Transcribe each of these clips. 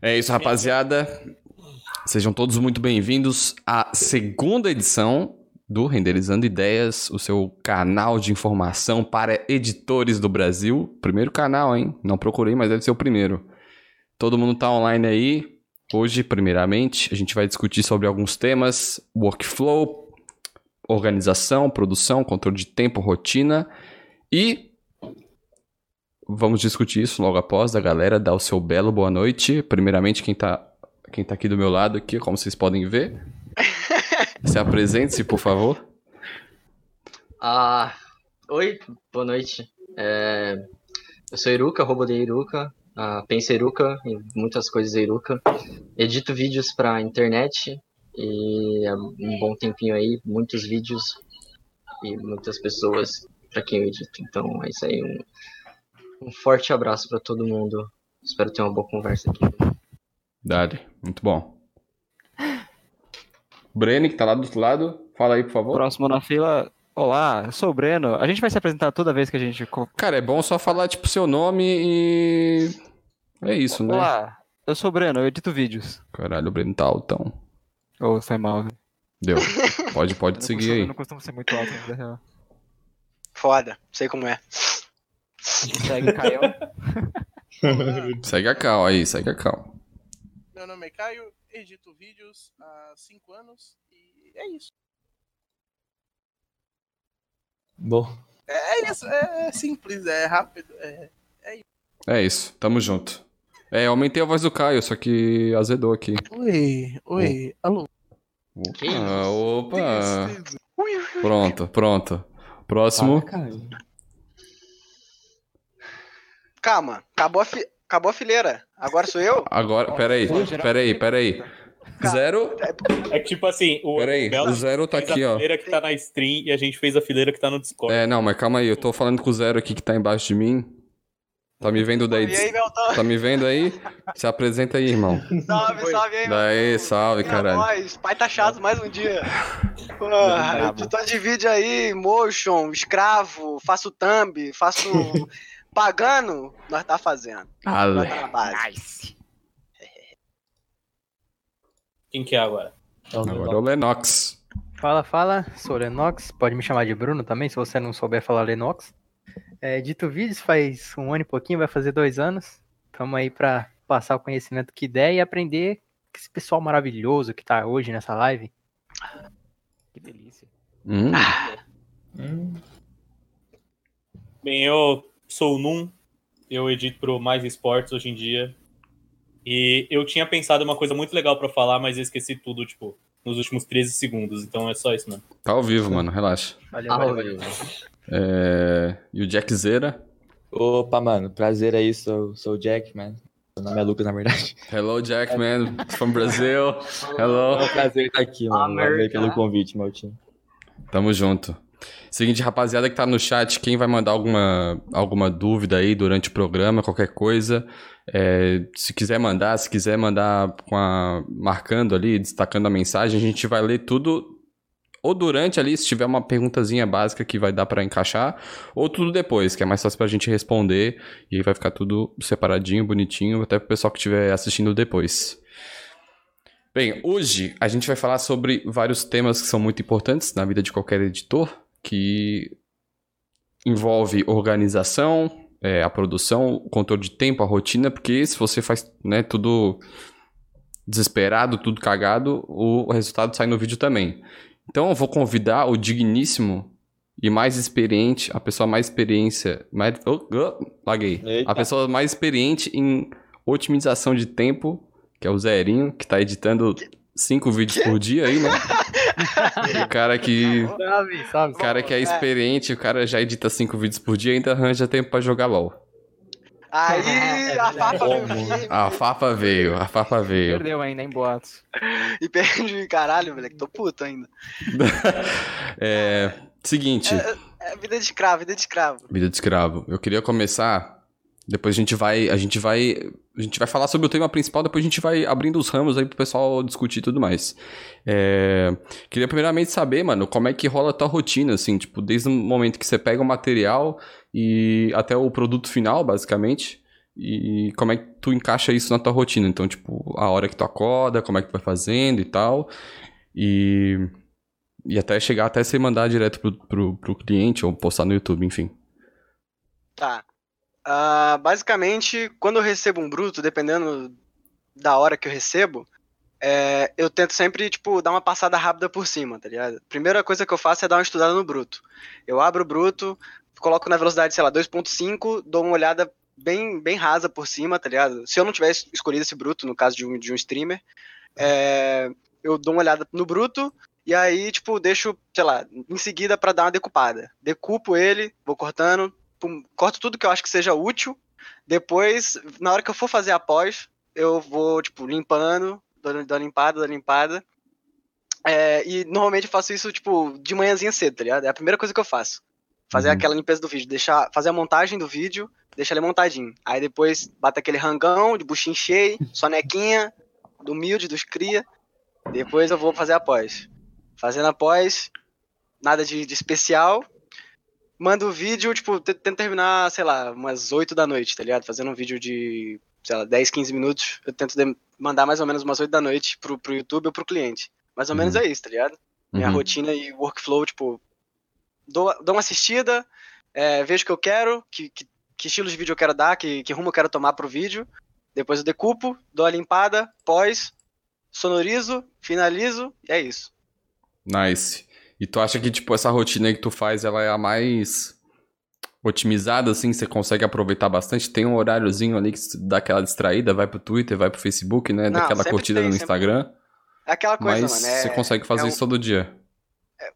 É isso, rapaziada. Sejam todos muito bem-vindos à segunda edição do Renderizando Ideias, o seu canal de informação para editores do Brasil. Primeiro canal, hein? Não procurei, mas deve ser o primeiro. Todo mundo tá online aí. Hoje, primeiramente, a gente vai discutir sobre alguns temas: workflow, organização, produção, controle de tempo, rotina e vamos discutir isso logo após a galera dar o seu belo boa noite. Primeiramente, quem tá, quem tá aqui do meu lado aqui, como vocês podem ver. Se apresente-se, por favor. Ah, oi, boa noite. É, eu sou Iruka, robô de Iruka, ah, pensa Iruka e muitas coisas Iruka. Edito vídeos pra internet e há um bom tempinho aí, muitos vídeos e muitas pessoas pra quem eu edito. Então é isso aí, um, um forte abraço pra todo mundo. Espero ter uma boa conversa aqui. Dade, muito bom. Breno, que tá lá do outro lado, fala aí, por favor. Próximo na fila. Olá, eu sou o Breno. A gente vai se apresentar toda vez que a gente. Cara, é bom só falar, tipo, seu nome e. É isso, né? Olá, eu sou o Breno, eu edito vídeos. Caralho, o Breno tá altão. Ô, foi mal, velho. Deu. Pode, pode Eu seguir costumo- Eu aí. não costumo ser muito alto na vida real. Foda, sei como é. Segue, Caio. Segue a cal aí, segue a cal. Meu nome é Caio, edito vídeos há 5 anos e é isso. Bom, É isso, é simples, é rápido. É... É isso, tamo junto. É, eu aumentei a voz do Caio, só que azedou aqui. Oi, oi, alô. Que Ah, opa! Tristeza. Pronto, pronto. Próximo. Calma, acabou a, fi- acabou a fileira. Agora sou eu? Agora, peraí, peraí, peraí. Zero. é que tipo assim, o, Peraí, Bela o zero tá fez aqui, a ó. fileira que tá na stream e a gente fez a fileira que tá no Discord. É, não, mas calma aí, eu tô falando com o zero aqui que tá embaixo de mim. Tá me vendo daí? Aí, Beltão? Tá me vendo aí? Se apresenta aí, irmão. Salve, salve aí, Daí, salve, meu caralho. Nós, pai tá chato mais um dia. Editor de vídeo aí, motion, escravo, faço thumb, faço pagando, nós tá fazendo. Ale. Nós tá na base. Quem que é agora? Agora é o Lennox. Fala, fala, sou o Lenox, pode me chamar de Bruno também, se você não souber falar Lenox. É, dito vídeos faz um ano e pouquinho, vai fazer dois anos. Estamos aí para passar o conhecimento que der e aprender com esse pessoal maravilhoso que tá hoje nessa live. Que delícia. Hum, Bem, eu sou o Num, eu edito pro Mais Esportes hoje em dia. E eu tinha pensado uma coisa muito legal pra falar, mas eu esqueci tudo, tipo, nos últimos 13 segundos. Então é só isso, mano. tá ao vivo, mano, relaxa. Valeu, valeu, valeu. valeu. É... E o Jack Zera. Opa, mano, prazer aí, sou, sou o Jack, mano. Meu nome é Lucas, na verdade. Hello, Jack, man. From Brazil. Hello. É um prazer estar aqui, mano. America. pelo convite, meu time. Tamo junto. Seguinte, rapaziada que tá no chat, quem vai mandar alguma, alguma dúvida aí durante o programa, qualquer coisa, é, se quiser mandar, se quiser mandar com a, marcando ali, destacando a mensagem, a gente vai ler tudo ou durante ali, se tiver uma perguntazinha básica que vai dar pra encaixar, ou tudo depois, que é mais fácil pra gente responder e aí vai ficar tudo separadinho, bonitinho, até pro pessoal que estiver assistindo depois. Bem, hoje a gente vai falar sobre vários temas que são muito importantes na vida de qualquer editor, que envolve organização, é, a produção, o controle de tempo, a rotina, porque se você faz né, tudo desesperado, tudo cagado, o resultado sai no vídeo também. Então eu vou convidar o digníssimo e mais experiente, a pessoa mais experiência, mais, oh, oh, laguei, Eita. a pessoa mais experiente em otimização de tempo, que é o Zerinho, que tá editando cinco vídeos por dia aí, né? o cara que Salve, salve. o cara que é experiente, o cara já edita cinco vídeos por dia e ainda arranja tempo pra jogar LOL. Aí a Fafa veio A Fafa veio, a Fafa veio. Perdeu ainda, em boatos. e perdi. Caralho, moleque, tô puto ainda. É, seguinte, É vida de escravo, vida de escravo. vida de escravo. Eu queria começar, depois a gente vai, a gente vai, a gente vai falar sobre o tema principal, depois a gente vai abrindo os ramos aí pro pessoal discutir e tudo mais. É, queria primeiramente saber, mano, como é que rola a tua rotina, assim, tipo, desde o momento que você pega o material e até o produto final, basicamente. e como é que tu encaixa isso na tua rotina. Então, tipo, a hora que tu acorda, como é que tu vai fazendo e tal. E, e até chegar até você mandar direto pro, pro, pro cliente ou postar no YouTube, enfim. Tá. Ah, basicamente, quando eu recebo um bruto, dependendo da hora que eu recebo, é, eu tento sempre, tipo, dar uma passada rápida por cima, tá ligado? Primeira coisa que eu faço é dar uma estudada no bruto. Eu abro o bruto, coloco na velocidade, sei lá, 2.5, dou uma olhada bem, bem rasa por cima, tá ligado? Se eu não tivesse escolhido esse bruto, no caso de um, de um streamer, é, eu dou uma olhada no bruto e aí, tipo, deixo, sei lá, em seguida pra dar uma decupada. Decupo ele, vou cortando, corto tudo que eu acho que seja útil. Depois, na hora que eu for fazer a pós, eu vou, tipo, limpando, dando, dando limpada, dando limpada. É, e normalmente eu faço isso, tipo, de manhãzinha cedo, tá ligado? É a primeira coisa que eu faço. Fazer Uhum. aquela limpeza do vídeo, deixar, fazer a montagem do vídeo, deixar ele montadinho. Aí depois bate aquele rangão de buchinho cheio, sonequinha, do humilde, dos cria. Depois eu vou fazer a pós. Fazendo a pós, nada de, de especial. Mando o vídeo, tipo, t- tento terminar, sei lá, umas 8 da noite, tá ligado? Fazendo um vídeo de, sei lá, 10, 15 minutos. Eu tento mandar mais ou menos umas 8 da noite pro, pro YouTube ou pro cliente. Mais ou menos Uhum. é isso, tá ligado? Minha Uhum. rotina e workflow, tipo, dou, dou uma assistida, é, vejo o que eu quero, que, que, que estilo de vídeo eu quero dar, que, que rumo eu quero tomar pro vídeo. Depois eu decupo, dou a limpada, pós, sonorizo, finalizo, e é isso. Nice. E tu acha que, tipo, essa rotina que tu faz, ela é a mais otimizada, assim? Você consegue aproveitar bastante? Tem um horáriozinho ali que dá aquela distraída, vai pro Twitter, vai pro Facebook, né? Não, Daquela curtida tem, no Instagram. É aquela coisa, Mas mano. É, você consegue fazer é um- isso todo dia.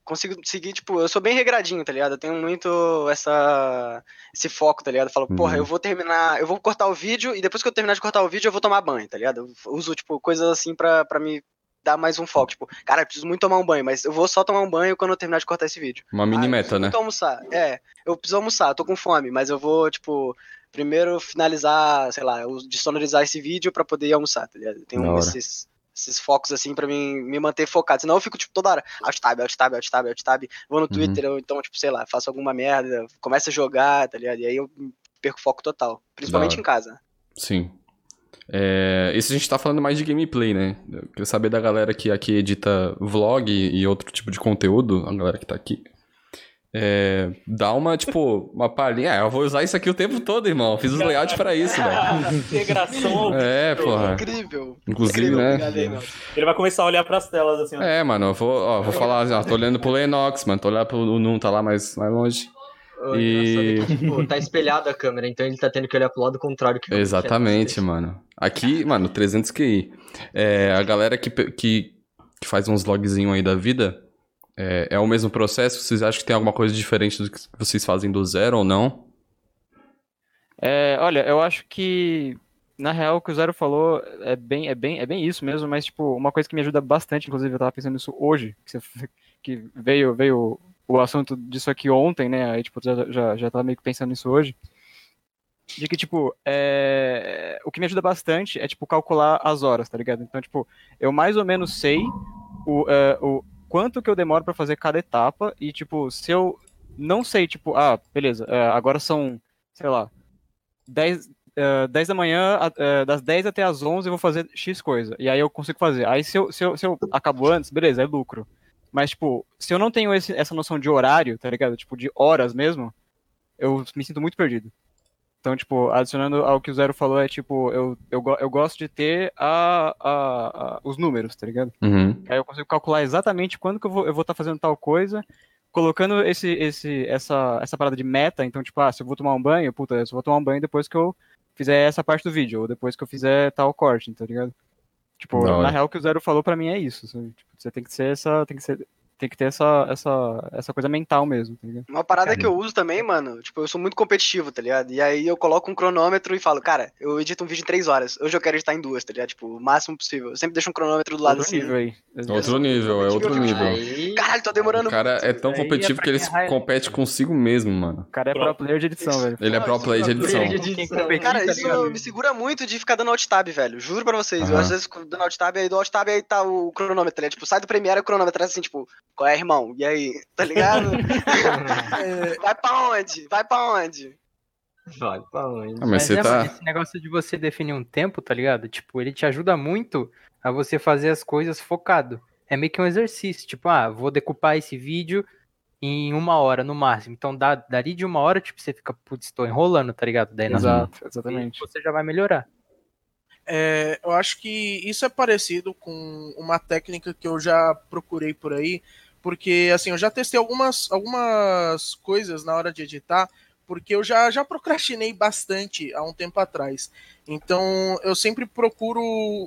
consigo seguir, tipo, eu sou bem regradinho, tá ligado? Eu tenho muito essa esse foco, tá ligado? Eu falo, porra, Uhum. eu vou terminar, eu vou cortar o vídeo e depois que eu terminar de cortar o vídeo, eu vou tomar banho, tá ligado? Eu uso, tipo, coisas assim pra, pra me dar mais um foco. Tipo, cara, eu preciso muito tomar um banho, mas eu vou só tomar um banho quando eu terminar de cortar esse vídeo. Uma mini Ah, eu meta, preciso né? muito almoçar. É, eu preciso almoçar, eu tô com fome, mas eu vou, tipo, primeiro finalizar, sei lá, eu- de sonorizar esse vídeo pra poder ir almoçar, tá ligado? Eu tenho hora. esses, esses focos assim pra mim me manter focado. Senão eu fico, tipo, toda hora, alt tab, alt tab, alt tab, alt tab, vou no Uhum. Twitter, ou então, tipo, sei lá, faço alguma merda, começo a jogar, tá ligado? E aí eu perco o foco total. Principalmente em casa. Sim. É, esse a gente tá falando mais de gameplay, né? Eu queria saber da galera que aqui edita vlog e outro tipo de conteúdo, a galera que tá aqui. É, dá uma, tipo, uma palhinha. É, eu vou usar isso aqui o tempo todo, irmão. Fiz os layouts pra isso, velho. Integração ao É, porra. Incrível. Inclusive, Incrível, né? obrigado aí, mano. Ele vai começar a olhar pras telas assim, ó. É, mano, eu vou, ó, vou falar, assim, ó, tô olhando pro Lennox, mano, tô olhando pro o Num, tá lá mais, mais longe. O E- é que, tipo, tá espelhado a câmera, então ele tá tendo que olhar pro lado contrário que eu- Exatamente, que mano. Aqui, mano, 300 QI. É, a galera que, que, que faz uns vlogzinhos aí da vida, é, é o mesmo processo? Vocês acham que tem alguma coisa diferente do que vocês fazem do zero ou não? É, olha, eu acho que na real o que o Zero falou é bem, é bem, é bem isso mesmo, mas tipo, uma coisa que me ajuda bastante, inclusive eu tava pensando nisso hoje, que, você- que veio, veio o assunto disso aqui ontem, né? Aí tipo, já, já, já tava meio que pensando nisso hoje. De que, tipo, é... o que me ajuda bastante é, tipo, calcular as horas, tá ligado? Então, tipo, eu mais ou menos sei o, é, o quanto que eu demoro pra fazer cada etapa e, tipo, se eu não sei, tipo, ah, beleza, é, agora são, sei lá, 10, eh, 10 da manhã, eh, das 10 até as 11 eu vou fazer X coisa. E aí eu consigo fazer. Aí se eu, se eu, se eu acabo antes, beleza, é lucro. Mas, tipo, se eu não tenho esse- essa noção de horário, tá ligado? Tipo, de horas mesmo, eu me sinto muito perdido. Então, tipo, adicionando ao que o Zero falou, é tipo, eu, eu, eu gosto de ter a, a- a- os números, tá ligado? Uhum. Aí eu consigo calcular exatamente quando que eu vou estar eu vou tá fazendo tal coisa, colocando esse, esse, essa, essa parada de meta. Então, tipo, ah, se eu vou tomar um banho, puta, eu só vou tomar um banho depois que eu fizer essa parte do vídeo, ou depois que eu fizer tal corte, tá ligado? Tipo, hora. na real, o que o Zero falou pra mim é isso. sabe? Tipo, você tem que ser essa. Tem que ser. Tem que ter essa, essa, essa coisa mental mesmo, tá ligado? Uma parada que eu uso também, mano, tipo, eu sou muito competitivo, tá ligado? E aí eu coloco um cronômetro e falo, cara, eu edito um vídeo em três horas. Hoje eu quero editar em duas, tá ligado? Tipo, o máximo possível. Eu sempre deixo um cronômetro do lado Outro assim. nível aí. Outro nível, é outro nível. Aí, Caralho, tô demorando O cara muito. é tão é competitivo pra que ele é high- compete consigo mesmo, mano. O cara é pro Pronto. player de edição, velho. Ele é pro player de edição. player de edição. Cara, tá isso me segura muito de ficar dando alt tab, velho. Juro pra vocês. Eu às vezes dando alt tab, aí do alt tab aí tá o cronômetro, tá ligado? Tipo, sai do Premiere o cronômetro assim, tipo, qual é, irmão? E aí? Tá ligado? Vai pra onde? Vai pra onde? Vale pra onde? Ah, mas você é, tá. esse negócio de você definir um tempo, tá ligado? Tipo, ele te ajuda muito a você fazer as coisas focado. É meio que um exercício. Tipo, ah, vou decupar esse vídeo em uma hora no máximo. Então, dá, dali de uma hora, tipo, você fica, putz, tô enrolando, tá ligado? Daí na Exato, exatamente. você já vai melhorar. É, eu acho que isso é parecido com uma técnica que eu já procurei por aí, porque assim, eu já testei algumas, algumas coisas na hora de editar, porque eu já, já procrastinei bastante há um tempo atrás. Então eu sempre procuro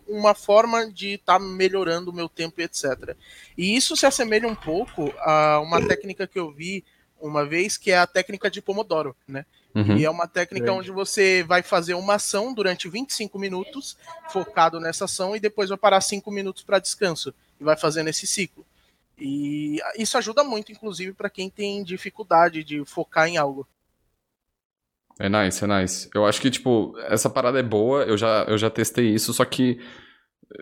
uma forma de estar tá melhorando o meu tempo, etc. E isso se assemelha um pouco a uma técnica que eu vi uma vez, que é a técnica de Pomodoro, né? Uhum. E é uma técnica onde você vai fazer uma ação durante 25 minutos, focado nessa ação, e depois vai parar 5 minutos para descanso. E vai fazendo esse ciclo. E isso ajuda muito, inclusive, para quem tem dificuldade de focar em algo. É nice, é nice. Eu acho que, tipo, essa parada é boa, eu já, eu já testei isso, só que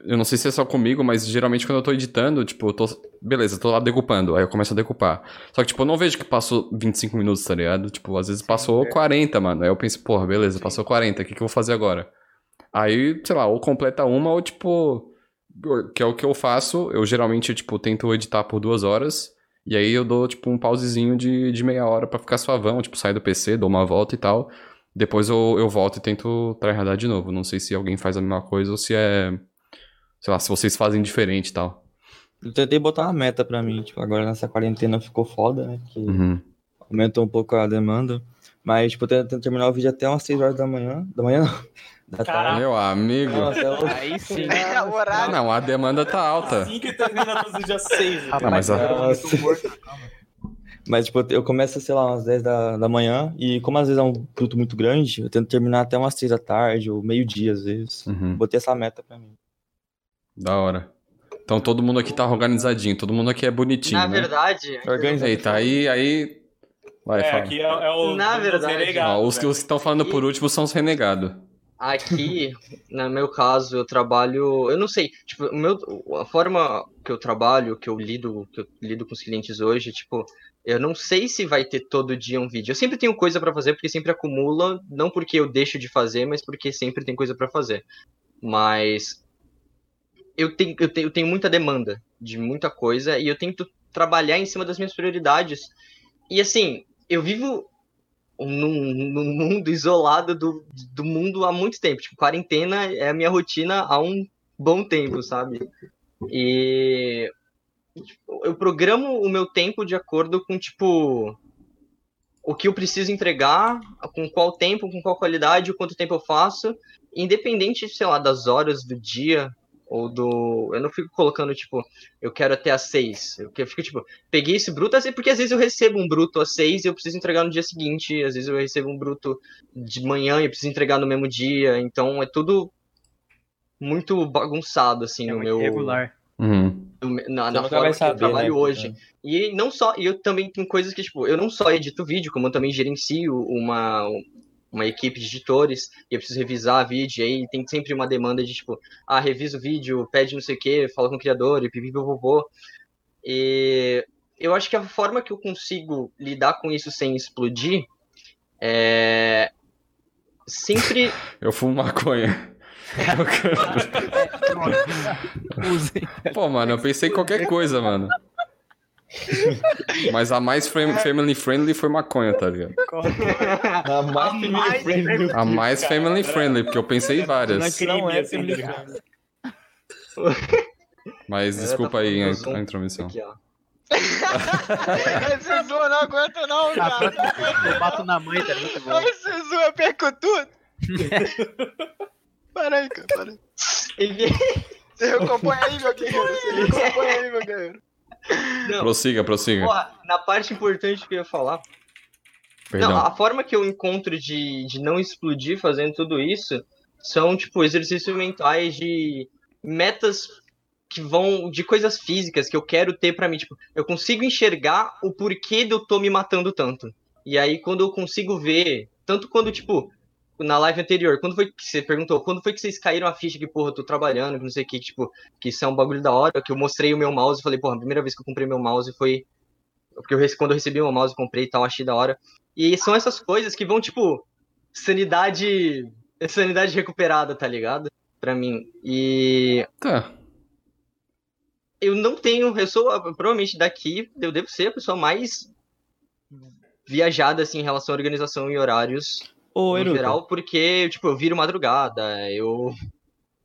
eu não sei se é só comigo, mas geralmente quando eu tô editando, tipo, eu tô. Beleza, tô lá decupando, aí eu começo a decupar. Só que, tipo, eu não vejo que passou 25 minutos, tá ligado? Tipo, às vezes passou 40, mano. Aí eu penso, porra, beleza, passou 40, o que, que eu vou fazer agora? Aí, sei lá, ou completa uma, ou tipo. Que é o que eu faço. Eu geralmente, tipo, tento editar por duas horas. E aí eu dou, tipo, um pausezinho de, de meia hora pra ficar suavão, tipo, sair do PC, dou uma volta e tal. Depois eu, eu volto e tento tryhardar de novo. Não sei se alguém faz a mesma coisa ou se é. Sei lá, se vocês fazem diferente e tal. Eu tentei botar uma meta pra mim, tipo, agora nessa quarentena ficou foda, né? Que Uhum. aumentou um pouco a demanda. Mas, tipo, eu tento terminar o vídeo até umas 6 horas da manhã. Da manhã não. Da tarde. Meu amigo. Não, até o- Aí sim. É o horário. Não, a demanda tá alta. Assim que termina todos os dias 6. Não, mas a- Nossa. Mas, tipo, eu começo, sei lá, umas 10 da, da manhã. E como às vezes é um produto muito grande, eu tento terminar até umas 6 da tarde, ou meio-dia, às vezes. Uhum. Botei essa meta pra mim. Da hora. Então todo mundo aqui tá organizadinho, todo mundo aqui é bonitinho, Na né? verdade, Organiza. Eita, aí, aí... Vai, É, fala. aqui é, é o. Na verdade, renegados, Ó, os que né? os que estão falando por último são os renegados. Aqui, no meu caso, eu trabalho. Eu não sei, tipo, meu, a forma que eu trabalho, que eu lido, que eu lido com os clientes hoje, tipo, eu não sei se vai ter todo dia um vídeo. Eu sempre tenho coisa pra fazer, porque sempre acumula, não porque eu deixo de fazer, mas porque sempre tem coisa pra fazer. Mas eu tenho, eu tenho, eu tenho muita demanda de muita coisa e eu tento trabalhar em cima das minhas prioridades. E assim, eu vivo num, num mundo isolado do, do mundo há muito tempo. Tipo, quarentena é a minha rotina há um bom tempo, sabe? E tipo, eu programo o meu tempo de acordo com, tipo, o que eu preciso entregar, com qual tempo, com qual qualidade, quanto tempo eu faço, independente, sei lá, das horas do dia ou do. Eu não fico colocando, tipo, eu quero até às seis. Eu fico, tipo, peguei esse bruto, às porque às vezes eu recebo um bruto às seis e eu preciso entregar no dia seguinte, às vezes eu recebo um bruto de manhã e eu preciso entregar no mesmo dia, então é tudo muito bagunçado, assim, É no meu. regular. Uhum. na, na forma que eu saber, trabalho né, hoje. cara? E não só, e eu também tenho coisas que, tipo, eu não só edito vídeo, como eu também gerencio uma, uma equipe de editores, e eu preciso revisar vídeo, e aí tem sempre uma demanda de, tipo, ah, revisa o vídeo, pede não sei o que, fala com o criador, e pipipipopopô. E eu acho que a forma que eu consigo lidar com isso sem explodir é sempre Eu fumo maconha. Pô, mano, eu pensei em qualquer coisa, mano. Mas a mais fam- family friendly foi maconha, tá ligado? A mais family friendly. A mais family friendly, porque eu pensei em várias. não é family tá ligado? Mas desculpa aí a, a intromissão. aqui, ó. Esse eu não aguento não, cara. Eu bato na mãe, tá muito bom. Esse zoom eu perco tudo. Para aí, cara, para aí. Você recompõe aí, meu guerreiro. Você recompõe aí, meu guerreiro. Não, Prossiga, prossiga. porra, na parte importante que eu ia falar, Perdão. Não, a forma que eu encontro de, de não explodir fazendo tudo isso são, tipo, exercícios mentais de metas que vão de coisas físicas que eu quero ter pra mim. Tipo, eu consigo enxergar o porquê de eu tô me matando tanto. E aí, quando eu consigo ver, tanto quando, tipo, na live anterior, quando foi que você perguntou, quando foi que vocês caíram a ficha que, porra, eu tô trabalhando, que não sei o que, tipo, que isso é um bagulho da hora, que eu mostrei o meu mouse e falei, porra, a primeira vez que eu comprei meu mouse foi. Porque eu, quando eu recebi o meu mouse, comprei e tal, achei da hora. E são essas coisas que vão, tipo, sanidade. Sanidade recuperada, tá ligado? Pra mim. E Tá. eu não tenho. Eu sou, provavelmente daqui, eu devo ser a pessoa mais viajada, assim, em relação à organização e horários Ô, no Eruca, geral, porque, tipo, eu viro madrugada, eu.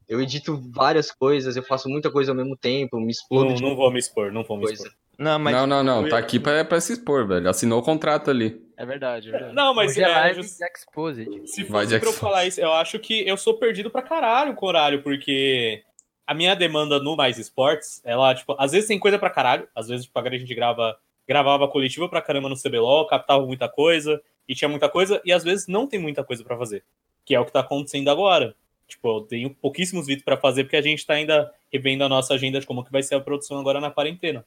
Eu edito várias coisas, eu faço muita coisa ao mesmo tempo, me explodo Não, de não vou me expor, não vou me coisa. expor. Não, mas não, não, não. Tá aqui pra, pra se expor, velho. Assinou o contrato ali. É verdade, é verdade. Não, mas Hoje é é, live just- exposed. se Vai, fosse pra eu falar isso, eu acho que eu sou perdido pra caralho com o horário, porque a minha demanda no Mais Esportes, ela, tipo, às vezes tem coisa pra caralho, às vezes, tipo, a gente grava, gravava coletiva pra caramba no CBLOL, captava muita coisa, e tinha muita coisa, e às vezes não tem muita coisa pra fazer, que é o que tá acontecendo agora. Tipo, eu tenho pouquíssimos vídeos pra fazer, porque a gente tá ainda revendo a nossa agenda de como que vai ser a produção agora na quarentena.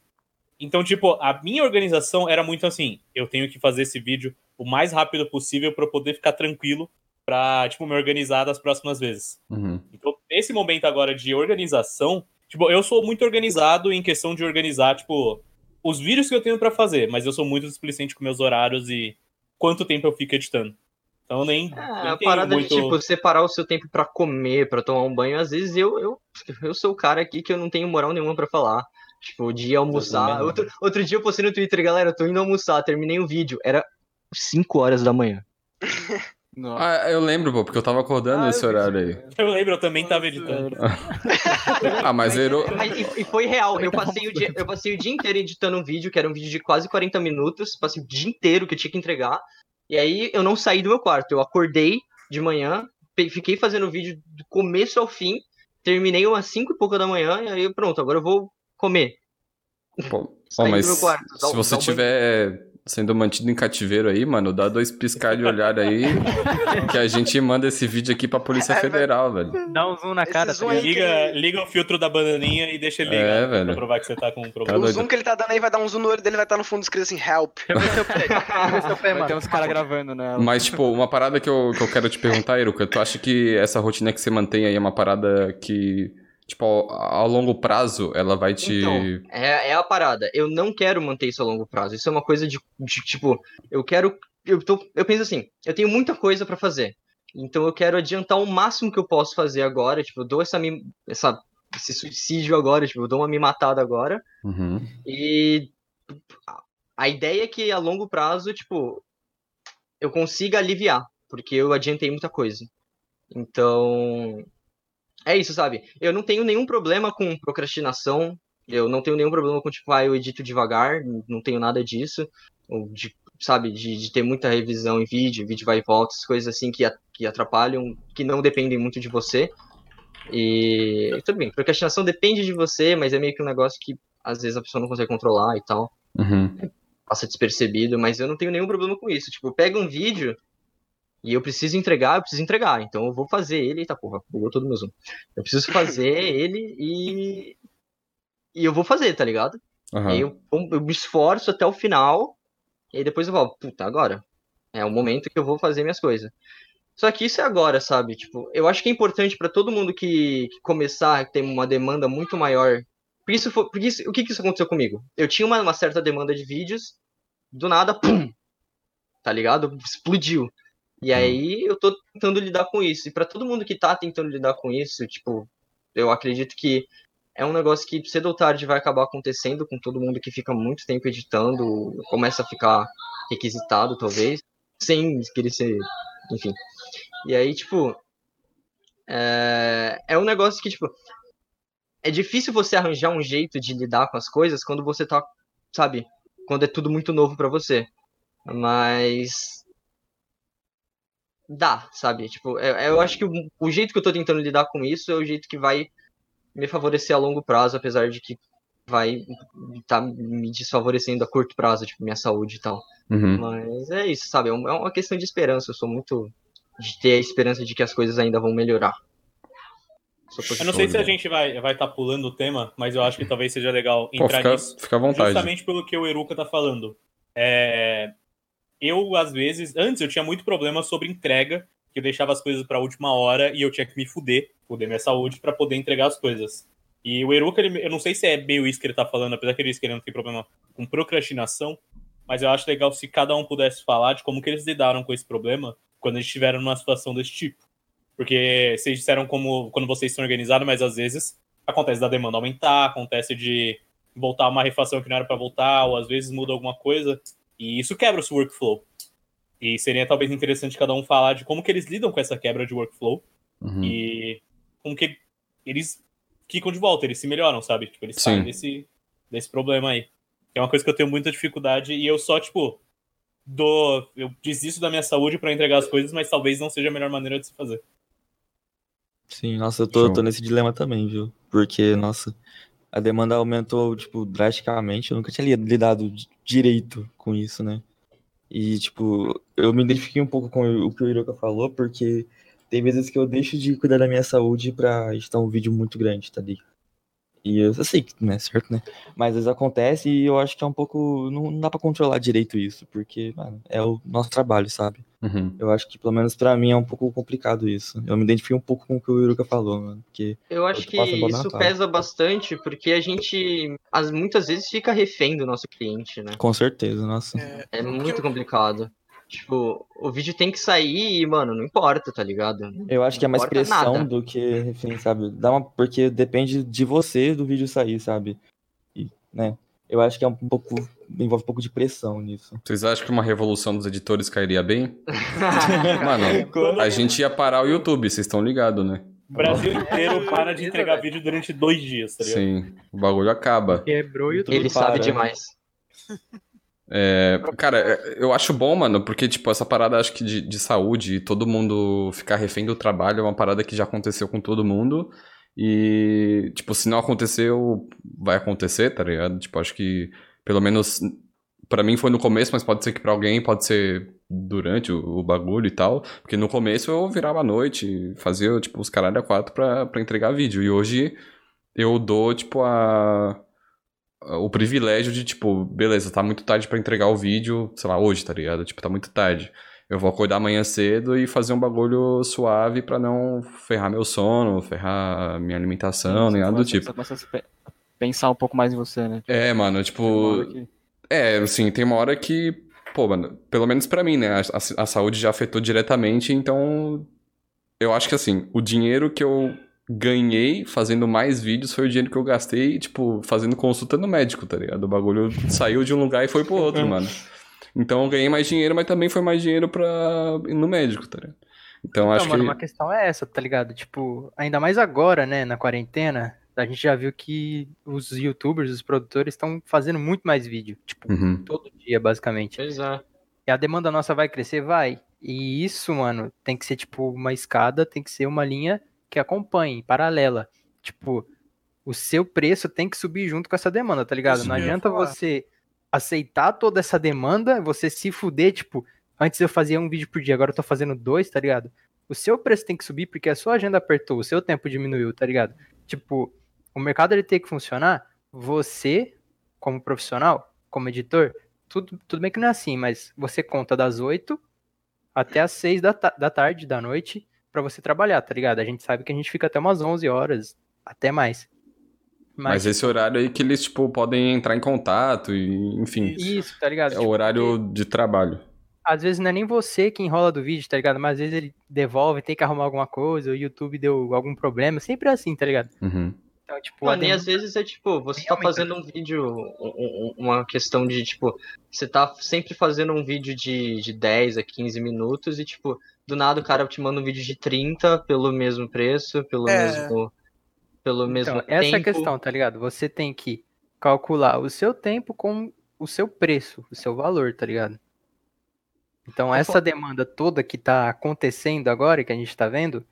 Então, tipo, a minha organização era muito assim, eu tenho que fazer esse vídeo o mais rápido possível pra eu poder ficar tranquilo pra, tipo, me organizar das próximas vezes. Uhum. Então, nesse momento agora de organização, tipo, eu sou muito organizado em questão de organizar, tipo, os vídeos que eu tenho pra fazer, mas eu sou muito displicente com meus horários e quanto tempo eu fico editando. Então, nem, É, nem a parada muito... de, tipo, separar o seu tempo pra comer, pra tomar um banho, às vezes eu, eu, eu sou o cara aqui que eu não tenho moral nenhuma pra falar. Tipo, de ir almoçar. não. Outro, outro dia eu postei no Twitter, galera, eu tô indo almoçar, terminei o vídeo. Era 5 horas da manhã. Nossa. Ah, eu lembro, pô, porque eu tava acordando Ah, horário aí. Eu lembro, eu também tava editando. Ah, mas zerou. Mas, e, e foi real, eu passei, o dia, eu passei o dia inteiro editando um vídeo, que era um vídeo de quase 40 minutos, passei o dia inteiro que eu tinha que entregar, e aí eu não saí do meu quarto, eu acordei de manhã, fiquei fazendo o vídeo do começo ao fim, terminei umas 5 e pouca da manhã, e aí pronto, agora eu vou comer. Pô, ó, mas meu quarto, se você dá banho. tiver sendo mantido em cativeiro aí, mano, dá dois piscar de olhar aí que a gente manda esse vídeo aqui pra Polícia Federal, velho. Dá um zoom na Esse cara. zoom tá? Liga, liga o filtro da bananinha e deixa ele É, velho. pra provar que você tá com um Tá problema. O doido. zoom que ele tá dando aí vai dar um zoom no olho dele, vai estar no fundo escrito assim, help. Ter uns caras gravando nela. Mas, tipo, uma parada que eu, que eu quero te perguntar, Eruka, tu acha que essa rotina que você mantém aí é uma parada que, tipo, ao, ao longo prazo, ela vai te. Então, é, é a parada. Eu não quero manter isso a longo prazo. Isso é uma coisa de, de, tipo, eu quero. Eu, tô, eu penso assim, eu tenho muita coisa pra fazer. Então eu quero adiantar o máximo que eu posso fazer agora. Tipo, eu dou essa, essa, esse suicídio agora, tipo, eu dou uma me matada agora. Uhum. E a- a ideia é que a longo prazo, tipo, eu consiga aliviar, porque eu adiantei muita coisa. Então, é isso, sabe? Eu não tenho nenhum problema com procrastinação, eu não tenho nenhum problema com, tipo, ah, eu edito devagar, não tenho nada disso, ou de, sabe, de, de ter muita revisão em vídeo, vídeo vai e volta, essas coisas assim que, que atrapalham, que não dependem muito de você. E tudo bem, procrastinação depende de você, mas é meio que um negócio que às vezes a pessoa não consegue controlar e tal Uhum. passa despercebido, mas eu não tenho nenhum problema com isso. Tipo, pega um vídeo e eu preciso entregar, eu preciso entregar. Então eu vou fazer ele. Eita porra, bugou todo o meu zoom. Eu preciso fazer ele e. E eu vou fazer, tá ligado? E aí Aham. eu, eu me esforço até o final. E aí depois eu falo, puta, agora. É o momento que eu vou fazer minhas coisas. Só que isso é agora, sabe? Tipo, eu acho que é importante pra todo mundo que, que começar a ter uma demanda muito maior. Porque isso foi, porque isso- o que, que isso aconteceu comigo? Eu tinha uma, uma certa demanda de vídeos, do nada, pum! Tá ligado? Explodiu. E aí eu tô tentando lidar com isso. E pra todo mundo que tá tentando lidar com isso, tipo, eu acredito que é um negócio que cedo ou tarde vai acabar acontecendo com todo mundo que fica muito tempo editando, começa a ficar requisitado, talvez, sem querer ser. Enfim. E aí, tipo. É, é um negócio que, tipo. É difícil você arranjar um jeito de lidar com as coisas quando você tá. Sabe? Quando é tudo muito novo pra você. Mas. Dá, sabe? Tipo, é- eu acho que o, o jeito que eu tô tentando lidar com isso é o jeito que vai me favorecer a longo prazo, apesar de que vai tá me desfavorecendo a curto prazo, tipo, minha saúde e tal. Uhum. Mas é isso, sabe? É é uma questão de esperança. Eu sou muito de ter a esperança de que as coisas ainda vão melhorar. Eu não sei se a gente vai vai estar pulando o tema, mas eu acho que talvez seja legal Pô, entrar fica, nisso. fica à vontade. Justamente pelo que o Eruka tá falando. É, Eu, às vezes, antes eu tinha muito problema sobre entrega, que eu deixava as coisas pra última hora e eu tinha que me fuder, fuder minha saúde pra poder entregar as coisas. E o Eruka, ele- eu não sei se é meio isso que ele tá falando, apesar que ele disse que ele não tem problema com procrastinação, mas eu acho legal se cada um pudesse falar de como que eles lidaram com esse problema, quando eles estiveram numa situação desse tipo. Porque vocês disseram como quando vocês estão organizados, mas às vezes acontece da demanda aumentar, acontece de voltar uma refação que não era para voltar, ou às vezes muda alguma coisa, e isso quebra o seu workflow. E seria talvez interessante cada um falar de como que eles lidam com essa quebra de workflow Uhum. e como que eles ficam de volta, eles se melhoram, sabe? Tipo, eles Sim. saem desse, desse problema aí. Que é uma coisa que eu tenho muita dificuldade e eu só, tipo, dou. Eu desisto da minha saúde pra entregar as coisas, mas talvez não seja a melhor maneira de se fazer. Sim, nossa, eu tô, Show. tô nesse dilema também, viu? Porque, nossa, a demanda aumentou, tipo, drasticamente. Eu nunca tinha li- lidado direito com isso, né? E, tipo, eu me identifiquei um pouco com o que o Hiroka falou, porque tem vezes que eu deixo de cuidar da minha saúde pra editar um vídeo muito grande, tá ligado? E eu, sei que não é certo, né? Mas às vezes acontece e eu acho que é um pouco. Não, não dá pra controlar direito isso, porque, mano, é o nosso trabalho, sabe? Uhum. Eu acho que, pelo menos pra mim, é um pouco complicado isso. Eu me identifiquei um pouco com o que o Hiroka falou, mano. Porque Eu acho que isso pesa bastante, porque a gente as, muitas vezes fica refém do nosso cliente, né? Com certeza, nossa. É muito eu- complicado. Tipo, o vídeo tem que sair e, mano, não importa, tá ligado? Eu acho que é mais pressão nada. do que refém, sabe? Dá uma... Porque depende de você do vídeo sair, sabe? E, né? Eu acho que é um pouco. envolve um pouco de pressão nisso. Vocês acham que uma revolução dos editores cairia bem? Mano, a gente ia parar o YouTube, vocês estão ligados, né? O Brasil inteiro para de entregar vídeo durante dois dias, tá ligado? Sim, o bagulho acaba. Quebrou o YouTube. Ele sabe para. demais. É, cara, é, eu acho bom, mano, porque, tipo, essa parada, acho que de, de saúde, e todo mundo ficar refém do trabalho é uma parada que já aconteceu com todo mundo. E, tipo, se não aconteceu, vai acontecer, tá ligado? Tipo, acho que, pelo menos, pra mim foi no começo, mas pode ser que pra alguém pode ser durante o, o bagulho e tal. Porque no começo eu virava à noite, fazia, tipo, os caralho a quatro pra, pra entregar vídeo. E hoje eu dou, tipo, a o privilégio de, tipo, beleza, tá muito tarde pra entregar o vídeo, sei lá, hoje, tá ligado? Tipo, tá muito tarde. Eu vou acordar amanhã cedo e fazer um bagulho suave pra não ferrar meu sono, ferrar minha alimentação, nem nada do Você tipo. começa a pe- pensar um pouco mais em você, né? É, mano, tipo. que- É, assim, tem uma hora que, pô, mano, pelo menos pra mim, né? A, a- a saúde já afetou diretamente, então. Eu acho que, assim, o dinheiro que eu ganhei fazendo mais vídeos foi o dinheiro que eu gastei, tipo, fazendo consulta no médico, tá ligado? O bagulho saiu de um lugar e foi pro outro, mano. Então eu ganhei mais dinheiro, mas também foi mais dinheiro pra ir no médico, tá ligado? Então Então, acho mano, que. uma questão é essa, tá ligado? Tipo, ainda mais agora, né, na quarentena, a gente já viu que os youtubers, os produtores estão fazendo muito mais vídeo, tipo, Uhum. todo dia, basicamente. Pois é. E a demanda nossa vai crescer? Vai. E isso, mano, tem que ser, tipo, uma escada, tem que ser uma linha que acompanhe, paralela. Tipo, o seu preço tem que subir junto com essa demanda, tá ligado? Isso Não adianta você aceitar toda essa demanda, você se fuder, tipo, antes eu fazia um vídeo por dia, agora eu tô fazendo dois, tá ligado? O seu preço tem que subir porque a sua agenda apertou, o seu tempo diminuiu, tá ligado? Tipo, o mercado ele tem que funcionar, você, como profissional, como editor, tudo, tudo bem que não é assim, mas você conta das 8 até as 6 da, ta- da tarde, da noite, pra você trabalhar, tá ligado? A gente sabe que a gente fica até umas 11 horas, até mais. Mas esse horário aí que eles, tipo, podem entrar em contato e, enfim. Isso, tá ligado? É o Tipo, horário de trabalho. às vezes não é nem você que enrola do vídeo, tá ligado? Mas às vezes ele devolve, tem que arrumar alguma coisa, o YouTube deu algum problema, sempre é assim, tá ligado? Uhum. Então, tipo, Mano, e às vezes é tipo, você tá fazendo um vídeo, um- um- uma questão de, tipo, você tá sempre fazendo um vídeo de, de 10 a 15 minutos e, tipo, do nada o cara te manda um vídeo de 30 pelo mesmo preço, pelo É. mesmo. Pelo mesmo Então, essa é a tempo. questão, tá ligado? Você tem que calcular o seu tempo com o seu preço, o seu valor, tá ligado? Então, essa demanda toda que tá acontecendo agora, que a gente tá vendo,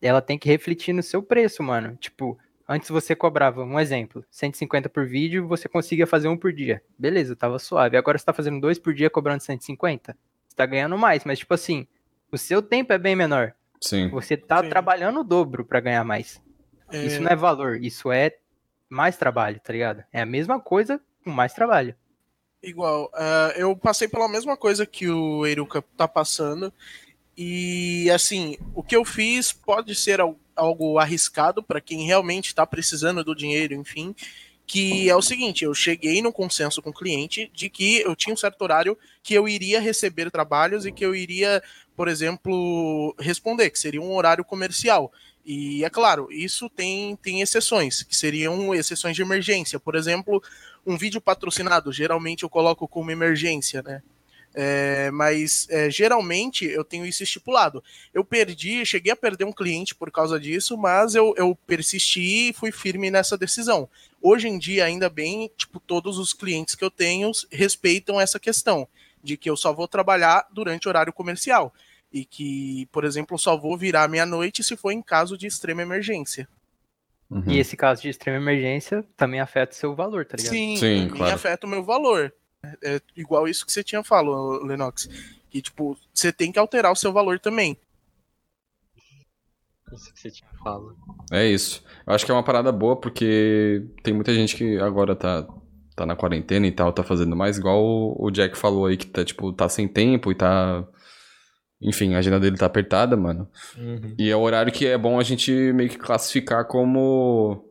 ela tem que refletir no seu preço, mano. Tipo, antes você cobrava, um exemplo, 150 por vídeo, você conseguia fazer um por dia. Beleza, tava suave. Agora você tá fazendo dois por dia cobrando 150. Você tá ganhando mais, mas tipo assim, o seu tempo é bem menor. Sim. Você tá Sim. trabalhando o dobro pra ganhar mais. É, Isso não é valor, isso é mais trabalho, tá ligado? É a mesma coisa com mais trabalho. Igual, ah, eu passei pela mesma coisa que o Eruka tá passando. E assim, o que eu fiz pode ser al- algo arriscado para quem realmente tá precisando do dinheiro, enfim. Que é o seguinte, eu cheguei no consenso com o cliente de que eu tinha um certo horário que eu iria receber trabalhos e que eu iria por exemplo, responder, que seria um horário comercial. E é claro, isso tem, tem exceções, que seriam exceções de emergência. Por exemplo, um vídeo patrocinado, geralmente eu coloco como emergência, né? É, mas é, geralmente eu tenho isso estipulado. Eu perdi, cheguei a perder um cliente por causa disso, mas eu, eu persisti e fui firme nessa decisão. Hoje em dia, ainda bem, tipo, todos os clientes que eu tenho respeitam essa questão de que eu só vou trabalhar durante horário comercial e que, por exemplo, só vou virar meia-noite se for em caso de extrema emergência. Uhum. E esse caso de extrema emergência também afeta o seu valor, tá ligado? Sim, Sim claro. afeta o meu valor. É, é igual isso que você tinha falado, Lennox. Que, tipo, você tem que alterar o seu valor também. Isso que você tinha falado. É isso. Eu acho que é uma parada boa porque tem muita gente que agora tá, tá na quarentena e tal, tá fazendo mais, igual o Jack falou aí, que tá, tipo, tá sem tempo e tá. Enfim, a agenda dele tá apertada, mano. Uhum. E é o horário que é bom a gente meio que classificar como.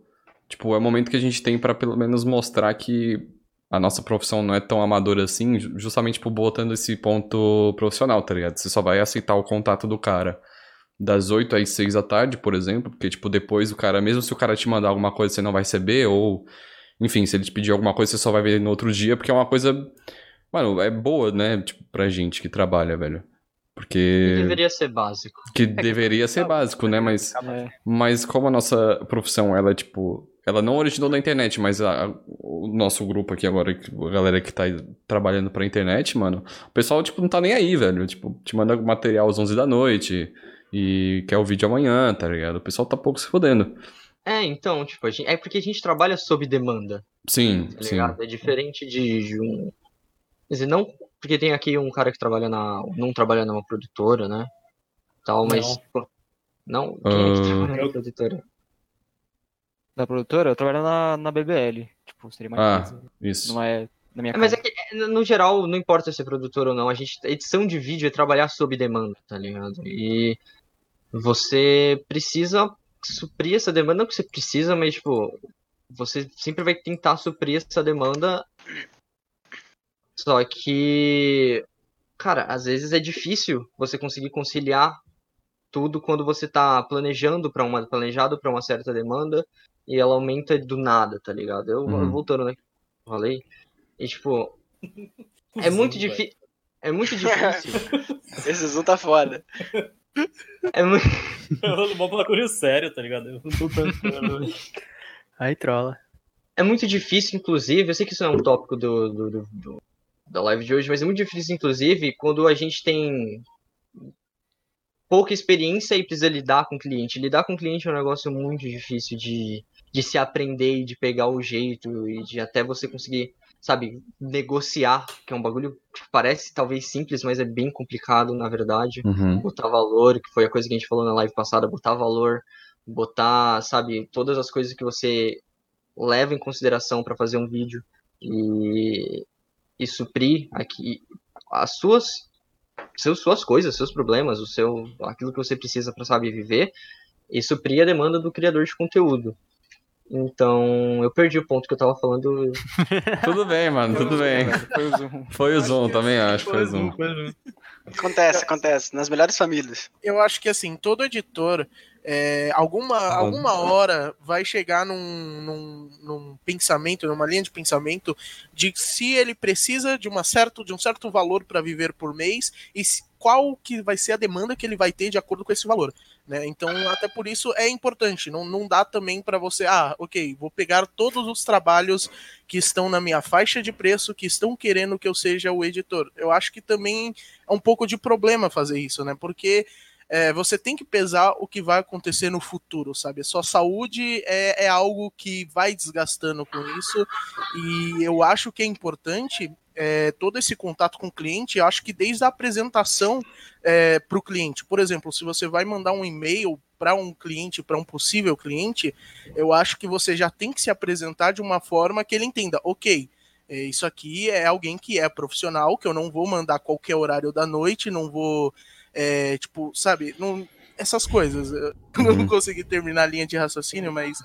Tipo, é o momento que a gente tem para pelo menos mostrar que a nossa profissão não é tão amadora assim, justamente tipo, botando esse ponto profissional, tá ligado? Você só vai aceitar o contato do cara das 8 às 6 da tarde, por exemplo, porque, tipo, depois o cara, mesmo se o cara te mandar alguma coisa, você não vai receber, ou, enfim, se ele te pedir alguma coisa, você só vai ver no outro dia, porque é uma coisa, mano, é boa, né, tipo, pra gente que trabalha, velho. Porque. Que deveria ser básico. Que é deveria que ser básico, né? Mas, é. mas como a nossa profissão, ela é tipo. Ela não originou na internet, mas a, o nosso grupo aqui agora, a galera que tá trabalhando pra internet, mano, o pessoal, tipo, não tá nem aí, velho. Tipo, te manda material às 11 da noite e quer o vídeo amanhã, tá ligado? O pessoal tá pouco se fodendo. É, então, tipo, gente, é porque a gente trabalha sob demanda. Sim, tá sim. É diferente de, de um. Quer dizer, não porque tem aqui um cara que trabalha na. não trabalha numa produtora, né? Tal, mas. Não. Pô, não? Quem é que ah. trabalha na produtora? Da produtora? Eu trabalho na, na BBL. Tipo, seria mais. Ah, coisa. isso. Não é na minha é, Mas é que, no geral, não importa se é produtor ou não. A gente, edição de vídeo é trabalhar sob demanda, tá ligado? E você precisa suprir essa demanda. Não que você precisa, mas, tipo, você sempre vai tentar suprir essa demanda. Só que, cara, às vezes é difícil você conseguir conciliar tudo quando você tá planejando para uma planejado para uma certa demanda e ela aumenta do nada, tá ligado? Eu uhum. voltando né, falei, e tipo, é muito difícil. É muito difícil. Esse zoom tá foda. É muito. Bom bagulho sério, tá ligado? Eu não tô pensando. Aí trola. É muito difícil, inclusive, eu sei que isso não é um tópico do, do, do, do, da live de hoje, mas é muito difícil, inclusive, quando a gente tem pouca experiência e precisa lidar com o cliente. Lidar com o cliente é um negócio muito difícil de, de se aprender e de pegar o jeito e de até você conseguir, sabe, negociar, que é um bagulho que parece talvez simples, mas é bem complicado, na verdade. Uhum. Botar valor, que foi a coisa que a gente falou na live passada, botar valor, botar, sabe, todas as coisas que você leva em consideração para fazer um vídeo e, e suprir aqui as suas seus, suas coisas, seus problemas, o seu aquilo que você precisa para saber viver e suprir a demanda do criador de conteúdo. Então, eu perdi o ponto que eu tava falando. tudo bem, mano, tudo bem. Foi o Zoom. Foi o Zoom, também acho, foi o Zoom. Acontece, acontece, nas melhores famílias. Eu acho que assim, todo editor, é, alguma, alguma hora vai chegar num, num, num, pensamento, numa linha de pensamento, de se ele precisa de, uma certo, de um certo valor para viver por mês e se, qual que vai ser a demanda que ele vai ter de acordo com esse valor. Né? Então, até por isso é importante. Não, não dá também para você, ah, ok, vou pegar todos os trabalhos que estão na minha faixa de preço, que estão querendo que eu seja o editor. Eu acho que também é um pouco de problema fazer isso, né? Porque é, você tem que pesar o que vai acontecer no futuro, sabe? A sua saúde é, é algo que vai desgastando com isso, e eu acho que é importante é, todo esse contato com o cliente, acho que desde a apresentação é, para o cliente. Por exemplo, se você vai mandar um e-mail para um cliente, para um possível cliente, eu acho que você já tem que se apresentar de uma forma que ele entenda, ok, é, isso aqui é alguém que é profissional, que eu não vou mandar qualquer horário da noite, não vou, é, tipo, sabe, não, essas coisas. Eu uhum. não consegui terminar a linha de raciocínio, mas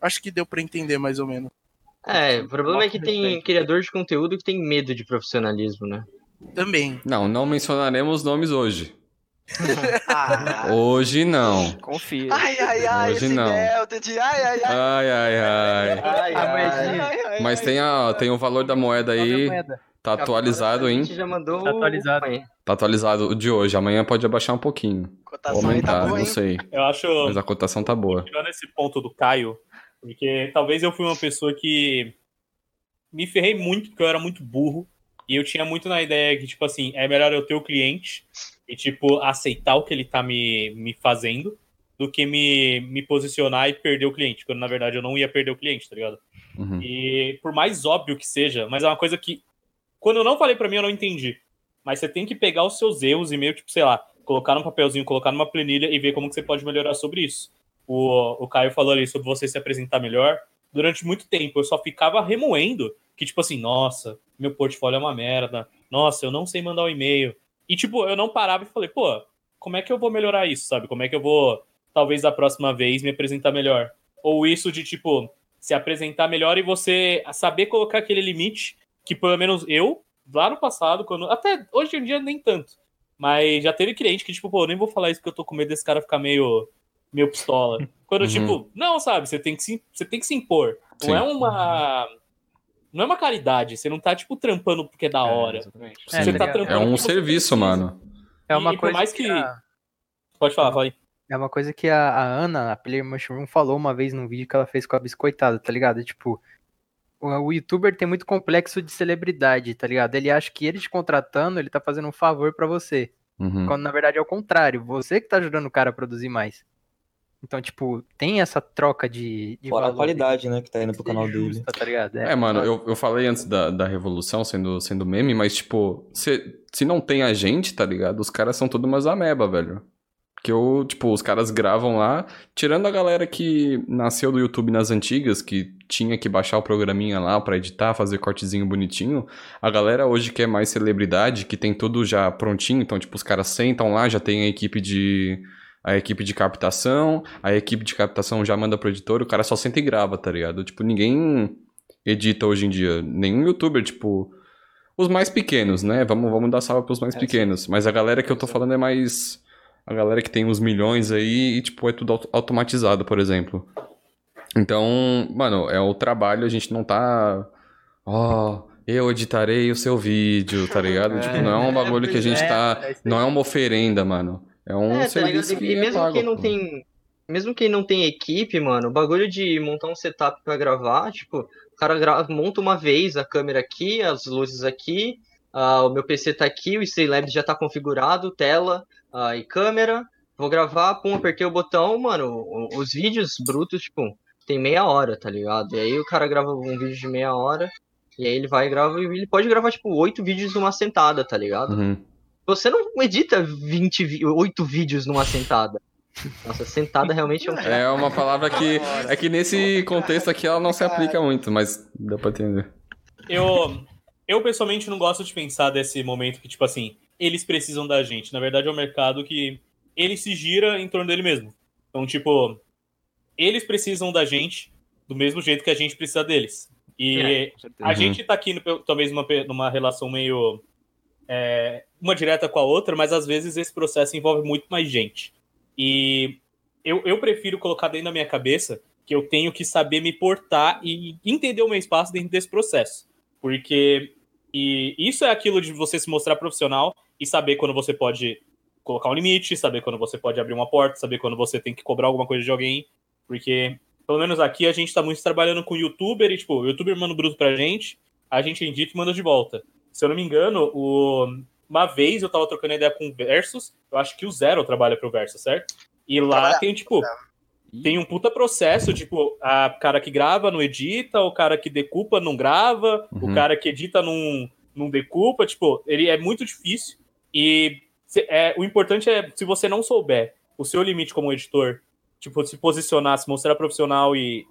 acho que deu para entender mais ou menos. É, o problema é que tem criador de conteúdo que tem medo de profissionalismo, né? Também. Não, não mencionaremos nomes hoje. Ah. Hoje não. Confia. Ai, ai, ai, Hoje não. de ai, ai, ai. Ai, ai, ai. Ai, ai. ai, Mas tem, a, tem o valor da moeda aí. Tá atualizado, A hein? gente já mandou Tá atualizado. o- Tá atualizado o de hoje. Amanhã pode abaixar um pouquinho. Ou Cotação aí tá aumentar, boa, não sei. Eu acho. Mas a cotação tá boa. tirando esse ponto do Caio, porque talvez eu fui uma pessoa que me ferrei muito, porque eu era muito burro. E eu tinha muito na ideia que, tipo assim, é melhor eu ter o cliente e, tipo, aceitar o que ele tá me, me fazendo do que me, me posicionar e perder o cliente. Quando, na verdade, eu não ia perder o cliente, tá ligado? Uhum. E por mais óbvio que seja, mas é uma coisa que, quando eu não falei pra mim, eu não entendi. Mas você tem que pegar os seus erros e meio, tipo, sei lá, colocar num papelzinho, colocar numa planilha e ver como que você pode melhorar sobre isso. O, o Caio falou ali sobre você se apresentar melhor. Durante muito tempo eu só ficava remoendo que, tipo assim, nossa, meu portfólio é uma merda. Nossa, eu não sei mandar o um e-mail. E, tipo, eu não parava e falei, pô, como é que eu vou melhorar isso, sabe? Como é que eu vou, talvez da próxima vez, me apresentar melhor? Ou isso de, tipo, se apresentar melhor e você saber colocar aquele limite que, pelo menos eu, lá no passado, quando. Até hoje em dia nem tanto. Mas já teve cliente que, tipo, pô, eu nem vou falar isso porque eu tô com medo desse cara ficar meio, meio pistola. Quando, Uhum. tipo, não, sabe, você tem que se, você tem que se impor. Sim. Não é uma. Não é uma caridade. Você não tá, tipo, trampando porque é da hora. exatamente. É, você tá tá ligado? trampando É um serviço, precisa. mano. É uma e por coisa mais que- a- Pode falar, vai. É uma coisa que a, a Ana, a Player Mushroom, falou uma vez num vídeo que ela fez com a Biscoitada, tá ligado? Tipo, o, o youtuber tem muito complexo de celebridade, tá ligado? Ele acha que ele te contratando, ele tá fazendo um favor pra você. Uhum. Quando na verdade é o contrário, você que tá ajudando o cara a produzir mais. Então, tipo, tem essa troca de, de Fora a valor, qualidade, né, que tá indo pro canal dele. tá ligado? É, mano, eu, eu falei antes da, da revolução sendo, sendo meme, mas, tipo, se, se não tem a gente, tá ligado? Os caras são tudo umas ameba, velho. Que eu, tipo, os caras gravam lá, tirando a galera que nasceu do YouTube nas antigas, que tinha que baixar o programinha lá pra editar, fazer cortezinho bonitinho. A galera hoje que é mais celebridade, que tem tudo já prontinho, então, tipo, os caras sentam lá, já tem a equipe de. A equipe de captação, a equipe de captação já manda pro editor, o cara só senta e grava, tá ligado? Tipo, ninguém edita hoje em dia. Nenhum youtuber, tipo. Os mais pequenos, né? Vamos, vamos dar salva pros mais É, pequenos. Mas a galera que eu tô falando é mais. A galera que tem uns milhões aí e, tipo, é tudo auto- automatizado, por exemplo. Então, mano, é o trabalho, a gente não tá. Ó, eu editarei o seu vídeo, tá ligado? É. tipo, não é um bagulho que a gente É, tá. é. Não é uma oferenda, mano. É um É, tá serviço E que é mesmo pago, quem não pô. tem. Mesmo quem não tem equipe, mano, o bagulho de montar um setup pra gravar, tipo, o cara gra- monta uma vez a câmera aqui, as luzes aqui, ah, o meu PC tá aqui, o Streamlabs já tá configurado, tela ah, e câmera. Vou gravar, pum, apertei o botão, mano, os vídeos brutos, tipo, tem meia hora, tá ligado? E aí o cara grava um vídeo de meia hora, e aí ele vai e grava, e ele pode gravar, tipo, oito vídeos numa sentada, tá ligado? Uhum. Você não edita 20, vi- 8 vídeos numa sentada. Nossa, sentada realmente é um. É uma palavra que. É que nesse contexto aqui ela não se aplica muito, mas dá pra entender. Eu, eu pessoalmente não gosto de pensar desse momento que, tipo assim, eles precisam da gente. Na verdade, é um mercado que ele se gira em torno dele mesmo. Então, tipo, eles precisam da gente do mesmo jeito que a gente precisa deles. E É, a Uhum. gente tá aqui, no- talvez, numa, numa relação meio. é, uma direta com a outra, mas às vezes esse processo envolve muito mais gente. E eu, eu prefiro colocar dentro da minha cabeça que eu tenho que saber me portar e entender o meu espaço dentro desse processo. Porque e isso é aquilo de você se mostrar profissional e saber quando você pode colocar um limite, saber quando você pode abrir uma porta, saber quando você tem que cobrar alguma coisa de alguém. Porque, pelo menos aqui, a gente tá muito trabalhando com youtuber e, tipo, o youtuber manda o bruto pra gente, a gente edita e manda de volta. Se eu não me engano, o... uma vez eu tava trocando ideia com o Versus, eu acho que o Zero trabalha pro Versus, certo? E lá Trabalha. tem, tipo, tem um puta processo, tipo, a cara que grava não edita, o cara que decupa não grava, Uhum. o cara que edita não, não decupa, tipo, ele é muito difícil. E se- é, o importante é, se você não souber o seu limite como editor, tipo, se posicionar, se mostrar profissional e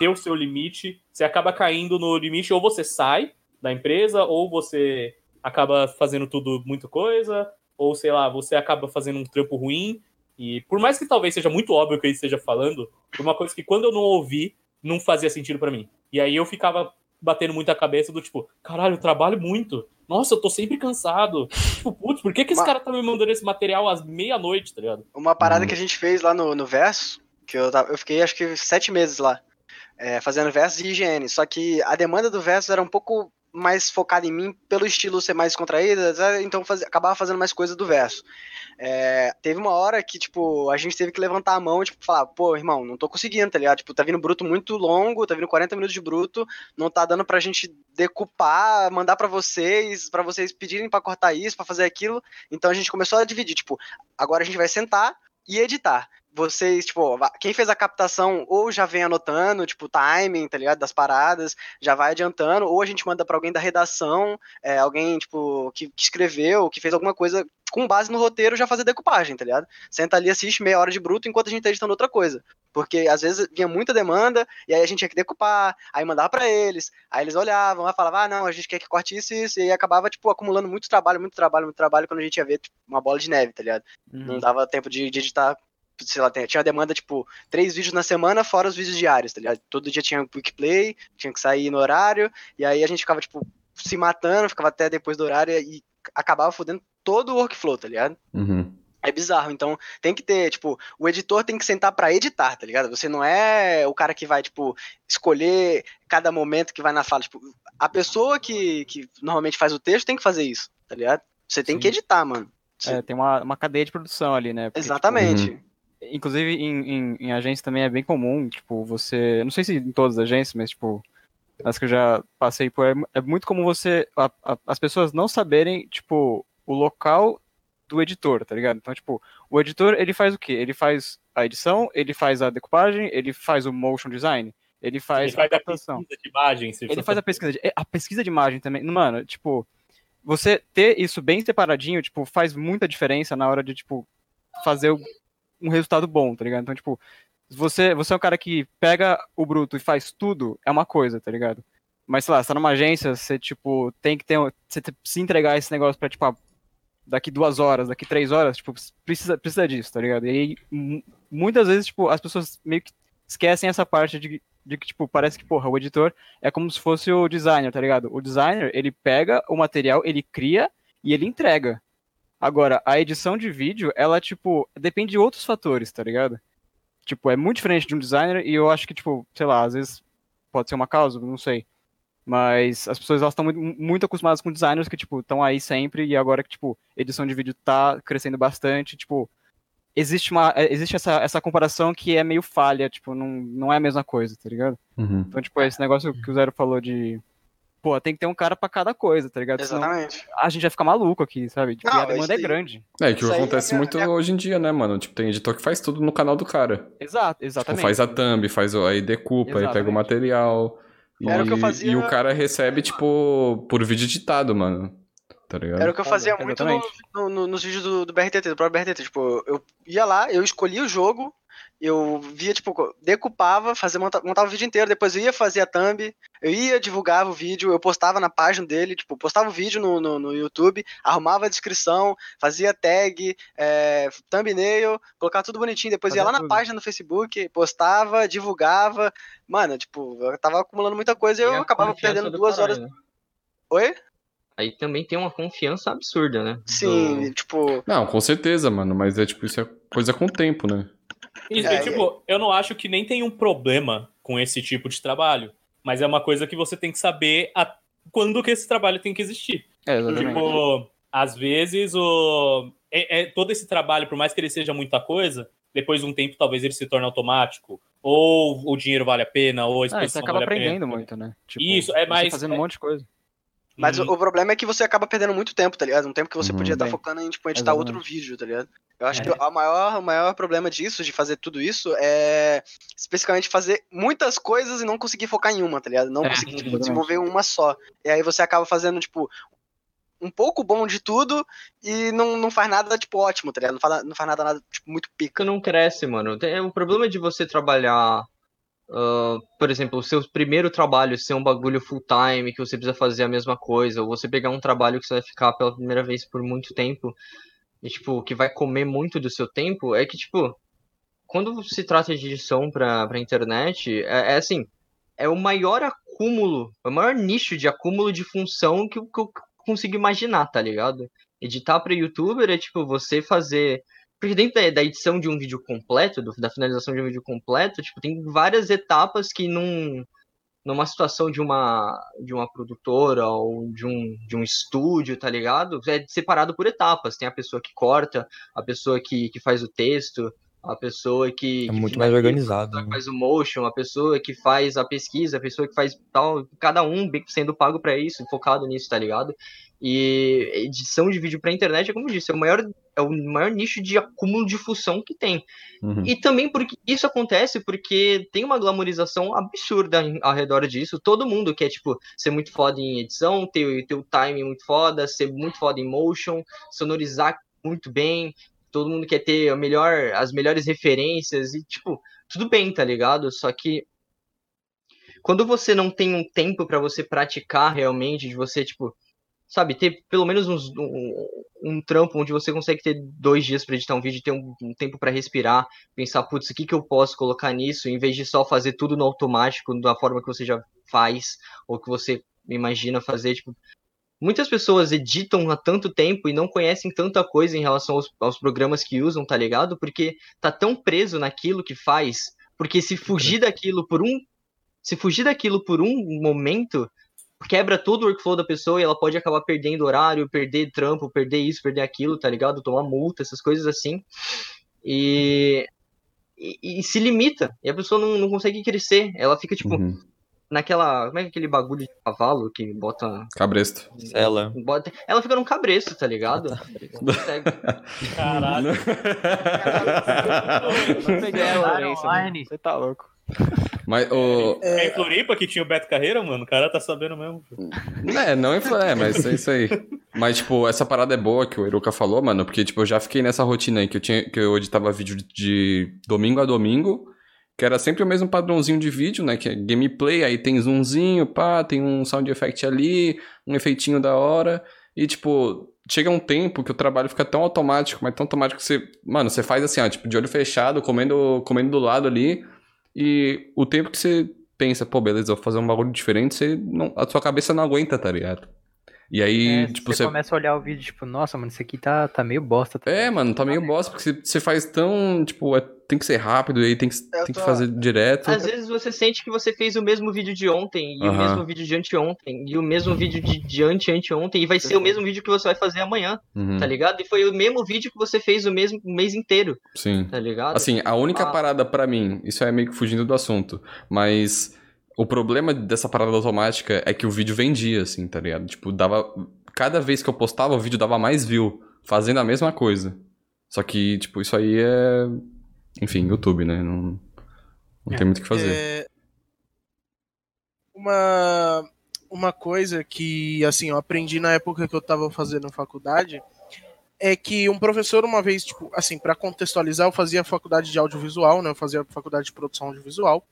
ter o seu limite, você acaba caindo no limite, ou você sai da empresa, ou você acaba fazendo tudo muito coisa, ou sei lá, você acaba fazendo um trampo ruim. E por mais que talvez seja muito óbvio que eu esteja falando, foi uma coisa que quando eu não ouvi, não fazia sentido pra mim. E aí eu ficava batendo muito a cabeça do tipo, caralho, eu trabalho muito. Nossa, eu tô sempre cansado. tipo, putz, por que, que esse Mas- cara tá me mandando esse material às meia-noite, tá ligado? Uma parada Uhum. que a gente fez lá no, no Verso, que eu, tava- eu fiquei acho que sete meses lá, é, fazendo Versus e higiene. Só que a demanda do Versus era um pouco mais focada em mim, pelo estilo ser mais contraída, então fazia, acabava fazendo mais coisa do Verso. É, teve uma hora que, tipo, a gente teve que levantar a mão e, tipo, falar, pô, irmão, não tô conseguindo, tá ligado? Tipo, tá vindo bruto muito longo, tá vindo 40 minutos de bruto, não tá dando pra gente decupar, mandar pra vocês, pra vocês pedirem pra cortar isso, pra fazer aquilo. Então a gente começou a dividir, tipo, agora a gente vai sentar e editar. Vocês, tipo, quem fez a captação ou já vem anotando, tipo, timing, tá ligado? Das paradas, já vai adiantando, ou a gente manda pra alguém da redação, é, alguém, tipo, que, que escreveu, que fez alguma coisa com base no roteiro, já fazer decupagem, tá ligado? Senta ali, assiste meia hora de bruto enquanto a gente tá editando outra coisa. Porque às vezes vinha muita demanda, e aí a gente tinha que decupar, aí mandava pra eles, aí eles olhavam, aí falavam, ah, não, a gente quer que corte isso e isso, e aí acabava, tipo, acumulando muito trabalho, muito trabalho, muito trabalho, quando a gente ia ver, tipo, uma bola de neve, tá ligado? Não dava tempo de, de editar, sei lá, tinha demanda, tipo, três vídeos na semana, fora os vídeos diários, tá ligado? Todo dia tinha quick play, tinha que sair no horário, e aí a gente ficava, tipo, se matando, ficava até depois do horário e acabava fudendo todo o workflow, tá ligado? Uhum. É bizarro, então tem que ter, tipo, o editor tem que sentar pra editar, tá ligado? Você não é o cara que vai, tipo, escolher cada momento que vai na fala. Tipo, a pessoa que, que normalmente faz o texto tem que fazer isso, tá ligado? Você tem Sim. que editar, mano. É, tem uma, uma cadeia de produção ali, né? Porque, tipo, Exatamente. Inclusive, em, em, em agência também é bem comum, tipo, você. Não sei se em todas as agências, mas, tipo, as que eu já passei por, é, é muito comum você. a- a- as pessoas não saberem, tipo, o local do editor, tá ligado? Então, tipo, o editor, ele faz o quê? Ele faz a edição, ele faz a decupagem, ele faz o motion design, ele faz, Ele faz a a pesquisa de imagem. se Ele faz a pesquisa de, a pesquisa de imagem também. Mano, tipo, você ter isso bem separadinho, tipo, faz muita diferença na hora de, tipo, fazer o- um resultado bom, tá ligado? Então, tipo, você, você é um cara que pega o bruto e faz tudo, é uma coisa, tá ligado? Mas, sei lá, você tá numa agência, você, tipo, tem que ter, você se entregar esse negócio pra, tipo, daqui duas horas, daqui três horas, tipo, precisa, precisa disso, tá ligado? E aí, mu- muitas vezes, tipo, as pessoas meio que esquecem essa parte de, de que, tipo, parece que, porra, o editor é como se fosse o designer, tá ligado? O designer, ele pega o material, ele cria e ele entrega. Agora, a edição de vídeo, ela, tipo, depende de outros fatores, tá ligado? Tipo, é muito diferente de um designer e eu acho que, tipo, sei lá, às vezes pode ser uma causa, não sei. Mas as pessoas, elas estão muito, muito acostumadas com designers que, tipo, estão aí sempre e agora que, tipo, edição de vídeo tá crescendo bastante, tipo, existe uma, é, existe essa, essa comparação que é meio falha, tipo, não, não é a mesma coisa, tá ligado? Uhum. Então, tipo, esse negócio que o Zero falou de. Pô, tem que ter um cara pra cada coisa, tá ligado? Senão Exatamente. a gente vai ficar maluco aqui, sabe? Tipo, Não, e a demanda é grande. É, que acontece é- muito é- hoje em dia, né, mano? Tipo, tem editor que faz tudo no canal do cara. Exato, Tipo, exatamente. faz a thumb, faz o, aí decupa, aí pega Exatamente. o material. E, Era o que eu fazia- e o cara recebe, tipo, por vídeo editado, mano. Tá ligado? Era o que eu fazia muito no- Exatamente. no- no- nos vídeos do, do BRTT, do próprio BRTT. Tipo, eu ia lá, eu escolhia o jogo, eu via, tipo, decupava, fazia, monta- montava o vídeo inteiro, depois eu ia fazer a thumb, eu ia, divulgava o vídeo, eu postava na página dele, tipo, postava o vídeo no, no, no YouTube, arrumava a descrição, fazia tag, é, thumbnail, colocava tudo bonitinho, depois ia Fazia lá na tudo. página no Facebook, postava, divulgava. Mano, tipo, eu tava acumulando muita coisa e eu acabava perdendo do duas caralho, horas. né? Oi? Aí também tem uma confiança absurda, né? Sim, Do- tipo. Não, com certeza, mano. Mas é tipo, isso é coisa com o tempo, né? E, É, tipo, eu não acho que nem tem um problema com esse tipo de trabalho, mas é uma coisa que você tem que saber a- quando que esse trabalho tem que existir. É. Tipo, às vezes o é, é- todo esse trabalho, por mais que ele seja muita coisa, depois de um tempo talvez ele se torne automático, ou o dinheiro vale a pena, ou a Ah, você exposição acaba vale a pena. aprendendo muito, né? Tipo, Isso, é você mais- fazendo é- um monte de coisa. Mas Hum. o, o problema é que você acaba perdendo muito tempo, tá ligado? Um tempo que você Uhum. podia estar Bem, focando em tipo, editar outro exatamente. vídeo, tá ligado? Eu acho É. que o maior, o maior problema disso, de fazer tudo isso, é especificamente fazer muitas coisas e não conseguir focar em uma, tá ligado? Não É, conseguir tipo, desenvolver uma só. E aí você acaba fazendo, tipo, um pouco bom de tudo e não, não faz nada, tipo, ótimo, tá ligado? Não faz, não faz nada, nada, tipo, muito pica. Não cresce, mano. O problema de você trabalhar, ah, por exemplo, o seu primeiro trabalho ser um bagulho full time, que você precisa fazer a mesma coisa, ou você pegar um trabalho que você vai ficar pela primeira vez por muito tempo, e, tipo, que vai comer muito do seu tempo, é que, tipo, quando se trata de edição pra, pra internet, é, é assim, é o maior acúmulo, é o maior nicho de acúmulo de função que, que o consigo imaginar, tá ligado? Editar para youtuber é tipo você fazer porque dentro da, da edição de um vídeo completo, do, da finalização de um vídeo completo, tipo, tem várias etapas que num, numa situação de uma de uma produtora ou de um, de um estúdio, tá ligado? É separado por etapas. Tem a pessoa que corta, a pessoa que, que faz o texto, a pessoa que. É que muito mais organizado. Né? que faz o motion, a pessoa que faz a pesquisa, a pessoa que faz tal. Cada um sendo pago para isso, focado nisso, tá ligado? E edição de vídeo pra internet, é como eu disse, é o maior, é o maior nicho de acúmulo de função que tem. Uhum. E também porque isso acontece porque tem uma glamorização absurda ao redor disso. Todo mundo quer, tipo, ser muito foda em edição, ter, ter o timing muito foda, ser muito foda em motion, sonorizar muito bem. Todo mundo quer ter melhor, as melhores referências e, tipo, tudo bem, tá ligado? Só que quando você não tem um tempo pra você praticar realmente, de você, tipo, sabe, ter pelo menos uns- um, um trampo onde você consegue ter dois dias pra editar um vídeo, ter um, um tempo pra respirar, pensar, putz, o que, que eu posso colocar nisso, em vez de só fazer tudo no automático, da forma que você já faz, ou que você imagina fazer, tipo. Muitas pessoas editam há tanto tempo e não conhecem tanta coisa em relação aos, aos programas que usam, tá ligado? Porque tá tão preso naquilo que faz, porque se fugir daquilo por um. Se fugir daquilo por um momento, quebra todo o workflow da pessoa e ela pode acabar perdendo horário, perder trampo, perder isso, perder aquilo, tá ligado? Tomar multa, essas coisas assim. E, e, e se limita. E a pessoa não, não consegue crescer. Ela fica, tipo, Uhum. Naquela. Como é é aquele bagulho de cavalo que bota. Cabresto. Ela. bota ela fica num cabresto, tá ligado? Não consegue. Caralho. Né? Você tá louco. Mas o. É em Floripa que tinha o Beto Carreira, mano. O cara tá sabendo mesmo. É, não influ... é, mas é isso aí. Mas, tipo, essa parada é boa que o Eruka falou, mano, porque, tipo, eu já fiquei nessa rotina aí que eu tinha, que eu editava vídeo de domingo a domingo, que era sempre o mesmo padrãozinho de vídeo, né? Que é gameplay, aí tem zoomzinho, pá, tem um sound effect ali, um efeitinho da hora. E, tipo, chega um tempo que o trabalho fica tão automático, mas tão automático que você. Mano, você faz assim, ó, tipo, de olho fechado, comendo, comendo do lado ali. E o tempo que você pensa, pô, beleza, vou fazer um bagulho diferente, você não, a sua cabeça não aguenta, tá ligado? E aí, É, tipo, você você. começa a olhar o vídeo, tipo, nossa, mano, isso aqui tá, tá meio bosta. tá É, mano, tá meio bosta, porque você- faz tão. Tipo, é- tem que ser rápido, e aí tem que, Eu tem que tô- fazer direto. Às vezes você sente que você fez o mesmo vídeo de ontem, e o Aham. mesmo vídeo de anteontem, e o mesmo vídeo de, de ante-anteontem, e vai ser o mesmo vídeo que você vai fazer amanhã, Uhum, tá ligado? E foi o mesmo vídeo que você fez o mesmo o mês inteiro, sim. tá ligado? Assim, a única Ah. parada pra mim, isso é meio que fugindo do assunto, mas o problema dessa parada automática é que o vídeo vendia, assim, tá ligado? Tipo, dava. Cada vez que eu postava, o vídeo dava mais view, fazendo a mesma coisa. Só que, tipo, isso aí é. Enfim, YouTube, né? Não, não tem muito o que fazer. É, Uma, uma coisa que, assim, eu aprendi na época que eu tava fazendo faculdade é que um professor uma vez, tipo, assim, para contextualizar, eu fazia faculdade de audiovisual, né? Eu fazia faculdade de produção audiovisual.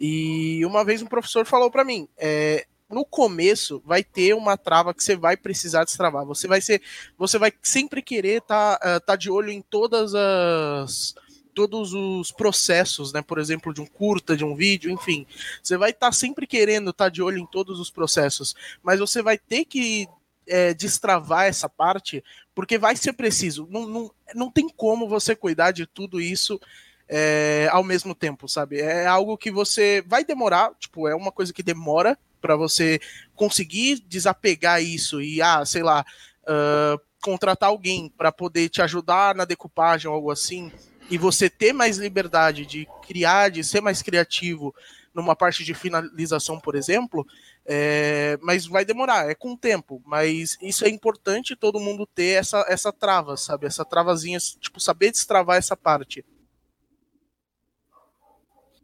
E uma vez um professor falou para mim, é, no começo vai ter uma trava que você vai precisar destravar. Você vai ser, você vai sempre querer estar tá, tá de olho em todas as todos os processos, né? Por exemplo, de um curta, de um vídeo, enfim. Você vai estar sempre querendo estar de olho em todos os processos, mas você vai ter que é, destravar essa parte, porque vai ser preciso. Não, não, não tem como você cuidar de tudo isso é, ao mesmo tempo, sabe? É algo que você vai demorar, tipo, é uma coisa que demora para você conseguir desapegar isso e, ah, sei lá, uh, contratar alguém para poder te ajudar na decupagem ou algo assim, e você ter mais liberdade de criar, de ser mais criativo numa parte de finalização, por exemplo, é, mas vai demorar, é com o tempo. Mas isso é importante todo mundo ter essa, essa trava, sabe? Essa travazinha, tipo, saber destravar essa parte.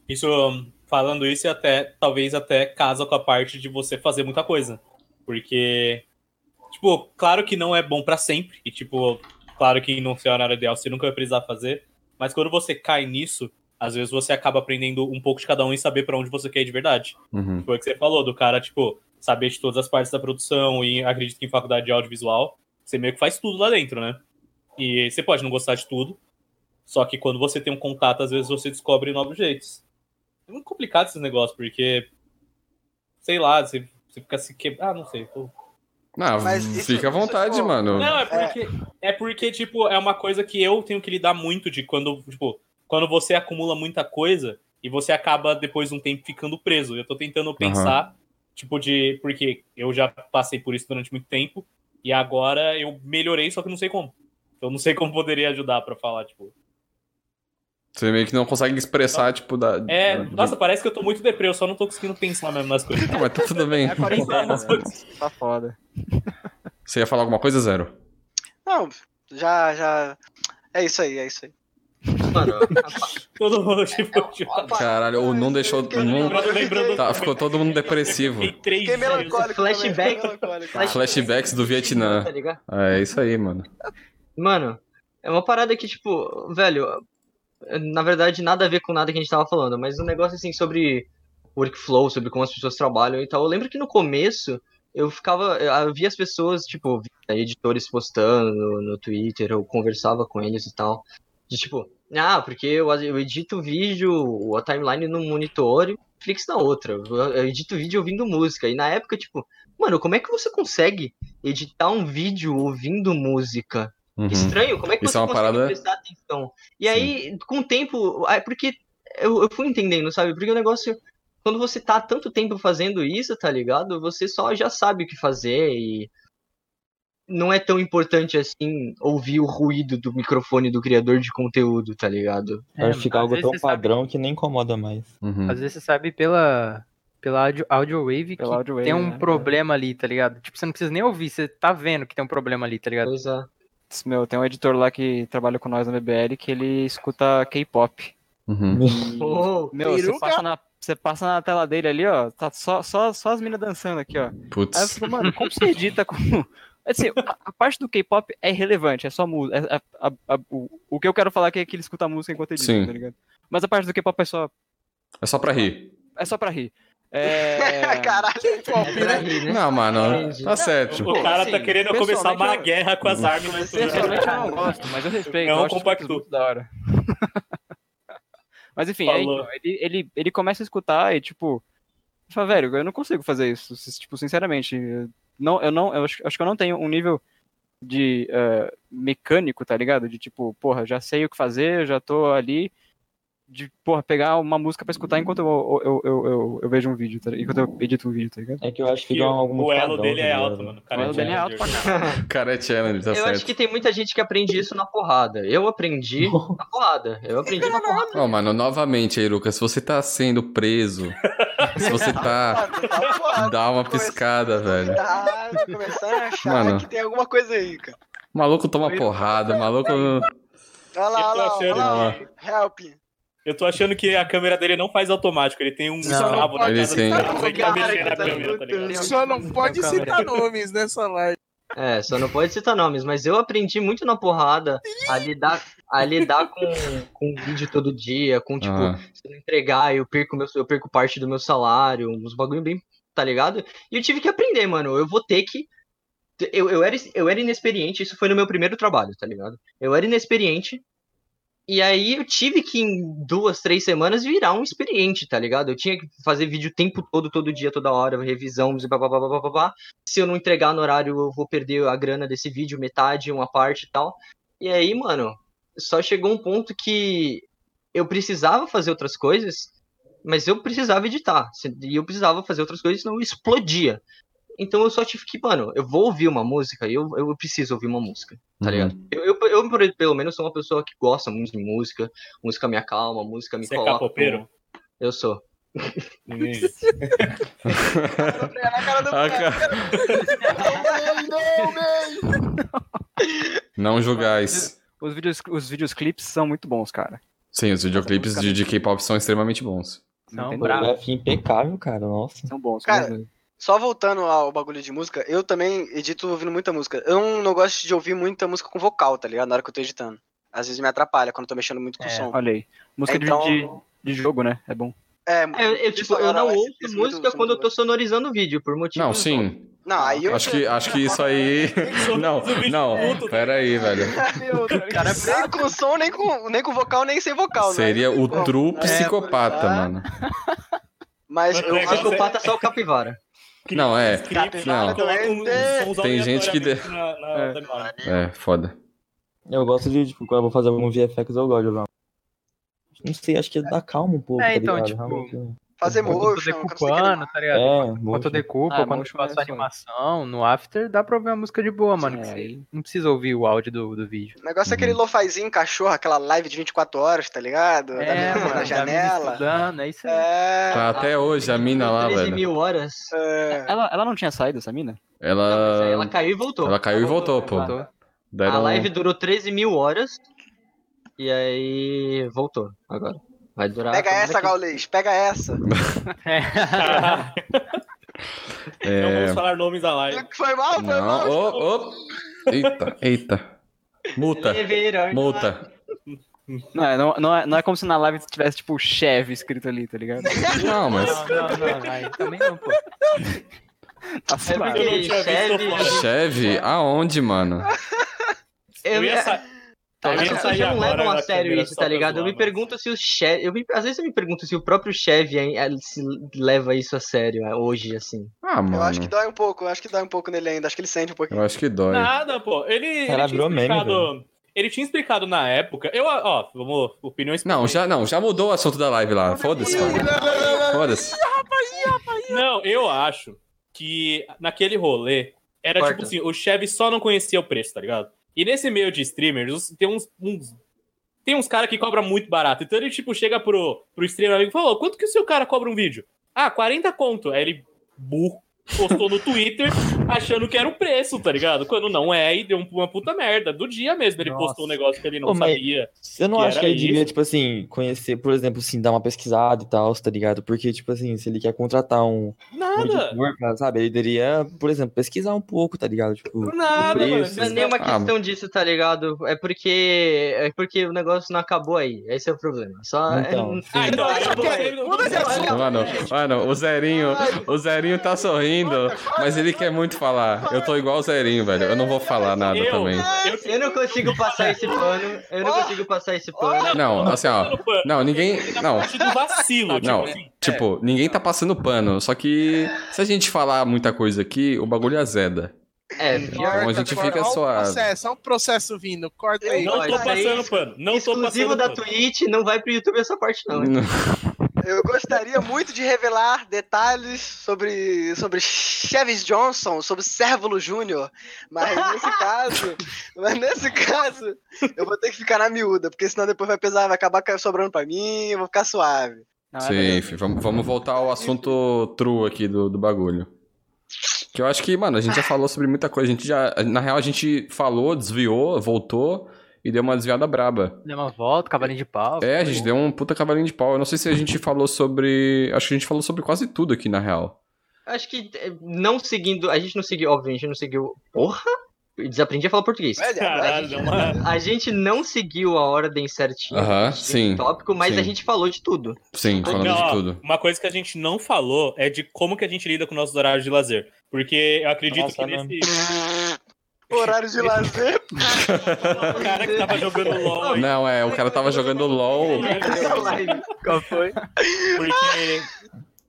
Isso, falando isso, até talvez até casa com a parte de você fazer muita coisa. Porque, tipo, claro que não é bom para sempre. E, tipo, claro que no cenário ideal você nunca vai precisar fazer. Mas quando você cai nisso, às vezes você acaba aprendendo um pouco de cada um e saber para onde você quer ir de verdade. Uhum. Foi o que você falou, do cara, tipo, saber de todas as partes da produção e acredito que em faculdade de audiovisual, você meio que faz tudo lá dentro, né? E você pode não gostar de tudo, só que quando você tem um contato, às vezes você descobre novos jeitos. É muito complicado esses negócios, porque, sei lá, você, você fica se quebrando. Ah, não sei, tô Não, Mas fica à isso, vontade, mano. Não, é porque, é porque, tipo, é uma coisa que eu tenho que lidar muito de quando, tipo, quando você acumula muita coisa e você acaba, depois de um tempo, ficando preso. Eu tô tentando pensar, tipo, de. Porque eu já passei por isso durante muito tempo e agora eu melhorei, só que não sei como. Eu não sei como poderia ajudar pra falar, tipo. Você meio que não consegue expressar, tipo, da. É, da- nossa, parece que eu tô muito deprê, eu só não tô conseguindo pensar mesmo nas coisas. Não, mas tá tudo bem. É a quarentena, né? Tá foda. Você ia falar alguma coisa, Zero? Não, já, já. É isso aí, é isso aí. Mano, Todo mundo, tipo, Caralho, ou não deixou. Não, lembrando, tá, ficou todo mundo depressivo. Fiquei três Fiquei dias. melancólico. Flashback. melancólico. Flashbacks do Vietnã. tá ligado? É isso aí, mano. Mano, é uma parada que, tipo, velho, na verdade nada a ver com nada que a gente tava falando, mas um negócio assim sobre workflow, sobre como as pessoas trabalham e tal. Eu lembro que no começo eu ficava, eu via as pessoas, tipo, editores postando no, no Twitter, eu conversava com eles e tal. De tipo, ah, porque eu, eu edito vídeo, a timeline num monitor e o Netflix na outra. Eu edito vídeo ouvindo música. E na época, tipo, mano, como é que você consegue editar um vídeo ouvindo música? Uhum. Estranho, como é que Isso você é uma consegue parada- prestar atenção? E aí, com o tempo, porque eu, eu fui entendendo, sabe? Porque o negócio, quando você tá há tanto tempo fazendo isso, tá ligado? Você só já sabe o que fazer e não é tão importante assim ouvir o ruído do microfone do criador de conteúdo, tá ligado? Vai É, ficar algo tão você sabe- padrão que nem incomoda mais. Uhum. Às vezes você sabe pela, pela audio, audio wave Pela que audio wave, tem um né? problema ali, tá ligado? Tipo, você não precisa nem ouvir, você tá vendo que tem um problema ali, tá ligado? Pois é. Meu, tem um editor lá que trabalha com nós na BBL que ele escuta K-pop. Uhum. Oh, Meu, você passa, na, você passa na tela dele ali, ó, tá só, só, só as minas dançando aqui, ó. Aí eu Putz. fico, mano, como você edita com. Assim, a, a parte do K-pop é irrelevante, é só música. É, é- a- a- o, o que eu quero falar aqui é que ele escuta música enquanto edita, Sim. tá ligado? Mas a parte do K-pop é só, É só pra rir. é só pra rir. É... Caralho. K-pop, é pra né? rir, né? Não, mano, tá certo. O cara tá assim, querendo começar uma eu- guerra com as armas. né? Pessoalmente eu não gosto, mas eu respeito. Não eu acho as compacto. da hora. mas enfim, aí, Falou. então, ele, ele, ele começa a escutar e, tipo, fala, velho, eu não consigo fazer isso. Tipo, sinceramente, eu não, eu não, eu acho, acho que eu não tenho um nível de eh, mecânico, tá ligado? De tipo, porra, já sei o que fazer, já tô ali. De, porra, pegar uma música pra escutar enquanto eu, eu, eu, eu, eu vejo um vídeo, tá, enquanto eu edito um vídeo, tá ligado? É que eu acho que Que fica muito o elo padrão, dele tá é alto, mano. O elo dele é alto pra caralho. Cara, é challenge, tá Eu certo. acho que tem muita gente que aprende isso na porrada. Eu aprendi na porrada. Eu aprendi na porrada. Ó, mano, novamente aí, Lucas, se você tá sendo preso, se você tá. Dá uma piscada, velho. Tá começando a achar Mano. que tem alguma coisa aí, cara. O maluco toma porrada, o maluco. Olha lá, Eu tô olha lá, olha lá. Help. Eu tô achando que a câmera dele não faz automático, ele tem um escravo na casa tem. dele na tá câmera, tá ligado? Só não pode Não, citar nomes nessa live. É, só não pode citar nomes, mas eu aprendi muito na porrada a lidar, a lidar com, com vídeo todo dia, com tipo, Ah. se eu não entregar, eu perco, meu, eu perco parte do meu salário, uns bagulho bem, tá ligado? E eu tive que aprender, mano. Eu vou ter que. Eu, eu, era, eu era inexperiente, isso foi no meu primeiro trabalho, tá ligado? Eu era inexperiente. E aí eu tive que, em duas, três semanas, virar um experiente, tá ligado? Eu tinha que fazer vídeo o tempo todo, todo dia, toda hora, revisão, babá, babá. Se eu não entregar no horário, eu vou perder a grana desse vídeo, metade, uma parte e tal. E aí, mano, só chegou um ponto que eu precisava fazer outras coisas, mas eu precisava editar. E eu precisava fazer outras coisas, senão eu explodia. Então eu só tive que, mano, eu vou ouvir uma música e eu, eu preciso ouvir uma música, tá Uhum. ligado? Eu, eu, eu, pelo menos, sou uma pessoa que gosta muito de música, música me acalma, música me Você é coloca. capopeiro? Eu sou. Cara. Não julgais. Os vídeos, os vídeos clips são muito bons, cara. Sim, os videoclipes de, de K-pop são extremamente bons. Não, bravo. Fotografia impecável, cara, nossa. São bons. Cara, mesmo. Só voltando ao bagulho de música, eu também edito ouvindo muita música. Eu não, não gosto de ouvir muita música com vocal, tá ligado? Na hora que eu tô editando. Às vezes me atrapalha quando eu tô mexendo muito com o É, som. Olha aí. Música de- Então- de, de jogo, né? É bom. É, Eu, eu, tipo, eu não ouço música quando eu tô sonorizando o vídeo, por motivo. Não, sim. Não, aí eu. Acho que, acho que isso aí. Não, não, pera aí, velho. Cara, nem com som, nem com, nem com vocal, nem sem vocal, né? Seria o Bom, true é, psicopata, tá. mano. Mas eu, Mas O psicopata é só o capivara. Não, é. Script, Não. coloca uns sons Tem gente que de- na- na É. É, foda. Eu gosto de, tipo, quando eu vou fazer algum VFX, eu gosto de jogar. Não sei, acho que dá calma um pouco, É, tá então, ligado? tipo, Realmente, né? Fazer motion, decupando, tá ligado? É, Quando decupa, Ah, quando faz é animação, no After, dá pra ouvir a música de boa, mano. É, você aí- não precisa ouvir o áudio do, do vídeo. O negócio é aquele lofazinho, cachorro, aquela live de 24 horas, tá ligado? Da É, menina mano, na da janela. estudando, é isso aí. É, Tá até hoje a mina lá, 13 velho. mil horas. é. Ela, ela não tinha saído, essa mina? Não, mas aí Ela. ela caiu e voltou. Ela caiu e voltou, pô. Voltou. A live durou 13 mil horas. E aí voltou agora. Vai durar. Pega essa, que- Gaulês, pega essa. Não É... vamos falar nomes da live. Foi mal, foi Não, mal. ô, ô. Eita, eita. Multa, Verão, multa. Não é, não, não, é, não é como se na live tivesse, tipo, chefe escrito ali, tá ligado? Não, mas. Não, não, não, aí também não, pô. Tá É porque. Cheve, aonde, mano? Eu ia Eu ia as pessoas não agora levam a sério isso, tá ligado? Eu me pergunto se o Chevy. Eu me- às vezes eu me pergunto se o próprio Chevy hein, ele se leva isso a sério é, hoje, assim. Ah, Eu acho que mano. dói um pouco, eu acho que dói um pouco nele ainda, acho que ele sente um pouquinho. Eu acho que dói. Nada, pô. Ele, ele Cara, tinha virou meme, explicado. ele tinha explicado na época. Eu, ó, vamos. Opiniões. Não, já não, já mudou o assunto da live lá. Foda-se, mano. Foda-se. Não, eu acho que naquele rolê era Corta. tipo assim: o Chevy só não conhecia o preço, tá ligado? E nesse meio de streamers, tem uns. uns- tem uns caras que cobram muito barato. Então ele, tipo, chega pro, pro streamer amigo e fala: "Ô, quanto que o seu cara cobra um vídeo? Ah, 40 conto. Aí ele, burro, postou no Twitter achando que era o preço, tá ligado? Quando não é, e deu um- uma puta merda. Do dia mesmo ele Nossa. postou um negócio que ele não Ô, sabia. Eu não que acho que ele devia, isso. tipo assim, conhecer, por exemplo, assim, dar uma pesquisada e tal, tá ligado? Porque, tipo assim, se ele quer contratar um, um Nada. editor, pra- sabe? Ele deveria, por exemplo, pesquisar um pouco, tá ligado? Tipo, Nada, o mano. preço. Não é nenhuma Ah, questão disso, tá ligado? É porque. É porque o negócio não acabou aí. Esse é o problema. Só. Então, Ah, então, Muda de assunto. Mano, mano, o Zerinho, o Zerinho tá sorrindo, mas ele quer muito falar. Eu tô igual o Zerinho, velho. Eu não vou falar nada Eu- também. eu- Eu não consigo passar esse pano. Eu não consigo passar esse pano. Não, assim, ó. Não, ninguém. Não, parte do vacilo, tipo não. assim. Tipo, ninguém tá passando pano. Só que se a gente falar muita coisa aqui, o bagulho azeda. É, pior. Então a gente fica suave. processo, o processo vindo. Corta aí. Não tô passando pano. Não tô exclusivo da pano. Twitch, não vai pro YouTube essa parte, não. hein? Eu gostaria muito de revelar detalhes sobre, sobre Chevis Johnson, sobre Sérvulo Júnior, mas nesse caso, mas nesse caso, eu vou ter que ficar na miúda, porque senão depois vai pesar, vai acabar sobrando pra mim, eu vou ficar suave. Não, é Sim, fi, vamos, vamos voltar ao assunto true aqui do, do bagulho. Que eu acho que, mano, a gente já falou sobre muita coisa. A gente já. Na real, a gente falou, desviou, voltou e deu uma desviada braba. Deu uma volta, cavalinho de pau. É, a gente deu um puta cavalinho de pau. Eu não sei se a gente falou sobre. Acho que a gente falou sobre quase tudo aqui, na real. Acho que eh, não seguindo. A gente não seguiu, óbvio, a gente não seguiu. Porra! Desaprendi a falar português. Velho, Caralho, deu uma... A gente não seguiu a ordem certinha Aham, do sim. tópico, mas sim. a gente falou de tudo. Sim, falando Não, de ó, tudo. Uma coisa que a gente não falou é de como que a gente lida com nossos horários de lazer. Porque eu acredito Nossa, que não. nesse. Horário de lazer. O cara que tava jogando LOL aí, Não, é, o cara tava jogando LOL. Qual foi? Porque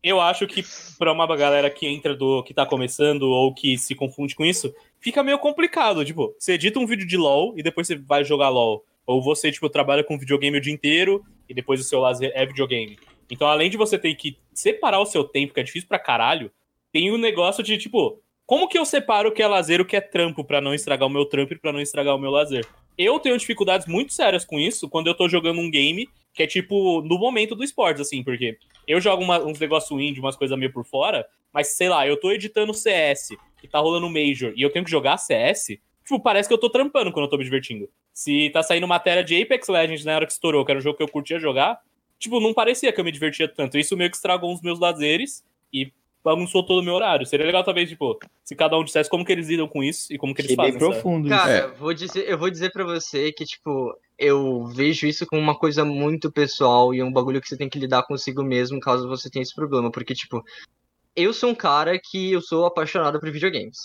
eu acho que pra uma galera que entra do. que tá começando ou que se confunde com isso, fica meio complicado. Tipo, você edita um vídeo de LOL e depois você vai jogar LOL. Ou você, tipo, trabalha com videogame o dia inteiro e depois o seu lazer é videogame. Então, além de você ter que separar o seu tempo, que é difícil pra caralho, tem um negócio de, tipo, como que eu separo o que é lazer e o que é trampo pra não estragar o meu trampo e pra não estragar o meu lazer? Eu tenho dificuldades muito sérias com isso quando eu tô jogando um game que é, tipo, no momento do esporte, assim, porque eu jogo uma- uns negócios indie, umas coisas meio por fora, mas sei lá, eu tô editando CS, que tá rolando Major, e eu tenho que jogar CS, tipo, parece que eu tô trampando quando eu tô me divertindo. Se tá saindo matéria de Apex Legends na hora que estourou, que era um jogo que eu curtia jogar, tipo, não parecia que eu me divertia tanto. Isso meio que estragou os meus lazeres e bagunçou todo o meu horário. Seria legal, talvez, tipo, se cada um dissesse como que eles lidam com isso e como que eles Achei bem fazem. profundo isso. Cara, É. vou dizer, eu vou dizer pra você que, tipo, eu vejo isso como uma coisa muito pessoal e um bagulho que você tem que lidar consigo mesmo caso você tenha esse problema. Porque, tipo, eu sou um cara que eu sou apaixonado por videogames.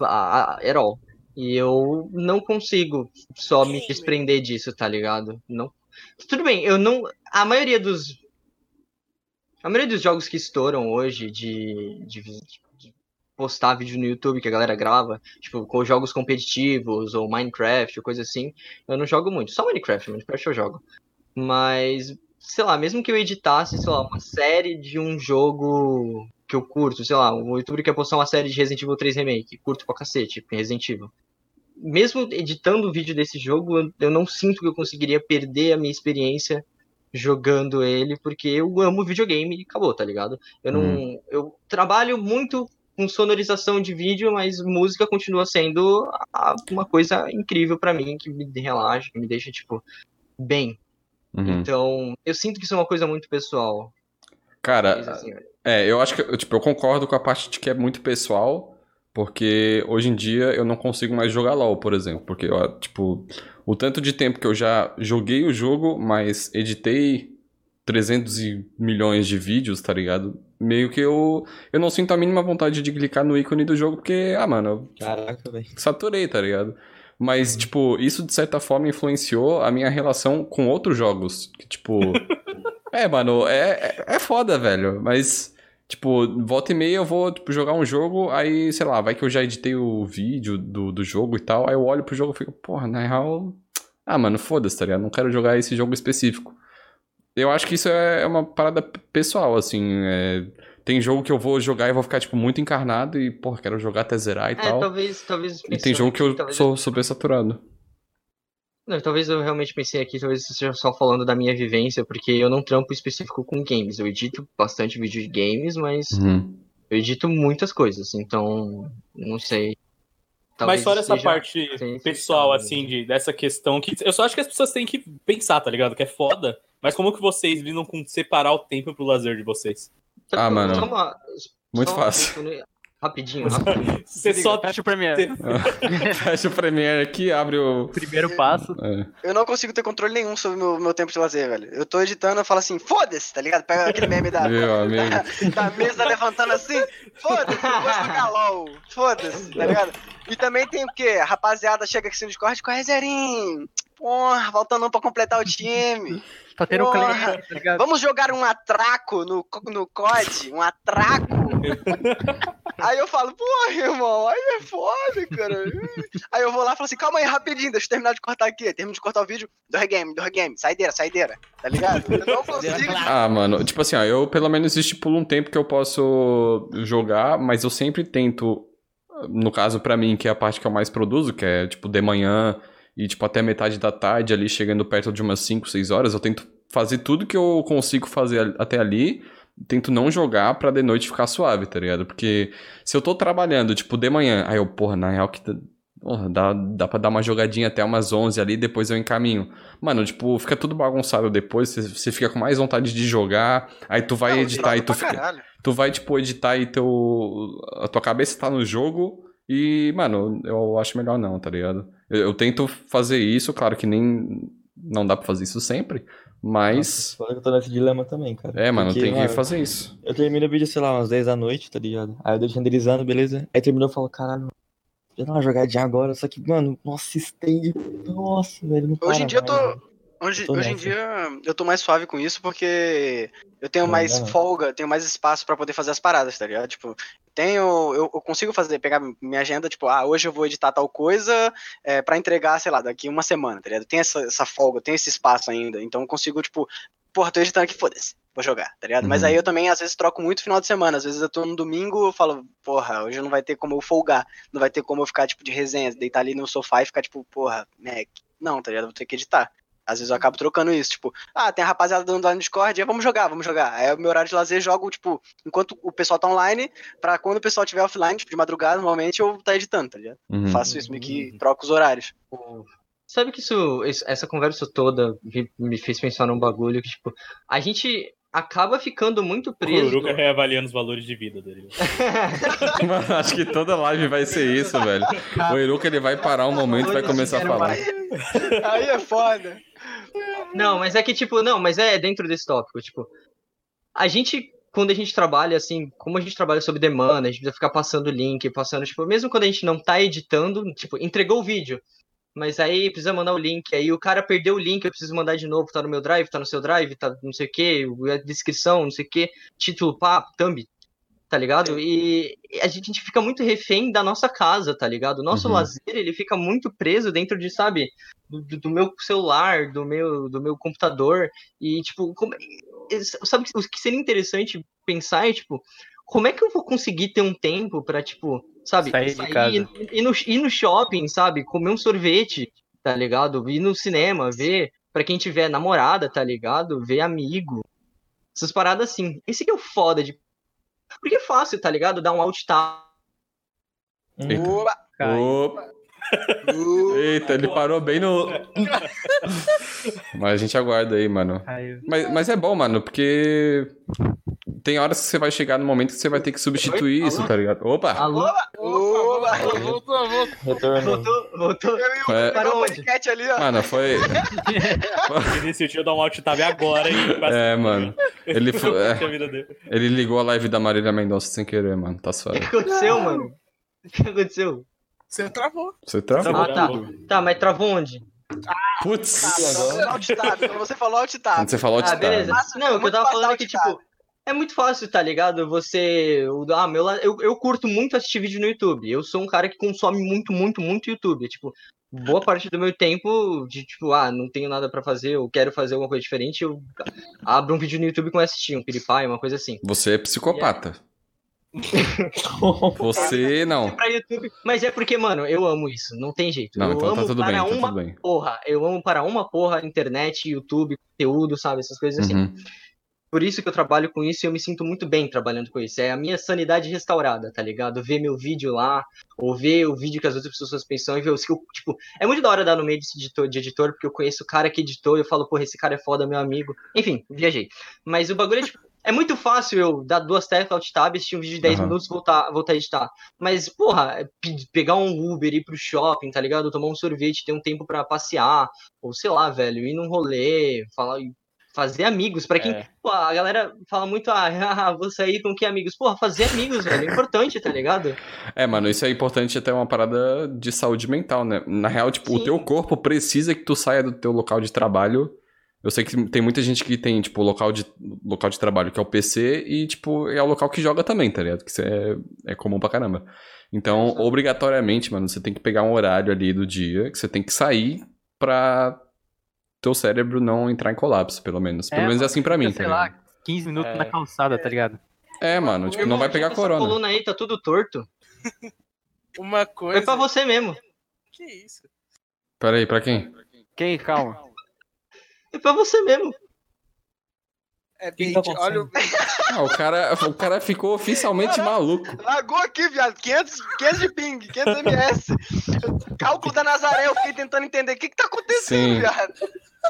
A, a, at all. E eu não consigo só me desprender disso, tá ligado? Não. Tudo bem, eu não. A maioria dos. A maioria dos jogos que estouram hoje de, de, de postar vídeo no YouTube que a galera grava, tipo, com jogos competitivos ou Minecraft ou coisa assim, eu não jogo muito. Só Minecraft, Minecraft eu jogo. Mas, sei lá, mesmo que eu editasse, sei lá, uma série de um jogo que eu curto, sei lá, o youtuber quer postar uma série de Resident Evil 3 Remake, curto pra cacete, Resident Evil. Mesmo editando o vídeo desse jogo, eu não sinto que eu conseguiria perder a minha experiência jogando ele, porque eu amo videogame e acabou, tá ligado? Eu não. Hum. Eu trabalho muito com sonorização de vídeo, mas música continua sendo uma coisa incrível pra mim, que me relaxa, que me deixa, tipo, bem. Uhum. Então, eu sinto que isso é uma coisa muito pessoal. Cara, assim, É, eu acho que, tipo, eu concordo com a parte de que é muito pessoal, porque hoje em dia eu não consigo mais jogar LoL, por exemplo, porque, ó, tipo, o tanto de tempo que eu já joguei o jogo, mas editei 300 e milhões de vídeos, tá ligado? Meio que eu, eu não sinto a mínima vontade de clicar no ícone do jogo, porque, ah, mano, eu Caraca, velho. saturei, tá ligado? Mas, tipo, isso de certa forma influenciou a minha relação com outros jogos. Que, tipo. é, mano, é, é, é foda, velho. Mas, tipo, volta e meia eu vou tipo, jogar um jogo, aí, sei lá, vai que eu já editei o vídeo do, do jogo e tal, aí eu olho pro jogo e fico, porra, na real. Ah, mano, foda-se, tá ligado? Não quero jogar esse jogo específico. Eu acho que isso é uma parada pessoal, assim. é, Tem jogo que eu vou jogar e vou ficar, tipo, muito encarnado e, porra, quero jogar até zerar e É, tal. talvez, talvez. E tem jogo que eu sou super saturado. Não, talvez eu realmente pensei aqui, talvez eu esteja só falando da minha vivência, porque eu não trampo específico com games. Eu edito bastante vídeo de games, mas Uhum. eu edito muitas coisas, então não sei. Mas Talvez fora essa seja- parte seja pessoal, assim, de, dessa questão que. Eu só acho que as pessoas têm que pensar, tá ligado? Que é foda. Mas como que vocês lidam com separar o tempo pro lazer de vocês? Ah, mano. Uma- Muito fácil. Rapidinho, rapidinho. Você só. Fecha o Premiere. Fecha o Premiere aqui, abre o. Primeiro passo. É. Eu não consigo ter controle nenhum sobre o meu, meu tempo de lazer, velho. Eu tô editando, eu falo assim, foda-se, tá ligado? Pega aquele meme da, Meu amigo. da mesa levantando assim, foda-se, eu vou jogar LOL, foda-se, tá ligado? E também tem o quê? A rapaziada chega aqui no Discord com zerinho. Porra, faltando um pra completar o time. Tá tendo um Porra. cliente, tá ligado? Vamos jogar um atraco no, no COD? Um atraco? Aí eu falo, porra, irmão, aí é foda, cara. Aí eu vou lá e falo assim, calma aí, rapidinho, deixa eu terminar de cortar aqui. Termino de cortar o vídeo, do regame, do regame, saideira, saideira, tá ligado? Eu não consigo. Ah, mano, tipo assim, ó, eu pelo menos estipulo um tempo que eu posso jogar, mas eu sempre tento, no caso pra mim, que é a parte que eu mais produzo, que é tipo de manhã e tipo até metade da tarde ali, chegando perto de umas 5, 6 horas, eu tento fazer tudo que eu consigo fazer até ali, tento não jogar pra de noite ficar suave, tá ligado? Porque se eu tô trabalhando, tipo, de manhã, aí eu, porra, na real que tá- porra, dá, dá pra dar uma jogadinha até umas 11 ali, depois eu encaminho. Mano, tipo, fica tudo bagunçado depois, você, fica com mais vontade de jogar, aí tu vai Não, editar e tu fica, caralho. tu vai, tipo, editar e teu, a tua cabeça tá no jogo e, mano, eu acho melhor não, tá ligado? Eu, eu tento fazer isso, claro que nem, não dá pra fazer isso sempre, mas, que eu tô nesse dilema também, cara. é, mano, Porque, tem que mano, fazer isso. Eu termino o vídeo, sei lá, umas 10 da noite, tá ligado? Aí eu deixo renderizando, beleza? Aí terminou e falo, caralho, já dá uma jogadinha agora, só que, mano, nossa, stay. Nossa, velho, não Hoje em dia eu mais, tô. Hoje, hoje em dia eu tô mais suave com isso porque eu tenho Não, mais não. folga, tenho mais espaço pra poder fazer as paradas, tá ligado? Tipo, tenho. Eu, eu consigo fazer, pegar minha agenda, tipo, ah, hoje eu vou editar tal coisa é, para entregar, sei lá, daqui uma semana, tá ligado? Tem essa, essa folga, tem esse espaço ainda. Então eu consigo, tipo, porra, tô editando aqui, foda-se, vou jogar, tá ligado? Mas Uhum. aí eu também, às vezes, troco muito final de semana. Às vezes eu tô no domingo, eu falo, porra, hoje não vai ter como eu folgar, não vai ter como eu ficar, tipo, de resenha, deitar ali no sofá e ficar, tipo, porra, Mac. Não, tá ligado? Vou ter que editar. Às vezes eu acabo trocando isso, tipo, ah, tem a rapaziada dando lá no Discord, é, vamos jogar, vamos jogar. Aí é o meu horário de lazer, jogo, tipo, enquanto o pessoal tá online, pra quando o pessoal estiver offline, tipo, de madrugada, normalmente eu tá editando, tá ligado? Uhum. Faço isso, meio que troco os horários. Sabe que isso, essa conversa toda me, fez pensar num bagulho que, tipo, a gente acaba ficando muito O preso. Uruka reavaliando os valores de vida dele. Mano, acho que toda live vai ser isso, velho. O Iruka, ele vai parar um momento e vai começar a falar. Aí é foda. Não, mas é que, tipo, não, mas é dentro desse tópico, tipo, a gente, quando a gente trabalha, assim, como a gente trabalha sob demanda, a gente precisa ficar passando link, passando, tipo, mesmo quando a gente não tá editando, tipo, entregou o vídeo, mas aí precisa mandar o link, aí o cara perdeu o link, eu preciso mandar de novo, tá no meu drive, tá no seu drive, tá não sei o que, a descrição, não sei o que, título, papo, thumb. Tá ligado? E a gente, a gente fica muito refém da nossa casa, tá ligado? O nosso Uhum. lazer, ele fica muito preso dentro de, sabe, do, do- meu celular, do meu, do meu computador. E, tipo, como- sabe o que seria interessante pensar é, tipo, como é que eu vou conseguir ter um tempo pra, tipo, sabe, Sair de casa. ir, no, ir no shopping, sabe, comer um sorvete, tá ligado? Ir no cinema, ver, pra quem tiver namorada, tá ligado? Ver amigo. Essas paradas assim. Esse que é o foda de. Porque é fácil, tá ligado? Dar um alt tab. Opa. oba. Eita, ele parou bem no. Mas a gente aguarda aí, mano. Mas, mas é bom, mano, porque tem horas que você vai chegar no momento que você vai ter que substituir isso, tá ligado? Opa! Alô? Oba. Voltou, voltou, voltou. Voltou, voltou. Eu o É. Para o? Panicat ali, ó. Mano, foi. Ele decidiu dar um alt tab agora quase É, mano. Ele, foi- é, ele ligou a live da Marília Mendonça sem querer, mano. Tá O suave. que aconteceu, mano? O que aconteceu? Você travou. Você tá? Ah, tá. Tá, mas travou onde? Putz! Tá, alt tab. Quando você falou alt tab. Quando você falou de Ah, beleza. Não, o que eu tava falando é que, alt tab. tipo, é muito fácil, tá ligado? Você. o- Ah, meu, eu, eu curto muito assistir vídeo no YouTube. Eu sou um cara que consome muito, muito, muito YouTube. Tipo, boa parte do meu tempo de, tipo, ah, não tenho nada pra fazer, eu quero fazer alguma coisa diferente, eu abro um vídeo no YouTube e começo a assistir, um PewDiePie, uma coisa assim. Você é psicopata. Você não. Mas é porque, mano, eu amo isso, não tem jeito. Não, eu então tá amo tudo bem, para tá uma tudo bem. porra, eu amo para uma porra internet, YouTube, conteúdo, sabe, essas coisas assim. Uhum. Por isso que eu trabalho com isso e eu me sinto muito bem trabalhando com isso. É a minha sanidade restaurada, tá ligado? Ver meu vídeo lá, ou ver o vídeo que as outras pessoas pensam e ver os que eu, tipo, é muito da hora dar no meio desse editor, de editor, porque eu conheço o cara que editou e eu falo, porra, esse cara é foda, meu amigo. Enfim, viajei. Mas o bagulho é, tipo, é muito fácil eu dar duas teclas alt tab, assistir um vídeo de 10 Aham. minutos voltar, voltar a editar. Mas, porra, é pe- pegar um Uber, ir pro shopping, tá ligado? Tomar um sorvete, ter um tempo pra passear, ou sei lá, velho, ir num rolê, falar, fazer amigos. Pra quem É. Pô, a galera fala muito, ah, vou sair com que amigos? Porra, fazer amigos, velho, é importante, tá ligado? É, mano, isso é importante até uma parada de saúde mental, né? Na real, tipo, o Sim. teu corpo precisa que tu saia do teu local de trabalho. Eu sei que tem muita gente que tem, tipo, local de, local de trabalho que é o PC e, tipo, é o local que joga também, tá ligado? Que isso é, é comum pra caramba. Então, Exato. obrigatoriamente, mano, você tem que pegar um horário ali do dia que você tem que sair pra teu cérebro não entrar em colapso, pelo menos. Pelo É, menos é assim pra mim, fica, tá sei lá, ligado? 15 minutos É. na calçada, tá ligado? É, mano, tipo, não vai pegar essa corona. coluna aí tá tudo torto. Uma coisa. Foi pra você mesmo. Que isso? Pera aí, pra quem? Quem? Calma. Foi pra você mesmo. É, tá bait, olha o Ah, o cara, o cara ficou oficialmente maluco. Lagou aqui, viado. 500, 500 de ping, 500 ms. Cálculo da Nazaré, eu fiquei tentando entender o que, que tá acontecendo, Sim. viado.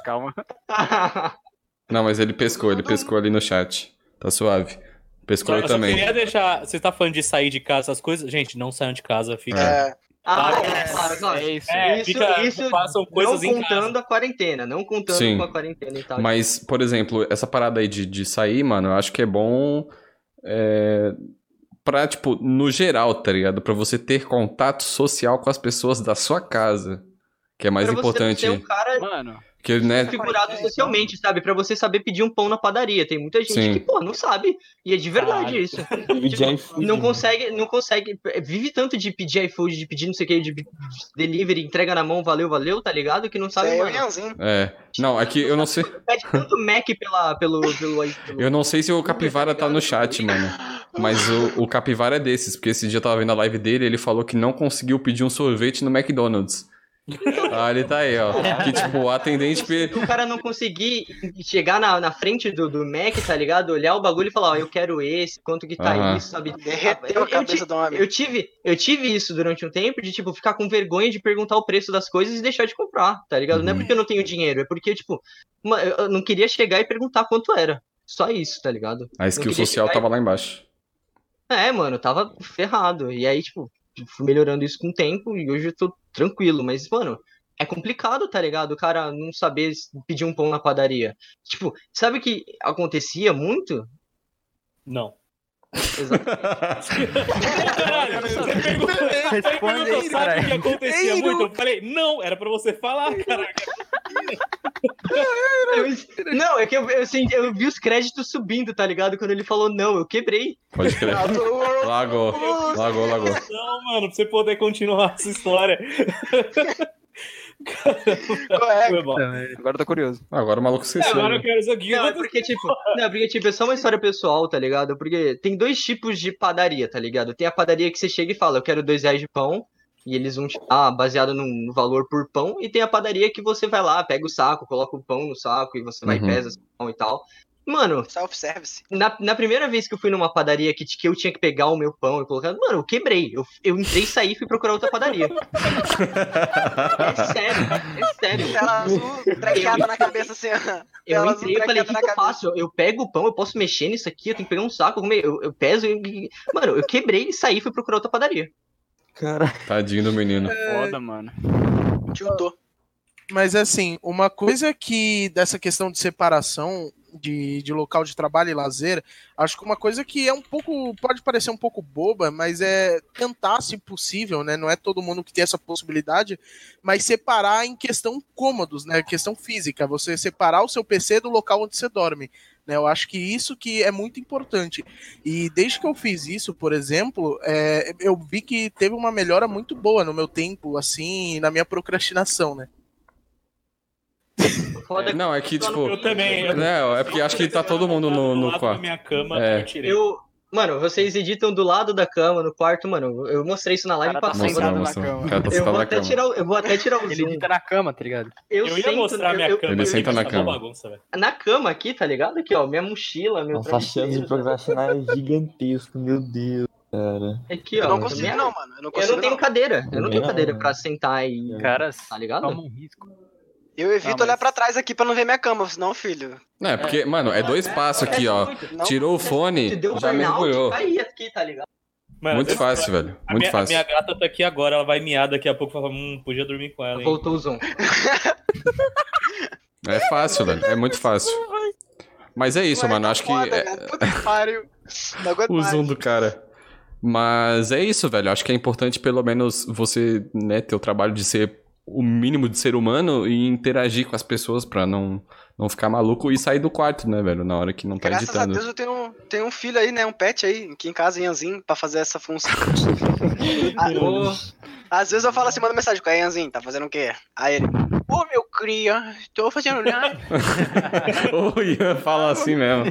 Calma. Não, mas ele pescou, ele pescou ali no chat. Tá suave. Pescou eu eu também. queria deixar. Você tá falando de sair de casa, essas coisas? Gente, não saiam de casa, fica. É, Ah, Claro. é, claro. É isso. É, isso, fica- isso façam coisas não contando a quarentena, não contando Sim. com a quarentena e tal. Mas, por exemplo, essa parada aí de, de sair, mano, eu acho que é bom. É, pra, tipo, no geral, tá ligado? Pra você ter contato social com as pessoas da sua casa. Que é mais Pra você importante. ser um cara Mano, Que, né? configurado socialmente, sabe? Pra você saber pedir um pão na padaria. Tem muita gente Sim. que, pô, não sabe. E é de verdade isso. IFood, Não né? consegue, não consegue. Vive tanto de pedir iFood, de pedir não sei o que, de delivery, entrega na mão, valeu, valeu, tá ligado? Que não sabe, é. É. Não, aqui eu não sei. Pede tanto Mac pela, pelo, pelo, pelo- Eu não sei se o Capivara tá no chat, mano. Mas o, o Capivara é desses, porque esse dia eu tava vendo a live dele ele falou que não conseguiu pedir um sorvete no McDonald's. Ah, ele tá aí, ó. Que tipo, o atendente. pe- o cara não conseguir chegar na, na frente do, do Mac, tá ligado? Olhar o bagulho e falar, ó, eu quero esse, quanto que tá Aham. isso, sabe? Derreteu Eu- a eu cabeça ti- do homem. Eu tive, eu tive isso durante um tempo de, tipo, ficar com vergonha de perguntar o preço das coisas e deixar de comprar, tá ligado? Não é Uhum. porque eu não tenho dinheiro, é porque, tipo, ma- eu não queria chegar e perguntar quanto era. Só isso, tá ligado? A skill social tava lá embaixo. É, mano, tava ferrado. E aí, tipo, fui melhorando isso com o tempo e hoje eu tô tranquilo. Mas, mano, é complicado, tá ligado? O cara não saber pedir um pão na padaria. Tipo, sabe o que acontecia muito? Não. Exatamente. Caralho, você perguntou, você Responde aí, perguntou, sabe o que acontecia muito? Eu falei, não, era pra você falar, caraca. Eu- não, é que eu, eu, senti- eu vi os créditos subindo, tá ligado? Quando ele falou não, eu quebrei. Pode crer. Lagou, lagou, lagou. Não, mano, pra você poder continuar essa história. Foi bom. Agora eu tô curioso. Agora o maluco esqueceu. Agora né? eu quero isso aqui. Não, é porque, tipo, não, é porque, tipo, é só uma história pessoal, tá ligado? Porque tem dois tipos de padaria, tá ligado? Tem a padaria que você chega e fala, eu quero dois reais de pão, e eles vão te dar baseado no, no valor por pão, e tem a padaria que você vai lá, pega o saco, coloca o pão no saco, e você vai Uhum. e pesa esse pão e tal. Mano, Self-service. na, na primeira vez que eu fui numa padaria que, que eu tinha que pegar o meu pão e colocar. Mano, eu quebrei. Eu, eu entrei e saí e fui procurar outra padaria. é sério, é sério. Tela azul, trequeada na cabeça assim. Eu entrei e falei, o que, que eu faço? Eu pego o pão, eu posso mexer nisso aqui, eu tenho que pegar um saco, eu, eu, eu peso e. Mano, eu quebrei e saí e fui procurar outra padaria. Cara, Tadinho do menino. Foda, mano. Tiltou. Mas assim, uma coisa que dessa questão de separação de, de local de trabalho e lazer, acho que uma coisa que é um pouco, pode parecer um pouco boba, mas é tentar, se possível, né? Não é todo mundo que tem essa possibilidade, mas separar em questão cômodos, né? Questão física, você separar o seu PC do local onde você dorme. Né, eu acho que isso que é muito importante. E desde que eu fiz isso, por exemplo, é, eu vi que teve uma melhora muito boa no meu tempo, assim, na minha procrastinação, né? Foda Não, é que, tipo. Eu também. Eu Não, é porque acho que tá todo mundo no, do no lado da quarto. minha cama, É. eu tirei. Eu. Mano, vocês editam do lado da cama, no quarto, mano. Eu mostrei isso na live cara tá passada. sentado na cama. Cara tá Eu vou, até cama. tirar, o- eu vou até tirar o Ele zoom. edita na cama, tá ligado? Eu, Eu ia sento- mostrar minha eu- cama. Ele senta na tá cama. bagunça. Na cama aqui, tá ligado? Aqui, ó, minha mochila, meu nossa, chance de travesseiro, procrastinar é gigantesco, meu Deus, cara. Aqui, Eu ó. não consigo, minha- não, mano. Eu não Eu consigo, não tenho não. cadeira. Eu não tenho cadeira mano. pra sentar e. Caras, Tá ligado? toma um risco. Eu evito Não, olhar mas- pra trás aqui pra não ver minha cama, senão, filho. Não, é porque, mano, é dois passos aqui, ó. Não. Tirou o fone, Se deu já mergulhou. aqui, tá ligado? Mano, Muito fácil, velho. A Muito minha, a fácil. minha gata tá aqui agora, ela vai miar daqui a pouco e falar, hum, podia dormir com ela, hein? Voltou o zoom. É fácil, velho. É muito fácil. Mas é isso, Ué, mano. tá Acho que. foda, é- o zoom do cara. Mas é isso, velho. Acho que é importante, pelo menos, você, né, ter o trabalho de ser o mínimo de ser humano e interagir com as pessoas pra não, não ficar maluco e sair do quarto, né, velho? Na hora que não tá Graças a editando. Deus eu tenho, um- tenho um filho aí, né? Um pet aí, aqui em casa, Ianzinho, pra fazer essa função. Ah, Ô, Às vezes eu falo assim, manda mensagem com a Ianzinho, tá fazendo o quê? Aí ele, ô meu cria, tô fazendo nada. o Ian fala assim mesmo.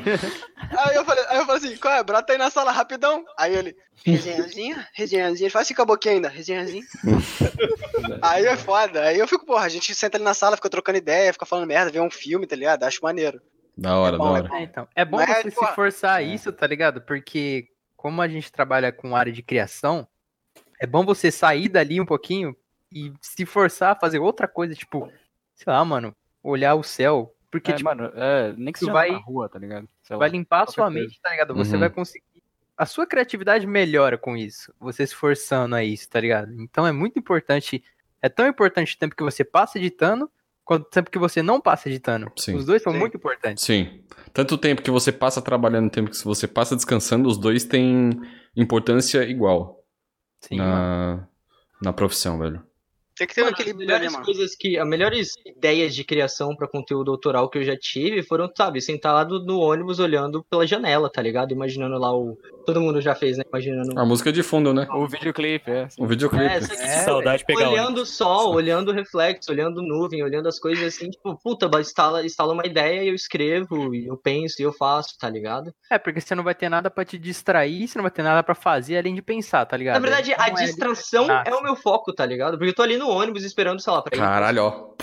Aí eu falei, aí eu falei assim, qual é? Brota aí na sala rapidão. Aí ele, resenhazinha, resenhazinha. Ele faz assim com a boquinha ainda, resenhazinha. aí é foda. Aí eu fico, porra, a gente senta ali na sala, fica trocando ideia, fica falando merda, vê um filme, tá ligado? Acho maneiro. Da hora, É bom, da é hora. bom. É, então, é bom Mas, você se forçar a isso, tá ligado? Porque como a gente trabalha com área de criação, é bom você sair dali um pouquinho e se forçar a fazer outra coisa, tipo, sei lá, mano, olhar o céu. Porque, É, tipo, mano, é, nem que seja vai- na rua, tá ligado? Sei lá. vai limpar a sua coisa. mente, tá ligado? Você Uhum. vai conseguir. A sua criatividade melhora com isso, você se forçando a isso, tá ligado? Então é muito importante. É tão importante o tempo que você passa editando, quanto o tempo que você não passa editando. Sim. Os dois são Sim. muito importantes. Sim. Tanto o tempo que você passa trabalhando, o tempo que você passa descansando, os dois têm importância igual Sim, mano. na, na profissão, velho. Tem que ter um Mano, as equilíbrio ali, melhores mano. coisas que. As melhores ideias de criação pra conteúdo autoral que eu já tive foram, sabe, sentado no ônibus olhando pela janela, tá ligado? Imaginando lá o. Todo mundo já fez, né? Imaginando. A música de fundo, né? O videoclipe, é. O videoclipe. É, essa- É, Saudade de pegar olhando o sol, olhando o reflexo, olhando nuvem, olhando as coisas assim, tipo, puta, instala, instala uma ideia e eu escrevo, e eu penso e eu faço, tá ligado? É, porque você não vai ter nada pra te distrair, você não vai ter nada pra fazer além de pensar, tá ligado? Na verdade, a Então, é- distração Ah, é o meu foco, tá ligado? Porque eu tô ali no ônibus esperando, sei lá, pra ir Caralho, ó.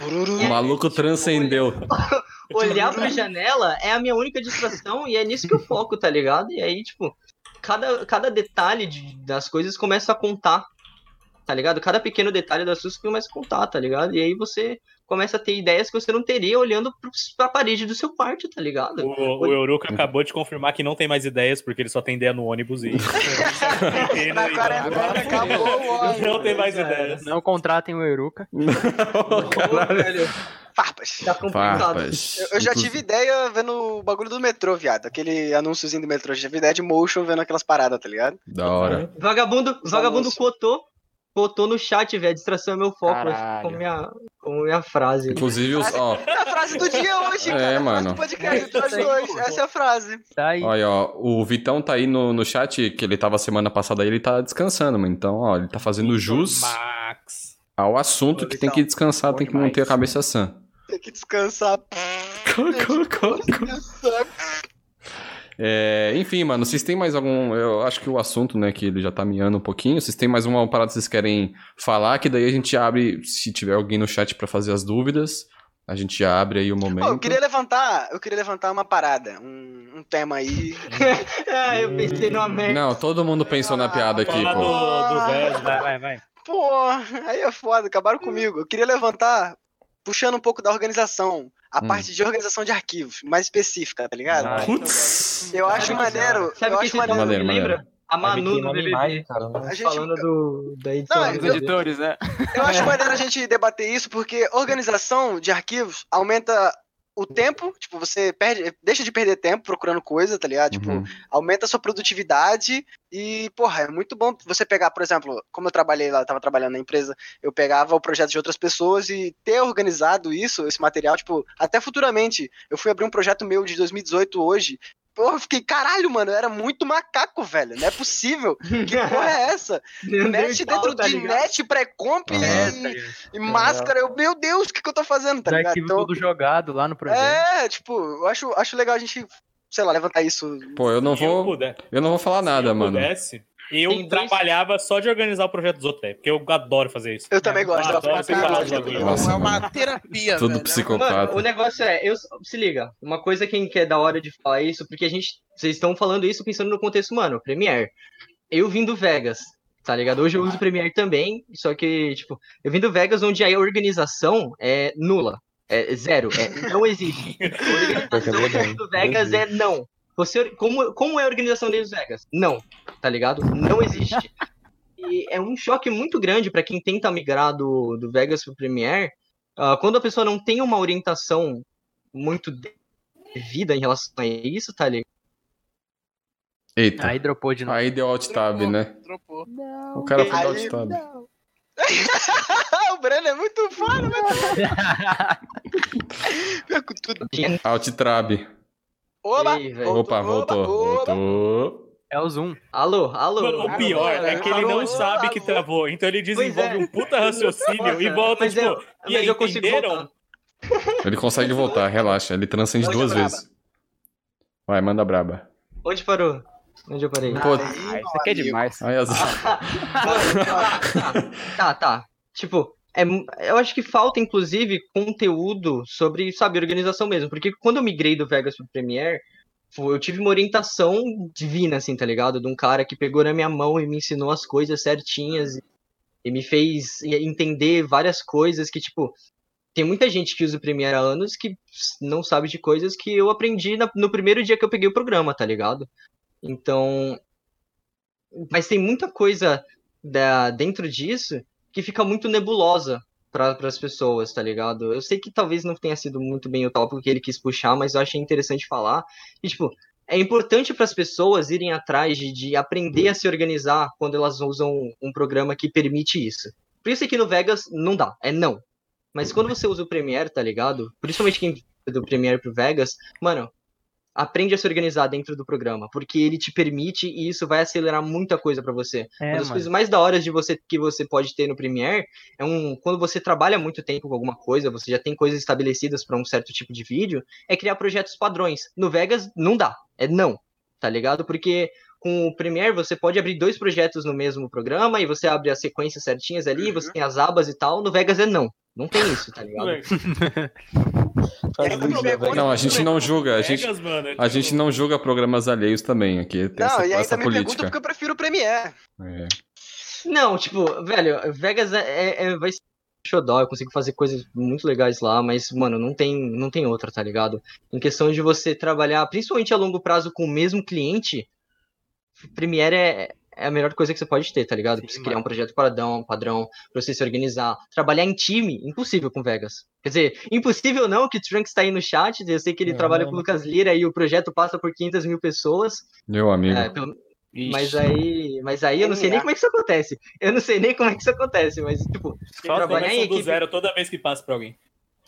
O maluco transcendeu. olhar pra janela é a minha única distração e é nisso que eu foco, tá ligado? E aí, tipo, cada, cada detalhe de- das coisas começa a contar, tá ligado? Cada pequeno detalhe das coisas começa a contar, tá ligado? E aí você começa a ter ideias que você não teria olhando pra parede do seu quarto, tá ligado? O, o Euruca acabou de confirmar que não tem mais ideias, porque ele só tem ideia no ônibus e. Na quarentena acabou o ônibus. Não tem mais ideias. Não contratem o Eruca. Pô, velho, Farpas. tá complicado. Farpas. Eu, eu já tive ideia vendo o bagulho do metrô, viado. Aquele anúnciozinho do metrô. Já tive ideia de motion vendo aquelas paradas, tá ligado? Da hora. Vagabundo, Os vagabundo anúncios. cotou, botou no chat, velho. Distração é meu foco. Caralho. Como minha, como minha frase. Inclusive, os, ó, É a frase do dia hoje, É, cara. Frase mano. podcast, dois. Essa é a frase. Tá aí. olha, ó, o Vitão tá aí no, no chat, que ele tava semana passada aí, ele tá descansando, mano. Então, ó, ele tá fazendo jus Max. ao assunto Ô, que tem que descansar, bom tem que manter a demais. cabeça sã. Tem que descansar. Descansar. É, enfim, mano, vocês têm mais algum. Eu acho que o assunto, né, que ele já tá miando um pouquinho. Vocês têm mais uma parada que vocês querem falar, que daí a gente abre, se tiver alguém no chat pra fazer as dúvidas, a gente abre aí o momento. Pô, eu queria levantar, eu queria levantar uma parada, um, um tema aí. Ah, eu pensei numa merda. Não, todo mundo pensou na piada aqui, pô. do, do. Vai, vai, vai. Pô, aí é foda, acabaram comigo. Eu queria levantar, puxando um pouco da organização, a Hum. parte de organização de arquivos, mais específica, tá ligado? Ah, Putz! Eu acho maneiro, Sabe eu acho maneiro. Maneiro, lembra? A Manu do BBB. imagem, cara. né? A gente, Falando do, da edição. Não, do Os eu- BBB. editores, né? eu acho maneiro a gente debater isso, porque organização de arquivos aumenta o tempo, tipo, você perde, deixa de perder tempo procurando coisa, tá ligado? Tipo, Uhum. aumenta a sua produtividade e, porra, é muito bom você pegar, por exemplo, como eu trabalhei lá, eu tava trabalhando na empresa, eu pegava o projeto de outras pessoas e ter organizado isso, esse material, tipo, até futuramente, eu fui abrir um projeto meu de 2018 hoje, porra, eu fiquei, caralho, mano, eu era muito macaco, velho, não é possível, que porra é essa? Net dentro tá de ligado? net, pré-comp Aham. e, e máscara, eu, meu Deus, o que que eu tô fazendo, tá Os ligado? Então, tudo jogado lá no projeto. é, tipo, eu acho, acho legal a gente, sei lá, levantar isso. Pô, eu não Se eu vou. puder- Eu não vou falar se nada, eu mano. pudesse, eu Tem dois- trabalhava só de organizar o projeto dos outros, velho. Porque eu adoro fazer isso. Eu também gosto. eu adoro os é uma terapia, Tudo velho. psicopata. Mano, o negócio é, eu, se liga, uma coisa que, é da hora de falar isso, porque a gente, vocês estão falando isso pensando no contexto, mano, Premiere. Eu vim do Vegas, tá ligado? Hoje eu uso Premiere também, só que, tipo, eu vim do Vegas onde a organização é nula, é zero, é, não existe. A organização do Vegas é não. Você, como, como é a organização deles Vegas? Não, tá ligado? Não existe. E é um choque muito grande pra quem tenta migrar do, do Vegas pro Premiere, ah, quando a pessoa não tem uma orientação muito devida em relação a isso, tá ligado? Eita. Aí dropou de novo. Aí deu alt tab, né? Dropou. O cara foi alt tab. o Breno é muito foda, tudo. Alt tab. Oba! Ei, velho. Opa, voltou. oba. Voltou. É o Zoom. Alô, alô. Mano, o pior é que ele não sabe que travou, então ele desenvolve é. um puta raciocínio e volta, mas tipo, eu- e aí, eu consigo entenderam? Ele consegue voltar, relaxa. Ele transcende Onde duas é braba? vezes. Vai, manda braba. Onde parou? Onde eu parei? Pô, Ah, isso aqui é demais. aí as... Tá, tá. Tipo, é, eu acho que falta, inclusive, conteúdo sobre, sabe, organização mesmo. Porque quando eu migrei do Vegas pro Premiere, eu tive uma orientação divina, assim, tá ligado? De um cara que pegou na minha mão e me ensinou as coisas certinhas e, e me fez entender várias coisas que, tipo, tem muita gente que usa o Premiere há anos que não sabe de coisas que eu aprendi na- no primeiro dia que eu peguei o programa, tá ligado? Então. Mas tem muita coisa da, dentro disso que fica muito nebulosa para as pessoas, tá ligado? Eu sei que talvez não tenha sido muito bem o tópico que ele quis puxar, mas eu achei interessante falar. E, tipo, é importante para as pessoas irem atrás de, de aprender a se organizar quando elas usam um programa que permite isso. Por isso aqui no Vegas não dá, é não. Mas quando você usa o Premiere, tá ligado? Principalmente quem do Premiere pro Vegas, mano, aprende a se organizar dentro do programa, porque ele te permite e isso vai acelerar muita coisa para você. É, Uma das mano. coisas mais da hora de você que você pode ter no Premiere é um quando você trabalha muito tempo com alguma coisa, você já tem coisas estabelecidas para um certo tipo de vídeo, é criar projetos padrões. No Vegas não dá, é não, tá ligado? Porque com o Premiere você pode abrir dois projetos no mesmo programa e você abre as sequências certinhas ali, você tem as abas e tal. No Vegas é não. Não tem isso, tá ligado? Não, a gente não julga. A gente, é a gente não julga programas alheios também aqui. Tem Não, essa, e essa ainda me pergunta política. porque eu prefiro o Premiere. É. Não, tipo, velho, Vegas é, é- é- vai ser xodó, eu consigo fazer coisas muito legais lá, mas, mano, não tem, não tem outra, tá ligado? Em questão de você trabalhar, principalmente a longo prazo com o mesmo cliente, Premiere é, é a melhor coisa que você pode ter, tá ligado? Pra você Sim, criar mano. um projeto padrão, padrão, pra você se organizar. Trabalhar em time, impossível com Vegas. Quer dizer, impossível não, que o Trunks tá aí no chat, eu sei que ele É, trabalha não. com o Lucas Lira e o projeto passa por 500 mil pessoas. Meu amigo. É, pelo- Ixi. Mas aí, mas aí eu não sei nem como é que isso acontece. Eu não sei nem como é que isso acontece, mas tipo, Só trabalhar em começam do equipe- zero toda vez que passa pra alguém.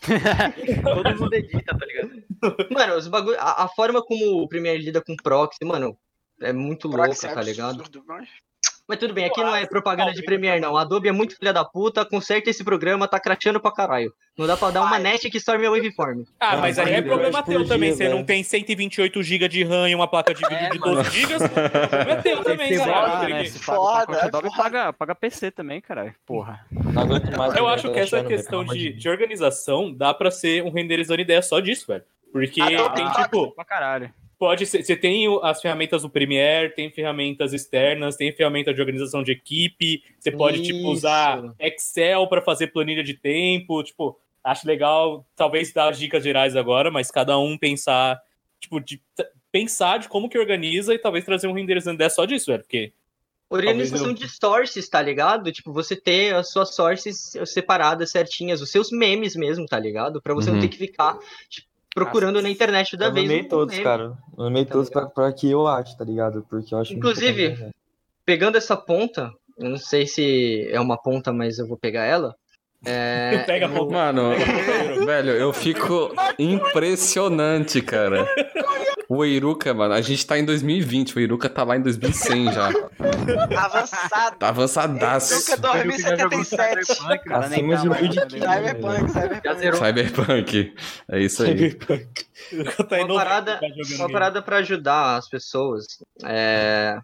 Todo mundo edita, tá ligado? mano, os bagulho, a, a forma como o Premiere lida com proxy, mano, é muito Proxy louca, tá é ligado? absurdo, mas- Mas tudo bem, aqui não é propaganda de Premiere, não. A Adobe é muito filha da puta, conserta esse programa, tá crateando pra caralho. Não dá pra dar uma net que storme a waveform. Ah, Ah, mas aí é problema teu dia, também. Você velho. não tem 128 GB de RAM e uma placa de vídeo É, de mano. 12 GB. é teu também, cara. né? Foda, Adobe, foda. paga, paga PC também, caralho. Porra. Não aguento mais. Eu acho que essa questão de, de organização dá pra ser um renderizando ideia só disso, velho. Porque Adobe tem, tipo, Pra caralho. Pode ser. Você tem as ferramentas do Premiere, tem ferramentas externas, tem ferramenta de organização de equipe. Você pode, tipo, Isso. usar Excel pra fazer planilha de tempo. Tipo, acho legal, talvez dar dicas gerais agora, mas cada um pensar, tipo, de pensar de como que organiza e talvez trazer um renderizando ideia só disso, velho. Porque Organização de sources, tá ligado? Tipo, você ter as suas sources separadas, certinhas, os seus memes mesmo, tá ligado? Pra você não Uhum. ter que ficar tipo, procurando na internet toda Eu vez. nomeei um todos, meme. cara. Eu nomeei Tá todos pra, pra que eu acho, tá ligado? Porque eu acho Inclusive- velho. Pegando essa ponta, eu não sei se é uma ponta, mas eu vou pegar ela. É, pega eu-. Mano, velho, eu fico impressionante, cara. O Eiruka, mano, a gente tá em 2020, o Eiruka tá lá em 2100 já. Avançado. Tá avançadaço. Nunca 2077. Cara, nem Acima tá de mais mil de na quilos, pandemia. Cyberpunk, Cyberpunk. Cyberpunk. É isso aí. Cyberpunk. Tá uma parada, tá uma parada pra ajudar as pessoas. É,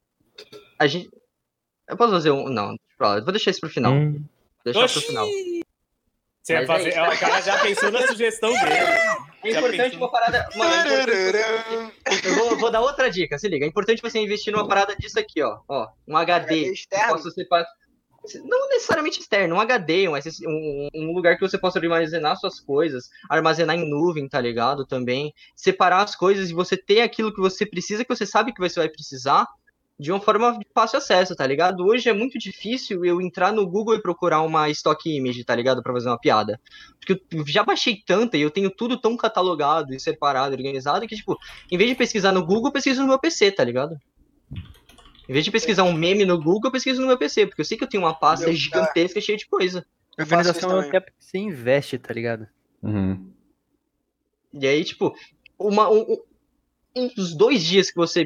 a gente. Eu posso fazer um. Não, lá, vou deixar isso pro final. Hum, Deixar Oxi! pro final. Você vai Mas é fazer. é, o cara já pensou na sugestão dele. É importante uma parada. Mano, é eu vou, vou dar outra dica, se liga. É importante você investir numa parada disso aqui, ó. Ó, um HD. externo. Possa separar. Não necessariamente externo, um HD, um, um, um lugar que você possa armazenar suas coisas, armazenar em nuvem, tá ligado? Também. Separar as coisas e você ter aquilo que você precisa, que você sabe que você vai precisar, de uma forma de fácil acesso, tá ligado? Hoje é muito difícil eu entrar no Google e procurar uma stock image, tá ligado? Pra fazer uma piada. Porque eu já baixei tanta e eu tenho tudo tão catalogado e separado, organizado, que, tipo, em vez de pesquisar no Google, eu pesquiso no meu PC, tá ligado? Em vez de pesquisar um meme no Google, eu pesquiso no meu PC, porque eu sei que eu tenho uma pasta Meu, gigantesca cheia de coisa. Isso Organização é o que você investe, tá ligado? Uhum. E aí, tipo, uma, um, um- uns dois dias que você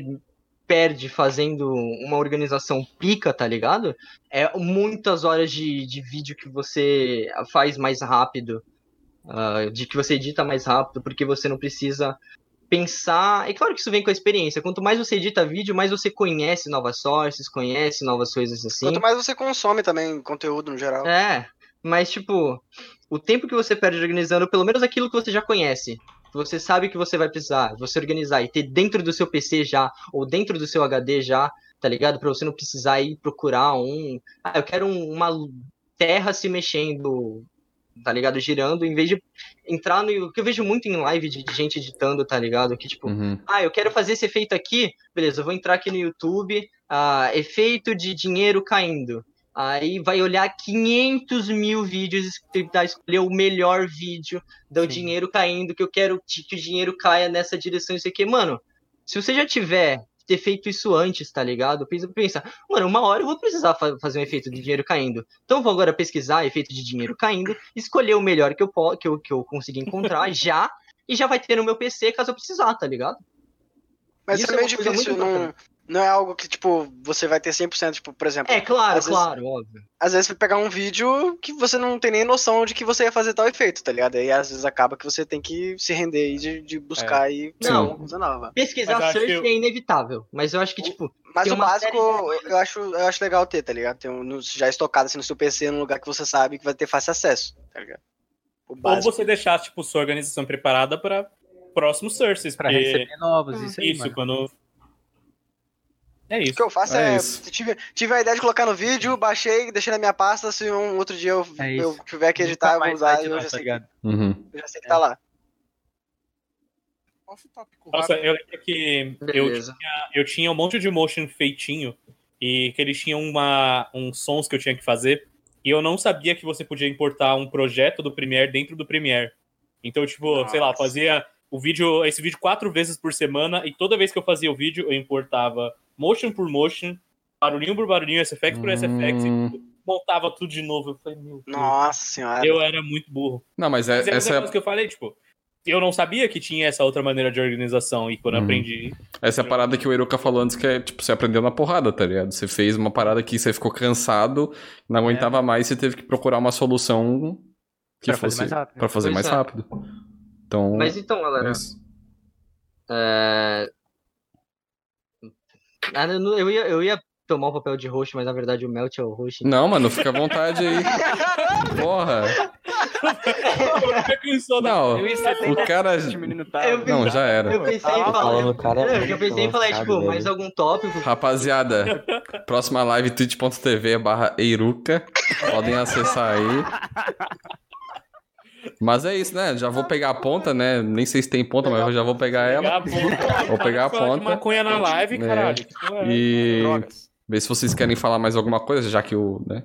perde fazendo uma organização pica, tá ligado? É muitas horas de, de vídeo que você faz mais rápido, ah, de que você edita mais rápido, porque você não precisa pensar. É claro que isso vem com a experiência. Quanto mais você edita vídeo, mais você conhece novas sources, conhece novas coisas assim. Quanto mais você consome também conteúdo no geral. É, mas tipo, o tempo que você perde organizando, pelo menos aquilo que você já conhece, você sabe que você vai precisar, você organizar e ter dentro do seu PC já, ou dentro do seu HD já, tá ligado? Pra você não precisar ir procurar um. Ah, eu quero um- uma terra se mexendo, tá ligado? Girando, em vez de entrar no. O que eu vejo muito em live de, de gente editando, tá ligado? Que tipo, Uhum. ah, eu quero fazer esse efeito aqui, beleza, eu vou entrar aqui no YouTube, ah, efeito de dinheiro caindo. Aí vai olhar 500 mil vídeos e tentar escolher o melhor vídeo do Sim. dinheiro caindo, que eu quero que o dinheiro caia nessa direção, isso aqui. Mano, se você já tiver ter feito isso antes, tá ligado? Pensa, pensa, mano, uma hora eu vou precisar fa- fazer um efeito de dinheiro caindo. Então eu vou agora pesquisar efeito de dinheiro caindo, escolher o melhor que eu, que eu, que eu conseguir encontrar já, e já vai ter no meu PC caso eu precisar, tá ligado? Mas Isso é é meio coisa difícil, não, não é algo que, tipo, você vai ter 100%, tipo, por exemplo, É, claro, Às vezes- claro, óbvio. às vezes você vai pegar um vídeo que você não tem nem noção de que você ia fazer tal efeito, tá ligado? Aí às vezes acaba que você tem que se render aí de, de buscar aí Não. uma coisa nova. Pesquisar Mas eu acho search que eu- é inevitável, mas eu acho que, tipo, Mas o básico série eu acho, eu acho legal ter, tá ligado? Ter um, no- já estocado assim no seu PC, num lugar que você sabe que vai ter fácil acesso, tá ligado? Ou você deixar, tipo, sua organização preparada para próximos sources. Pra porque receber novos, isso aí, isso, mano. quando. É O isso. que eu faço É é, tive, tive a ideia de colocar no vídeo, baixei, deixei na minha pasta, se um outro dia eu, É eu tiver que editar, eu vou usar e eu já, tá sei, ligado? Uhum. eu já sei que tá lá. Nossa, eu lembro que eu beleza. eu tinha um monte de motion feitinho e que eles tinham uma, uns sons que eu tinha que fazer e eu não sabia que você podia importar um projeto do Premiere dentro do Premiere. Então, tipo, sei lá, Nossa. fazia o vídeo, esse vídeo quatro vezes por semana, e toda vez que eu fazia o vídeo, eu importava motion por motion, barulhinho por barulhinho, SFX por SFX, Hum. e montava tudo de novo. Eu falei, meu Deus. Nossa senhora. Eu era muito burro. Não, mas é, Mas é essa, é, coisa que eu falei, tipo, eu não sabia que tinha essa outra maneira de organização, e quando eu Uhum. aprendi. essa é a parada que o Eruka falou antes, que é, tipo, você aprendeu na porrada, tá ligado? Você fez uma parada que você ficou cansado, não aguentava mais, você teve que procurar uma solução que Pra fazer fosse mais rápido. pra fazer mais é. rápido. Então, Mas então, galera, é isso. é... Ah, eu não- eu, ia, eu ia tomar o papel de host, mas na verdade o Melt é o host. Não, mano, fica à vontade aí. Porra. Não, o cara. Não, já era. Eu pensei em Tá falar. falando, cara, Eu, eu pensei em falar, lascado, tipo, mais algum tópico. Rapaziada, próxima live twitch.tv barra Eiruca. Podem acessar aí. Mas é isso, né? Já vou pegar a ponta, né? Nem sei se tem ponta, mas eu já vou pegar Pegar ela. a ponta. Vou pegar a ponta. maconha na live, É. caralho. É E ver se vocês querem falar mais alguma coisa, já que o, né?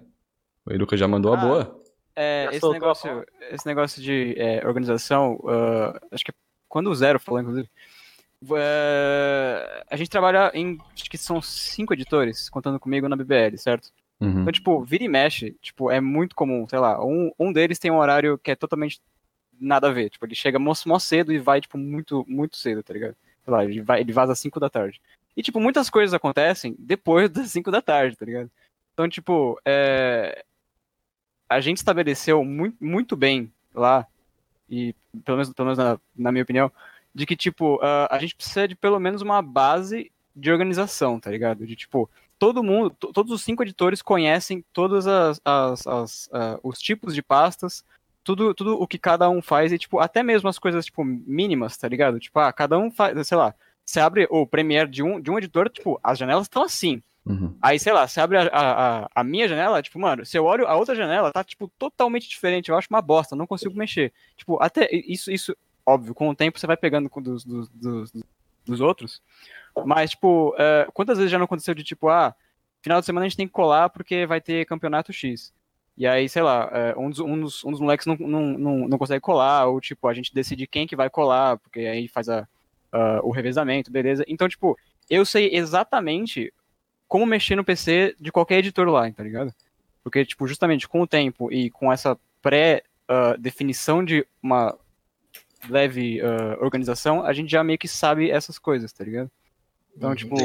O já mandou a Ah. boa. É, esse, negócio, esse negócio de é, organização, ah, acho que quando o Zero falou, inclusive, é, a gente trabalha em, acho que são cinco editores, contando comigo na BBL, certo? Uhum. Então, tipo, vira e mexe, tipo, é muito comum, sei lá, um, um deles tem um horário que é totalmente nada a ver, tipo, ele chega mó, mó cedo e vai, tipo, muito, muito cedo, tá ligado? Sei lá, ele, vai, ele vaza às 5 da tarde. E, tipo, muitas coisas acontecem depois das 5 da tarde, tá ligado? Então, tipo, é... a gente estabeleceu muito, muito bem lá, e pelo menos, pelo menos na, na minha opinião, de que, tipo, a- a gente precisa de pelo menos uma base de organização, tá ligado? De, tipo, todo mundo, to- todos os cinco editores conhecem todos as, as- as, ah, os tipos de pastas, tudo, tudo o que cada um faz e, tipo, até mesmo as coisas, tipo, mínimas, tá ligado? Tipo, ah, cada um faz, sei lá, você abre o Premiere de um, de um editor, tipo, as janelas estão assim. Uhum. Aí, sei lá, você abre a, a, a- minha janela, tipo, mano, se eu olho a outra janela, tá, tipo, totalmente diferente. Eu acho uma bosta, não consigo mexer. Tipo, até isso, isso óbvio, com o tempo você vai pegando com dos, dos, dos, dos outros. Mas, tipo, é, quantas vezes já não aconteceu de, tipo, ah, final de semana a gente tem que colar porque vai ter campeonato X. E aí, sei lá, é, um, dos, um, dos, um dos moleques não, não, não, não consegue colar, ou, tipo, a gente decide quem que vai colar, porque aí faz a, a- o revezamento, beleza? Então, tipo, eu sei exatamente como mexer no PC de qualquer editor lá, tá ligado? Porque, tipo, justamente com o tempo e com essa pré-definição de uma leve ah, organização, a gente já meio que sabe essas coisas, tá ligado? Então, tipo,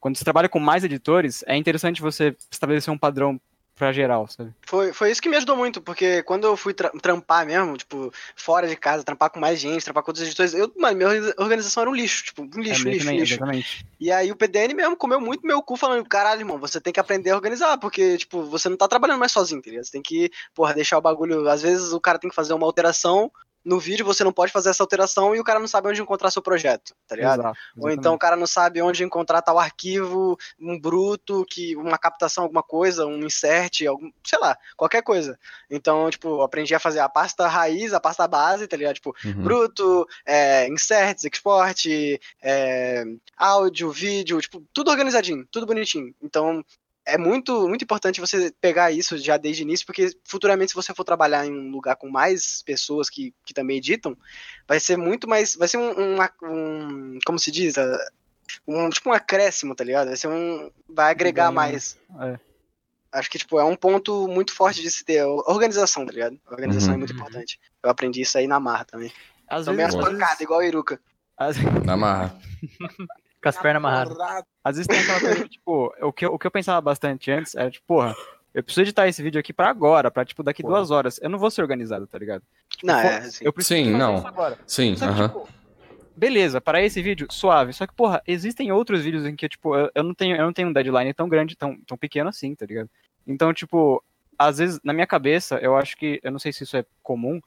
quando você trabalha com mais editores, é interessante você estabelecer um padrão pra geral, sabe? Foi, foi isso que me ajudou muito, porque quando eu fui tra- trampar mesmo, tipo, fora de casa, trampar com mais gente, trampar com outros editores, eu, mano, minha organiza- organização era um lixo, tipo, um lixo, é, lixo, também, lixo. Exatamente. E aí o PDN mesmo comeu muito meu cu falando, caralho, irmão, você tem que aprender a organizar, porque, tipo, você não tá trabalhando mais sozinho, ligado? Você tem que, porra, deixar o bagulho. Às vezes o cara tem que fazer uma alteração no vídeo, você não pode fazer essa alteração e o cara não sabe onde encontrar seu projeto, tá ligado? Exato, Ou então o cara não sabe onde encontrar tal arquivo, um bruto, que uma captação, alguma coisa, um insert, algum, sei lá, qualquer coisa. Então, tipo, aprendi a fazer a pasta raiz, a pasta base, tá ligado? Tipo, Uhum. bruto, é, inserts, export, é, áudio, vídeo, tipo, tudo organizadinho, tudo bonitinho. Então, é muito, muito importante você pegar isso já desde o início, porque futuramente, se você for trabalhar em um lugar com mais pessoas que, que também editam, vai ser muito mais. Vai ser um. um, um- como se diz? Um, tipo um acréscimo, tá ligado? Vai ser um. Vai agregar Ganho, mais. é. Acho que, tipo, é um ponto muito forte de se ter. Organização, tá ligado? A organização Uhum. é muito importante. Eu aprendi isso aí na marra também. Às Também as vezes, pancadas, igual a Iruka. às- Na marra. Com as pernas amarradas. Às vezes tem aquela coisa, tipo, o que, eu- o que eu pensava bastante antes era, tipo, porra, eu preciso editar esse vídeo aqui pra agora, pra, tipo, daqui Porra. duas horas. Eu não vou ser organizado, tá ligado? Não, for- é, assim. Eu preciso Sim, fazer não. isso agora. Sim, aham. tipo, beleza, para esse vídeo, suave. Só que, porra, existem outros vídeos em que, tipo, eu, eu não tenho, eu não tenho um deadline tão grande, tão, tão pequeno assim, tá ligado? Então, tipo, às vezes, na minha cabeça, eu acho que, eu não sei se isso é comum,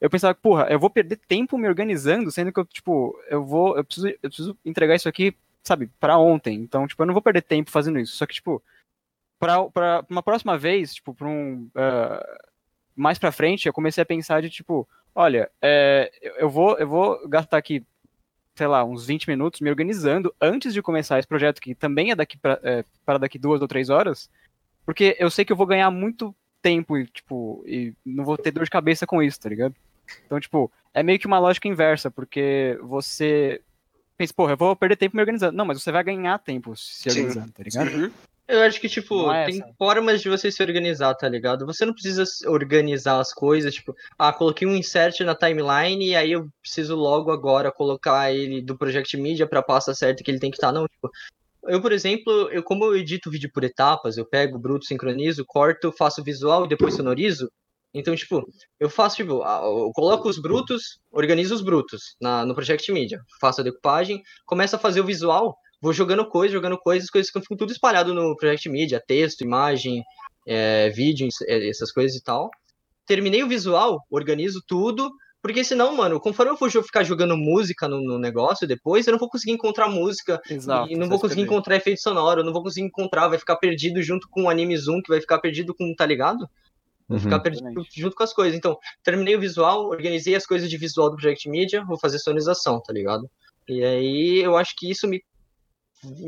eu pensava, porra, eu vou perder tempo me organizando, sendo que eu, tipo, eu vou, eu preciso, eu preciso entregar isso aqui, sabe, pra ontem. Então, tipo, eu não vou perder tempo fazendo isso. Só que, tipo, pra, pra uma próxima vez, tipo, pra um, ah, mais pra frente, eu comecei a pensar de, tipo, olha, é, eu- vou, eu vou gastar aqui, sei lá, uns 20 minutos me organizando antes de começar esse projeto, que também é daqui pra, é, para daqui duas ou três horas, porque eu sei que eu vou ganhar muito tempo e, tipo, e não vou ter dor de cabeça com isso, tá ligado? Então, tipo, é meio que uma lógica inversa, porque você pensa, porra, eu vou perder tempo me organizando. Não, mas você vai ganhar tempo se Sim. organizando, tá ligado? Uhum. Eu acho que, tipo, é tem formas de você se organizar, tá ligado? Você não precisa organizar as coisas, tipo, ah, coloquei um insert na timeline e aí eu preciso logo agora colocar ele do Project Media pra pasta certa que ele tem que estar, não, tipo. Eu, por exemplo, eu como eu edito vídeo por etapas, eu pego o bruto, sincronizo, corto, faço visual e depois sonorizo. Então, tipo, eu faço, tipo, eu coloco os brutos, organizo os brutos na, no Project Media, faço a decupagem, começo a fazer o visual, vou jogando coisas, jogando coisas, coisas que ficam tudo espalhado no Project Media, texto, imagem, é, vídeo, é, essas coisas e tal. Terminei o visual, organizo tudo, porque senão, mano, conforme eu for ficar jogando música no, no negócio depois, eu não vou conseguir encontrar música, Exato. e não vou conseguir encontrar efeito sonoro, não vou conseguir encontrar, vai ficar perdido junto com o anime zoom, que vai ficar perdido com, tá ligado? Vai Uhum. ficar perdido Exatamente. junto com as coisas. Então, terminei o visual, organizei as coisas de visual do Project Media, vou fazer sonorização, tá ligado? E aí eu acho que isso me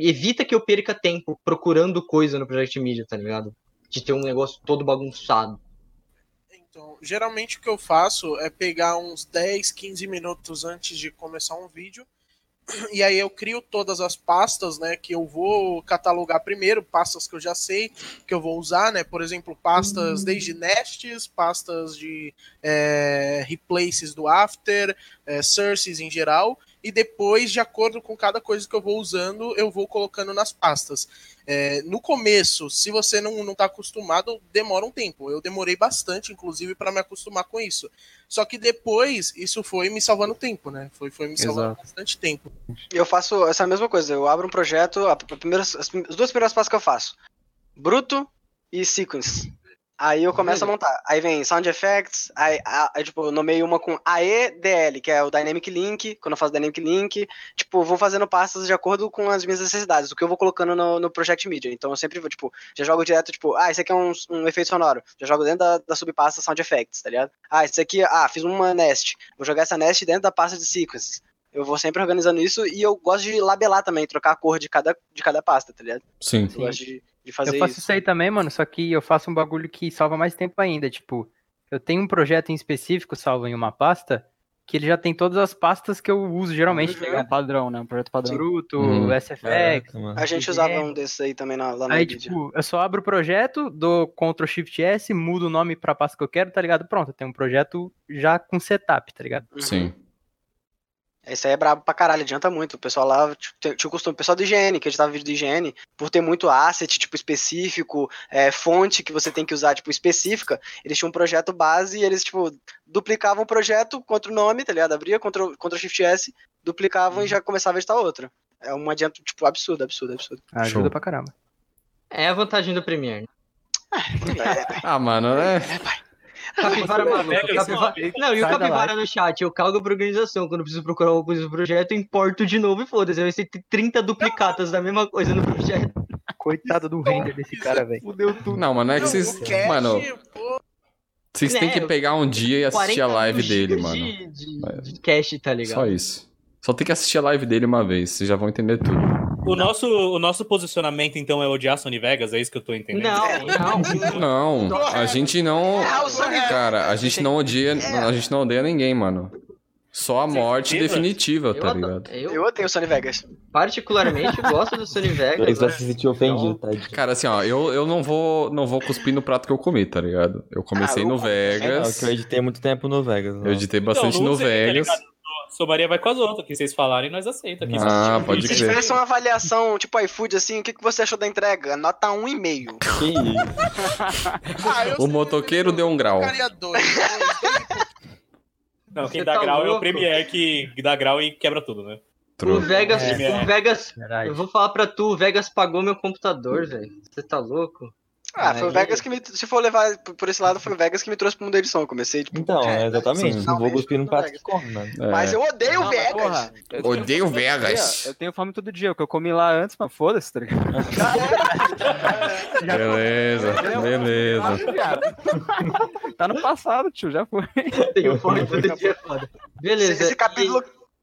evita que eu perca tempo procurando coisa no Project Media, tá ligado? De ter um negócio todo bagunçado. Então, geralmente o que eu faço é pegar uns 10, 15 minutos antes de começar um vídeo. E aí eu crio todas as pastas, né, que eu vou catalogar primeiro, pastas que eu já sei que eu vou usar, né, por exemplo, pastas desde nests, pastas de é, replaces do After, é, sources em geral, e depois, de acordo com cada coisa que eu vou usando, eu vou colocando nas pastas. É, no começo, se você não, não tá acostumado, demora um tempo. Eu demorei bastante, inclusive, para me acostumar com isso. Só que depois, isso foi me salvando tempo, né? Foi, foi me salvando Exato. bastante tempo. Eu faço essa mesma coisa. Eu abro um projeto, a primeira, as, as duas primeiras pastas que eu faço: bruto e sequence. Aí eu começo a montar. Aí vem sound effects, aí, aí, tipo, eu nomeio uma com AEDL, que é o Dynamic Link, quando eu faço Dynamic Link, tipo, vou fazendo pastas de acordo com as minhas necessidades, o que eu vou colocando no, no Project Media. Então eu sempre vou, tipo, já jogo direto, tipo, ah, esse aqui é um, um efeito sonoro, já jogo dentro da, da subpasta Sound Effects, tá ligado? Ah, esse aqui, ah, fiz uma nest, vou jogar essa nest dentro da pasta de sequences. Eu vou sempre organizando isso e eu gosto de labelar também, trocar a cor de cada, de cada pasta, tá ligado? Sim. Eu gosto de, de fazer Eu faço isso. isso aí também, mano, só que eu faço um bagulho que salva mais tempo ainda. Tipo, eu tenho um projeto em específico salvo em uma pasta, que ele já tem todas as pastas que eu uso geralmente, tá É um padrão, né? Um projeto padrão. Bruto, Uhum. SFX. Caraca. A gente usava um desses aí também na, lá na Aí, Nvidia. tipo, eu só abro o projeto, dou Ctrl Shift S, mudo o nome pra pasta que eu quero, tá ligado? Pronto, eu tenho um projeto já com setup, tá ligado? Uhum. Sim. Esse aí é brabo pra caralho, adianta muito. O pessoal lá tipo, tinha o costume, o pessoal do IGN, que editava vídeo do IGN, por ter muito asset, tipo, específico, é, fonte que você tem que usar, tipo, específica, eles tinham um projeto base e eles, tipo, duplicavam o projeto contra o nome, tá ligado? Abria Ctrl, Ctrl Shift S, duplicavam e já começava a editar outro. É um adianto, tipo, absurdo, absurdo, absurdo. Ajuda Show. pra caramba. É a vantagem do Premiere. Ah, mano, é. Capivara maluco. pega Capivara... Não, e o Capivara no chat, eu calgo pra organização. Quando eu preciso procurar alguma coisa no projeto, eu importo de novo e foda-se. Vai ser 30 duplicatas da mesma coisa no projeto. Coitado do render desse cara, velho. Fudeu tudo. Não, mano, é que vocês. Mano, vocês têm Né, que pegar um dia e assistir a 40 live dele, mano. De, de, de cache, tá ligado? Só isso. Só tem que assistir a live dele uma vez, vocês já vão entender tudo. O nosso, o nosso posicionamento, então, é odiar Sony Vegas? É isso que eu tô entendendo? Não, não. Não, a gente não. Sony Cara, a gente não odia. A gente não odeia ninguém, mano. Só a morte definitiva, Eu, tá ado- ligado? eu, Eu odeio Sony Vegas. particularmente, gosto do Sony Ele Vegas. vai né? se sentir ofendido, tá? Cara, assim, ó, eu, eu não vou não vou cuspir no prato que eu comi, tá ligado? Eu comecei Ah, eu no. É, não, Vegas. que eu editei muito tempo no Vegas. Eu editei bastante Então, no sei, tá Vegas. ligado? Sua Maria vai com as outras, que vocês falarem, nós aceita aqui. Ah, pode Se crer. tivesse uma avaliação, tipo iFood, assim, o que, que você achou da entrega? Nota 1,5. Que isso? ah, O motoqueiro deu um grau. Ficaria dois, pouquinho. Não, quem Você dá tá grau é o louco? Premiere que dá grau e quebra tudo, né? O. Vegas, É. o Vegas, Verdade. eu vou falar pra tu, o Vegas pagou meu computador, velho. Você tá louco? Ah, foi o Vegas que me. Se for levar por- esse lado, foi o Vegas que me trouxe pro mundo da edição. Eu comecei, tipo. Então, é, exatamente. Não vou finalmente cuspir no foi o prato que Vegas. come, mano. É. Mas eu odeio o Não, Vegas. porra, eu tenho Odeio fome todo Vegas. dia, Eu tenho fome todo dia, o que eu comi lá antes, mas foda-se, tá ligado? Beleza, beleza. Tá no passado, tio, já foi. Tenho fome todo dia, foda. Beleza. Esse, esse capítulo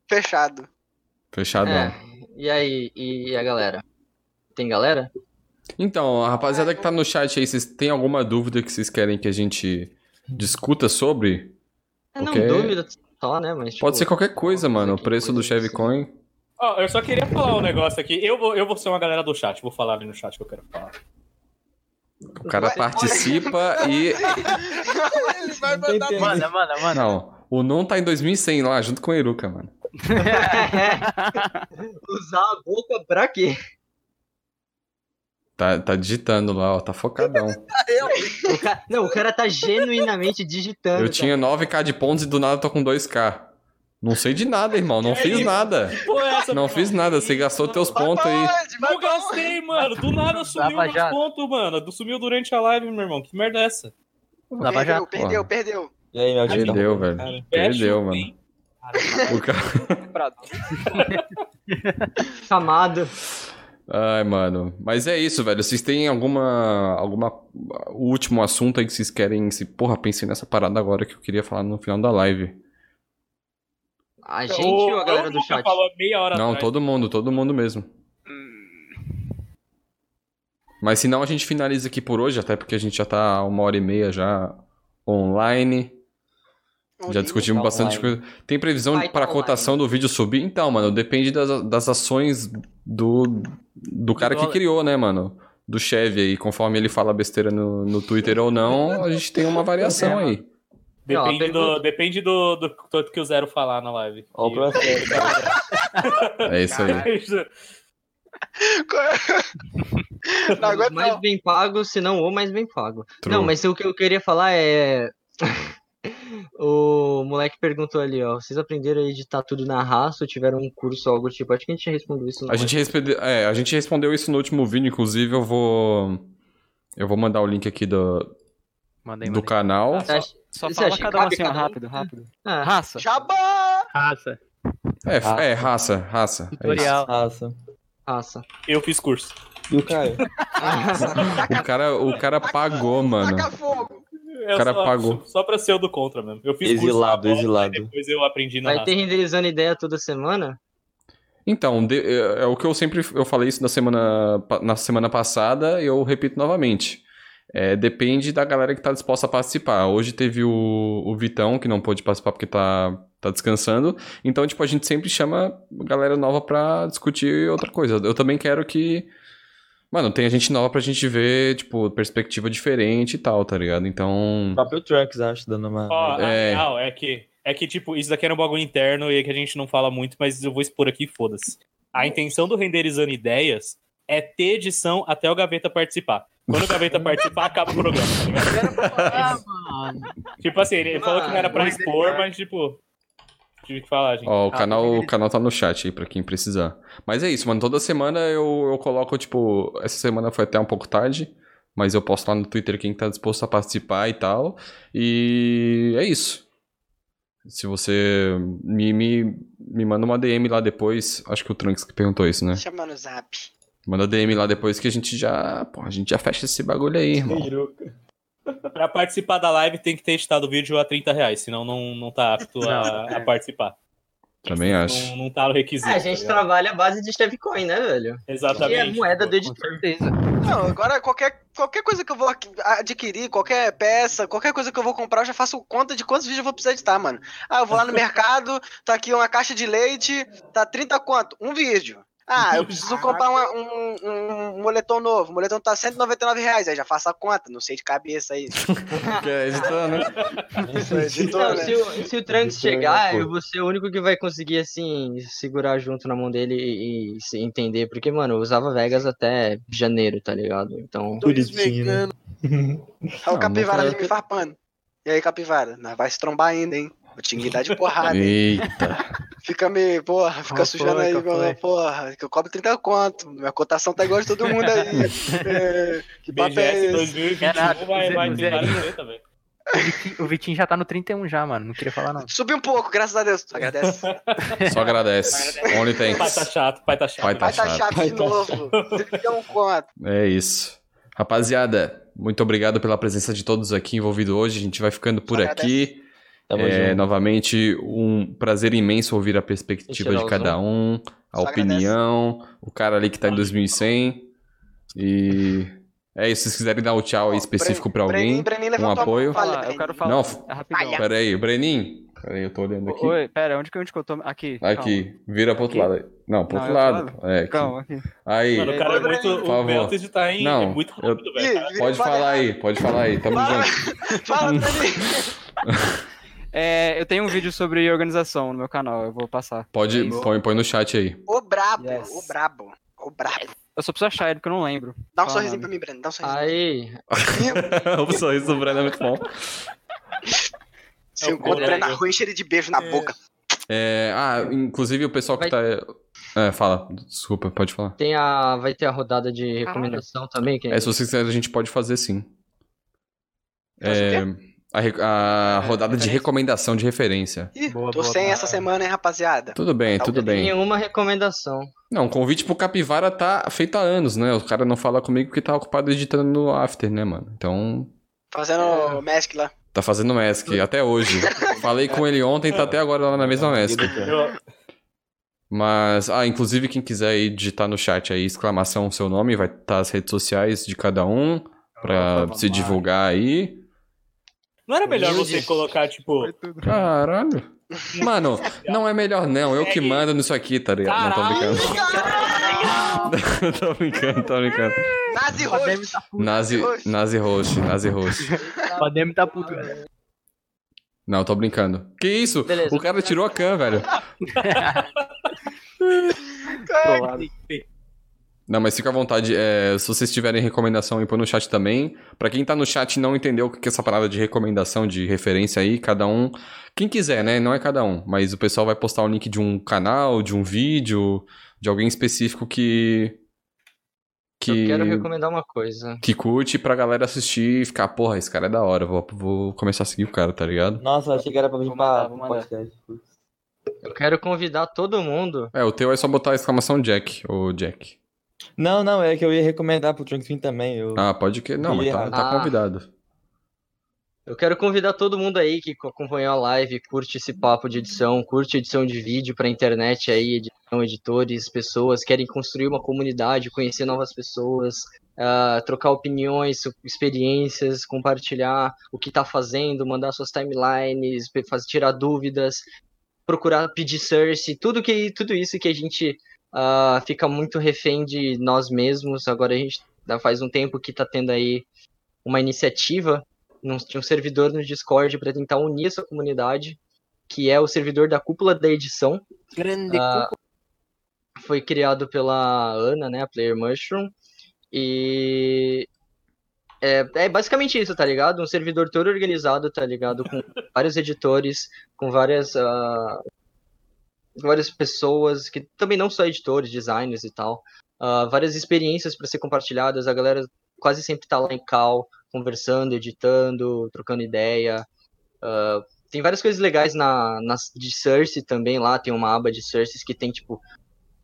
fechado. Fechadão. É, e aí, e a galera? Tem galera? Então, a rapaziada que tá no chat aí, vocês têm alguma dúvida que vocês querem que a gente discuta sobre? É, não, Porque- dúvida só, né? Mas, tipo, Pode ser qualquer coisa, mano. O preço do assim. Coin. Ó, eu só queria falar um negócio aqui. Eu vou, eu vou ser uma galera do chat. Vou falar ali no chat que eu quero falar. O cara participa e. Ele vai mandar Manda, manda, manda. Não, o Non tá em 2100 lá, junto com o Eruka, mano. Usar a boca pra quê? Tá, tá digitando lá, ó, tá focadão. O ca- Não, o cara tá genuinamente digitando. Eu tinha 9k de pontos e do nada tô com 2k. Não sei de nada, irmão. Não fiz nada. Pô, essa, Não fiz nada. Você gastou teus Vai pontos aí. Não gastei, mano. Do nada sumiu meus pontos, mano. Sumiu durante a live, meu irmão. Que merda é essa? Lava Perdeu, perdeu, perdeu. E aí, meu? Perdeu, velho. Cara, Perdeu, mano. hein? O cara... Chamado. Ai, mano. Mas é isso, velho. Vocês têm alguma. alguma. O último assunto aí que vocês querem. Se... Porra, pensei nessa parada agora que eu queria falar no final da live. A gente ou a galera do chat? falou meia hora Não, atrás. todo mundo, todo mundo mesmo. Mas se não, a gente finaliza aqui por hoje, até porque a gente já tá uma hora e meia já online. Já discutimos bastante coisa. Tem previsão para a cotação do vídeo subir? Então, mano, depende das, das ações do, do cara que criou, né, mano? Do Chevy aí. Conforme ele fala besteira no, no Twitter ou não, a gente tem uma variação aí. Não, a Depende, pergunta- do, depende do, do tanto que o Zero falar na live. É isso aí. Não mais não. bem pago, se não o mais bem pago. True. Não, mas o que eu queria falar é. O moleque perguntou ali, ó. Vocês aprenderam a editar tudo na raça ou tiveram um curso ou algo tipo? Acho que a gente já respondeu isso. no A gente, responde- é, a gente respondeu isso no último vídeo, inclusive eu vou. Eu vou mandar o link aqui do, Manda aí, do manda aí. canal. Você acha- Só Você fala acha cada um assim, ó, um? rápido, rápido. Ah, Raça. Jabá! Raça. É, é, raça, raça. É. Tutorial. Raça. raça. Eu fiz curso. E o Caio? O cara, o cara pagou, mano. Taca fogo! Eu cara só, pagou. Só pra ser o do contra mesmo. Eu fiz Exilado, volta, exilado. Depois eu aprendi na Vai raça. ter renderizando ideia toda semana? Então, de- é, é o que eu sempre eu falei isso na semana, na semana passada e eu repito novamente. É, depende da galera que tá disposta a participar. Hoje teve o, o Vitão, que não pôde participar porque tá, tá descansando. Então, tipo, a gente sempre chama galera nova pra discutir outra coisa. Eu também quero que. Mano, tenha gente nova pra gente ver, tipo, perspectiva diferente e tal, tá ligado? O Então. próprio Trunks, acho, dando uma. Ó, É. a real é que, é que, tipo, isso daqui era um bagulho interno e que a gente não fala muito, mas eu vou expor aqui, foda-se. A intenção do Renderizando Ideias é ter edição até o Gaveta participar. Quando o Gaveta participar, acaba o programa, tá mano. Tipo assim, ele falou que não era pra Mano, expor, mas, tipo, tive que falar, gente. Ó, o Ah, canal, o canal tá no chat aí pra quem precisar. Mas é isso, mano. Toda semana eu, eu coloco, tipo. Essa semana foi até um pouco tarde. Mas eu posto lá no Twitter quem tá disposto a participar e tal. E é isso. Se você me, me, me manda uma DM lá depois. Acho que o Trunks que perguntou isso, né? Chama no zap. Manda DM lá depois que a gente já. Pô, a gente já fecha esse bagulho aí, irmão. Pra participar da live tem que ter editado o vídeo a 30 reais, senão não, não tá apto a, Não, é. a participar. Também acho. Não, não tá no requisito. É, a tá gente ligado? trabalha à base de Stevecoin, né, velho? Que é a Exatamente. moeda do editor. Não, agora qualquer, qualquer coisa que eu vou adquirir, qualquer peça, qualquer coisa que eu vou comprar, eu já faço conta de quantos vídeos eu vou precisar editar, mano. Ah, eu vou lá no mercado, tá aqui uma caixa de leite, tá 30 quanto? Um vídeo. Ah, eu preciso comprar uma- um, um moletom novo. O moletom tá 199 reais. Aí já faço a conta, não sei de cabeça aí. É, editando. Sou editor, Não, né? se, o, se o Trunks Editor é chegar, eu vou ser o único que vai conseguir, assim, segurar junto na mão dele e, e se entender. Porque, mano, eu usava Vegas até janeiro, tá ligado? Então. Bonitinho, né? Olha o capivara ali me farpando. E aí, capivara? Nós vai se trombar ainda, hein? Vou te enguidar de porrada, hein? Eita. Fica me, porra, fica Qual sujando aí, foi? porra, que eu cobro 30 conto. Minha cotação tá igual de todo mundo aí. É, que papo é esse? 2021 Caraca, vai, vai treta, velho. O Vitinho, já tá no 31 já, mano. Não queria falar, não. Subiu um pouco, graças a Deus. Agradece. Só agradece. Only Pai tá thanks. chato, pai tá chato. Pai tá Vai tá chato. chato de novo. 31 conto. É isso. Rapaziada, muito obrigado pela presença de todos aqui envolvidos hoje. A gente vai ficando por Agradece. aqui. Tamo É, junto. novamente, um prazer imenso ouvir a perspectiva de o cada um, a Só opinião, o cara ali que tá em 2100. E É isso, se vocês quiserem dar o tchau aí específico pra alguém, Brenin, Brenin um apoio. Fala, Fala, eu quero falar. Não, é rapidão. Pera aí, Brenin. Pera aí, eu tô olhando aqui. Oi, pera, onde que, onde que eu tô? Aqui. Aqui, vira pro outro Aqui? lado aí. Não, pro Não, outro lado. É, aqui. Calma, aqui. Aí, Mano, o cara é muito. Por O favor. Beltes tá em. Não, é muito eu- rápido, velho. Cara. virou pode falar aí, pode falar aí, tamo junto. fala, Brenin. É, eu tenho um vídeo sobre organização no meu canal, eu vou passar. Pode, Isso. põe, põe no chat aí. O brabo, Yes. o brabo, o brabo. Eu só preciso achar ele porque eu não lembro. Dá um Fala, sorrisinho mano. pra mim, Breno. Dá um sorrisinho. Aí, o sorriso do Breno é muito bom. Se eu É o encontro o Breno na rua, enche ele de beijo na É. boca. É, ah, inclusive o pessoal que tá. É, fala, desculpa, pode falar. tem a, vai ter a rodada de recomendação também. Que É, se vocês quiserem, a gente pode fazer sim. É, a, re- a rodada de recomendação de referência. Ih, Boa, tô boa, sem boa. essa semana, hein, rapaziada. Tudo bem, Tá tudo bem. Nenhuma recomendação. Não, o convite pro Capivara tá feito há anos, né? O cara não fala comigo porque tá ocupado editando no After, né, mano? Então, Fazendo o Mask lá. tá fazendo Mask até hoje. Falei com ele ontem, tá até agora lá na mesma Mask. Eu- Mas, ah, inclusive quem quiser aí digitar no chat aí, exclamação, seu nome, vai estar as redes sociais de cada um pra se divulgar aí. Não era melhor você colocar, tipo. Caralho. Mano, não é melhor não, eu que mando nisso aqui, tá ligado? Não, tô brincando. tô brincando, tô brincando. Nazi Host. tá. Nazi, Nazi Host, Nazi Host. O ADM tá puto. Não, tô brincando. Que isso? Beleza. O cara tirou a can, velho. Não, mas fica à vontade. é, se vocês tiverem recomendação aí, põe no chat também. Pra quem tá no chat e não entendeu o que é essa parada de recomendação, de referência aí, cada um. Quem quiser, né? Não é cada um. Mas o pessoal vai postar o link de um canal, de um vídeo, de alguém específico que. Que, Eu quero recomendar uma coisa. que curte pra galera assistir e ficar, porra, esse cara é da hora, vou, vou começar a seguir o cara, tá ligado? Nossa, eu achei que era pra vir pra podcast. Eu quero convidar todo mundo. É, o teu é só botar a exclamação Jack, ou Jack. Não, não, é que eu ia recomendar pro Trunks vir também. Eu... Ah, pode que. Não, mas tá, tá Ah. convidado. Eu quero convidar todo mundo aí que acompanhou a live, curte esse papo de edição, curte edição de vídeo pra internet aí, edição, editores, pessoas, querem construir uma comunidade, conhecer novas pessoas, ah, trocar opiniões, experiências, compartilhar o que tá fazendo, mandar suas timelines, tirar dúvidas, procurar pedir source, tudo que tudo isso que a gente ah, fica muito refém de nós mesmos. Agora a gente faz um tempo que tá tendo aí uma iniciativa de um servidor no Discord para tentar unir essa comunidade, que é o servidor da Cúpula da Edição. Grande Ah, foi criado pela Ana, né, a Player Mushroom, e é, é basicamente isso, tá ligado? Um servidor todo organizado, tá ligado? Com vários editores, com várias ah, várias pessoas que também não só editores, designers e tal, ah, várias experiências para ser compartilhadas. A galera quase sempre tá lá em call, conversando, editando, trocando ideia. Ah, tem várias coisas legais na, nas de Source também lá, tem uma aba de Sources que tem tipo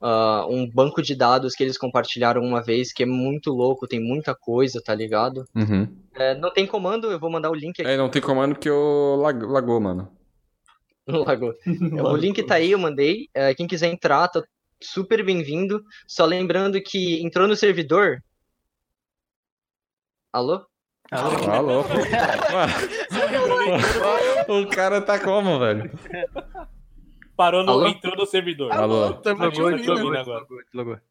ah, um banco de dados que eles compartilharam uma vez, que é muito louco, tem muita coisa, tá ligado? Uhum. É, não tem comando, eu vou mandar o link aqui É, não tem comando porque eu lag, lagou, mano. no Lago. O link tá aí, eu mandei. É, quem quiser entrar, tá super bem-vindo. Só lembrando que entrou no servidor. Alô? Alô? Mano, o cara tá como, velho? Parou no. Alô? Entrou no servidor. Alô? Te Logou, ouvindo. ouvindo agora.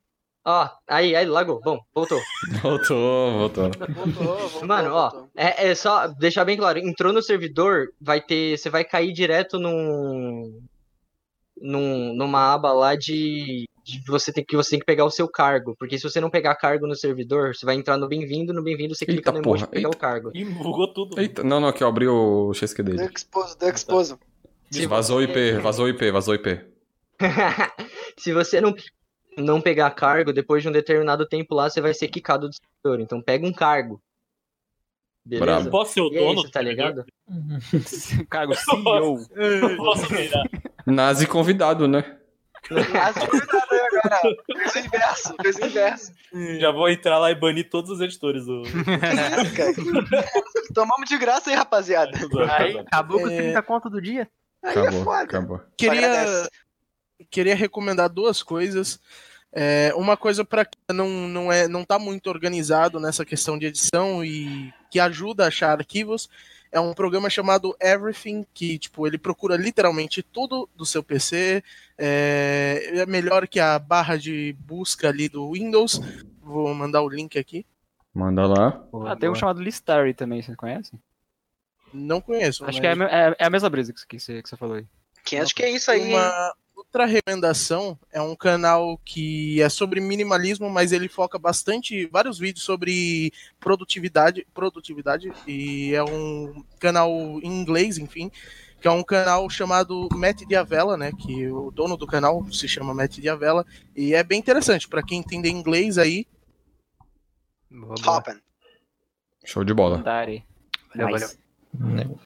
Ó, aí, aí, lagou. Bom, voltou. Voltou, voltou. Voltou, voltou, Mano, ó, voltou. é, é só deixar bem claro, entrou no servidor, vai ter, você vai cair direto num, num numa aba lá de, de você tem que você tem que pegar o seu cargo, porque se você não pegar cargo no servidor, você vai entrar no bem-vindo, no bem-vindo você clica Eita no emoji porra, pra pegar eita. o cargo. Ih, bugou tudo. Eita, não, não, aqui eu abri o XQ dele. Duck Exposo, Duck Exposo. Vazou o IP, vazou o IP, vazou o IP. Se você não, não pegar cargo, depois de um determinado tempo lá, você vai ser quicado do servidor. Então pega um cargo. Beleza? Posso ser o E é dono? isso, tá ligado? Cargo CEO. Posso virar. Nazi convidado, né? Nazi cuidado aí agora. Fez o inverso, inverso. Já vou entrar lá e banir todos os editores do. Tomamos de graça aí, rapaziada. Aí, acabou com os É. 30 conto do dia. Aí é Acabou, foda. acabou. Queria, agradece. Queria recomendar duas coisas. É, uma coisa para quem não, não, é, não tá muito organizado nessa questão de edição e que ajuda a achar arquivos, é um programa chamado Everything, que tipo, ele procura literalmente tudo do seu PC. É, é melhor que a barra de busca ali do Windows. Vou mandar o link aqui. Manda lá. Ah, tem um chamado Listary também, vocês conhecem? Não conheço. Acho mas que é, é- é a mesma brisa que você, que você falou aí. 500 que é isso aí? Uma outra recomendação é um canal que é sobre minimalismo, mas ele foca bastante vários vídeos sobre produtividade, produtividade e é um canal em inglês, enfim, que é um canal chamado Matt Diavela, né, que o dono do canal se chama Matt Diavela e é bem interessante para quem entender inglês aí. Hoppen. Show de bola. Valeu, valeu.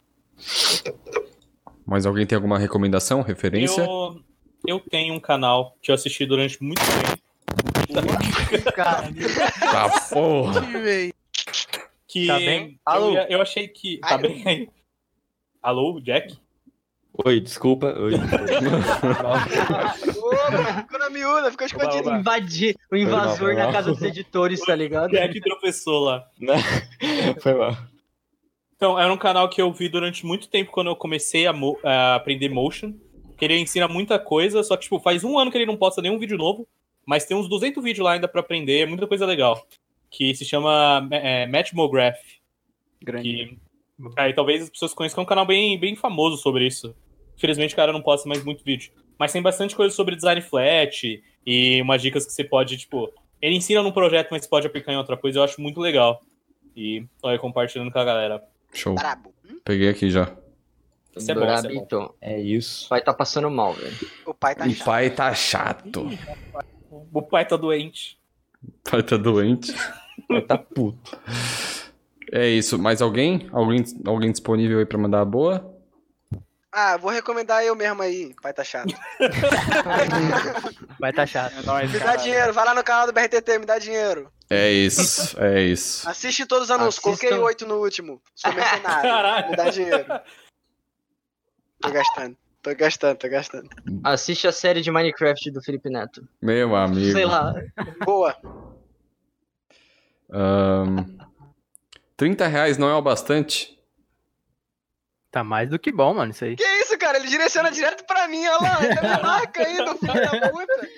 Mais alguém tem alguma recomendação, referência? Eu, eu tenho um canal que eu assisti durante muito tempo. Cara, Tá porra. Que Tá bem? Eu, Alô? ia- eu achei que. Tá Ai. bem aí? Alô, Jack? Oi, desculpa. Oi. Opa, ficou na miúda, ficou escondido. Invadir o invasor na casa dos editores, tá ligado? Jack tropeçou lá. Foi mal. Então, era um canal que eu vi durante muito tempo quando eu comecei a, mo- a aprender motion. Que ele ensina muita coisa, só que, tipo, faz um ano que ele não posta nenhum vídeo novo. Mas tem uns 200 vídeos lá ainda pra aprender, muita coisa legal. Que se chama é, Matchmograph. Grande. Que aí talvez as pessoas conheçam, que é um canal bem, bem famoso sobre isso. Infelizmente o cara não posta mais muito vídeo. Mas tem bastante coisa sobre design flat e umas dicas que você pode, tipo. Ele ensina num projeto, mas você pode aplicar em outra coisa, eu acho muito legal. E tô aí compartilhando com a galera. Show. Brabo. Peguei aqui já. Isso é bom, isso é bom. Brabito. É isso. O pai tá passando mal, velho. O pai tá O chato. pai tá chato. O pai tá doente. O pai tá doente. Tá puto. É isso. Mais alguém? Alguém, alguém disponível aí pra mandar a boa? Ah, vou recomendar eu mesmo aí. Pai tá chato. vai tá chato. É nóis, Me dá caralho. dinheiro, vai lá no canal do BRTT, me dá dinheiro. É isso. É isso. Assiste todos os anúncios, Assistam. coloquei oito no último. Sou mercenário. Caralho. Me dá dinheiro. Tô gastando. Tô gastando, tô gastando. Assiste a série de Minecraft do Felipe Neto. Meu amigo. Sei lá. Boa. Ahn, 30 reais não é o bastante? Tá mais do que bom, mano, isso aí. Que isso, cara? Ele direciona direto pra mim, olha lá. Ele me marca ainda, filho da puta.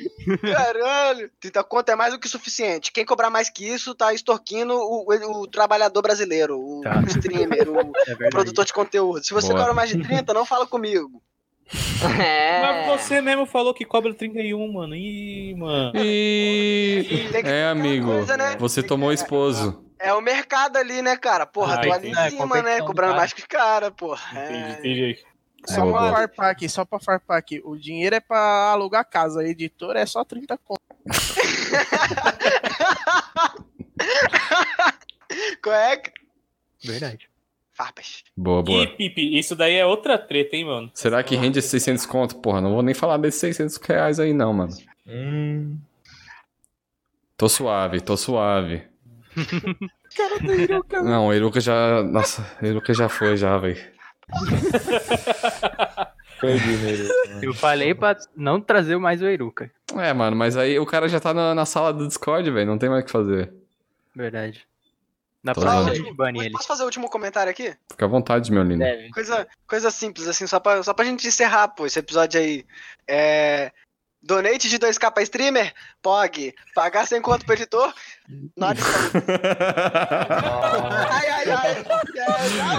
Caralho. 30 conto é mais do que suficiente. Quem cobrar mais que isso tá extorquindo o, o- o trabalhador brasileiro, o Tá. streamer, o É verdade. produtor de conteúdo. Se você Boa. cobra mais de 30, não fala comigo. É. Mas você mesmo falou que cobra 31, mano. Ih, mano. E... É, amigo. coisa, né? Você tomou esposo. É o mercado ali, né, cara? Porra, Ah, tô ali em É, cima, né? do Cobrando cara. mais que os caras, porra. Entendi, É. entendi. Só pra farpar aqui, só pra farpar aqui. O dinheiro é pra alugar casa. A editora é só 30 conto. Qual é? Verdade. Farpas. Boa, boa. Ih, Pipe, isso daí é outra treta, hein, mano? Será que rende esses 600 conto? Porra, não vou nem falar desses 600 reais aí não, mano. Hum. Tô suave, tô suave. Não, o Eruca já... Nossa, o Eruca já foi já, velho. Perdi nele. Eu falei pra não trazer mais o Eruca. É, mano, mas aí o cara já tá na, na sala do Discord, velho. Não tem mais o que fazer. Verdade. Na Tô próxima gente bane ele. Posso fazer o último comentário aqui? Fica à vontade, meu lindo. Deve. Coisa, coisa simples, assim, só pra, só pra gente encerrar, pô, esse episódio aí. É. Donate de 2k pra streamer? Pog. Pagar sem conto pro editor? Not Ai, ai, ai.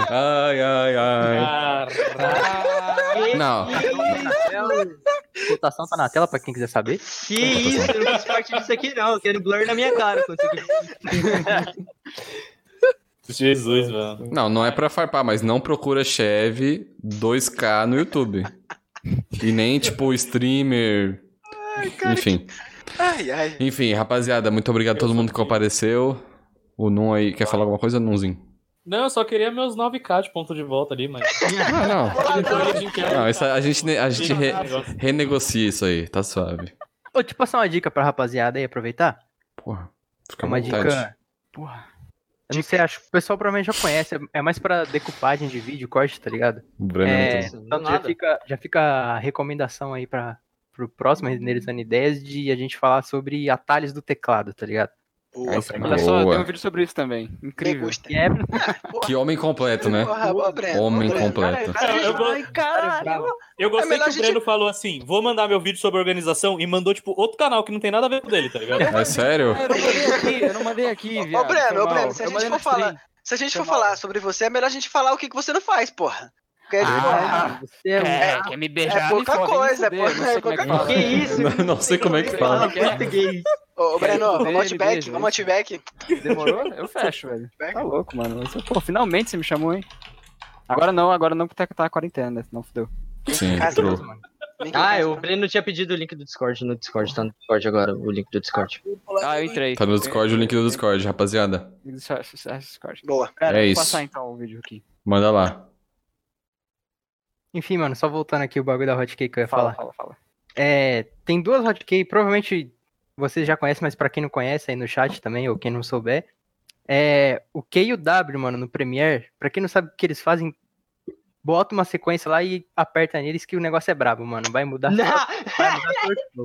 ai, ai, ai. Caralho. Não, Cotação tá na tela pra quem quiser saber. Que isso, eu não fiz parte disso aqui, não. Eu quero blur na minha cara. Jesus, mano. não, não é pra farpar, mas não procura Cheve 2K no YouTube. E nem, tipo, streamer. Enfim. Ai, ai. Enfim, rapaziada, muito obrigado a todo mundo que compareceu. O Num aí, quer falar alguma coisa, Nunzinho? Não, eu só queria meus 9k de ponto de volta ali, mas. Ah, não. Não, isso a gente, a gente re- renegocia isso aí, tá suave. Ô, te passar uma dica pra rapaziada aí, aproveitar? Porra, fica uma vontade. dica. Porra. Eu não sei, acho que o pessoal provavelmente já conhece. É mais pra decupagem de vídeo, corte, tá ligado? Breno É, Não, então já fica, já fica a recomendação aí pra pro próximo Renderizando Ideias de a gente falar sobre atalhos do teclado, tá ligado? Boa, Essa é Olha só, tem um vídeo sobre isso também. Incrível. é Que homem completo, né? Porra, boa, Breno. Homem boa, Breno. completo. Cara, eu, eu gostei melhor que o gente- Breno falou assim: vou mandar meu vídeo sobre organização e mandou, tipo, outro canal que não tem nada a ver com dele, tá ligado? É sério? Eu não mandei aqui, eu não mandei aqui, Ô, viado. Breno, foi ô. Breno, se a gente for falar-. Se a gente for falar sobre você, é melhor a gente falar o que, que você não faz, porra. Porque a gente Ah, você é um- Quer, quer me beijar? É me pouca me coisa, é não sei é como é que pouca fala. Que isso? Não, não sei como é que fala. português. Ô, Breno, vamos outback, vamos outback. Demorou? Eu fecho, velho. Tá louco, mano. Você- Pô, finalmente você me chamou, hein? Agora não, agora não, porque tá a quarentena, né? Senão fudeu. Sim, em Ah, o. Breno tinha pedido o link do Discord no Discord. Tá no Discord agora, o link do Discord. Ah, eu entrei. Tá no Discord, o link do Discord, rapaziada. Discord. Boa. Cara, É vou isso. passar então o vídeo aqui. Manda lá. Enfim, mano, só voltando aqui o bagulho da hotkey que eu ia Fala, falar. fala, fala. É, tem duas hotkey, provavelmente vocês já conhecem, mas pra quem não conhece aí no chat também, ou quem não souber, é o Q e o W, mano, no Premiere. Pra quem não sabe o que eles fazem, bota uma sequência lá e aperta neles que o negócio é brabo, mano. Vai mudar. Não! Vai mudar todo o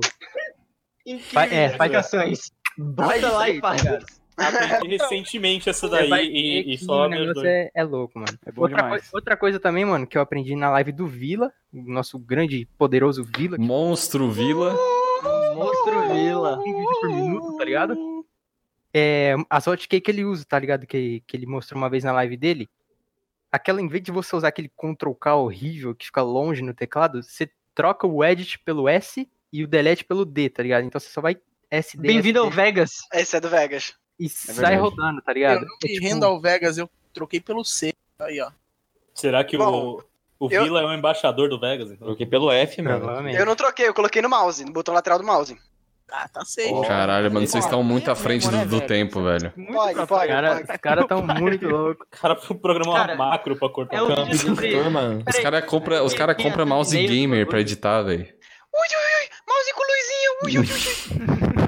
flow. Vai- é, faz Explicações. Bota lá e faz. Aprendi recentemente essa daí Vai ver e, e só o negócio é, é louco, mano. É bom outra, demais. coisa, outra coisa também, mano, que eu aprendi na live do Vila, o nosso grande, poderoso Vila, Monstro Vila. Monstro Vila. tem um vídeo por minuto, tá ligado? É, as hotkey que ele usa, tá ligado? Que, que ele mostrou uma vez na live dele. Aquela, em vez de você usar aquele Ctrl K horrível que fica longe no teclado, você troca o edit pelo S e o delete pelo D, tá ligado? Então você só vai SD. Bem-vindo ao Vegas. Esse é do Vegas. E sai verdade. rodando, tá Eu ligado? não É me tipo- rendo ao Vegas, eu troquei pelo C. Aí, ó. Será que Bom, o, o eu- Vila é o embaixador do Vegas? Então? Troquei pelo F, mano. Eu não troquei, eu coloquei no mouse, no botão lateral do mouse. Ah, tá safe. Caralho, mano, vocês estão muito à frente do, do tempo, velho. Muito Pode, pode. Cara, os caras tão muito loucos. O cara programou Cara, uma macro pra cortar é o campo. Os caras compram os cara compra mouse gamer pra editar, velho. Mouse com luzinha, ui, ui, ui.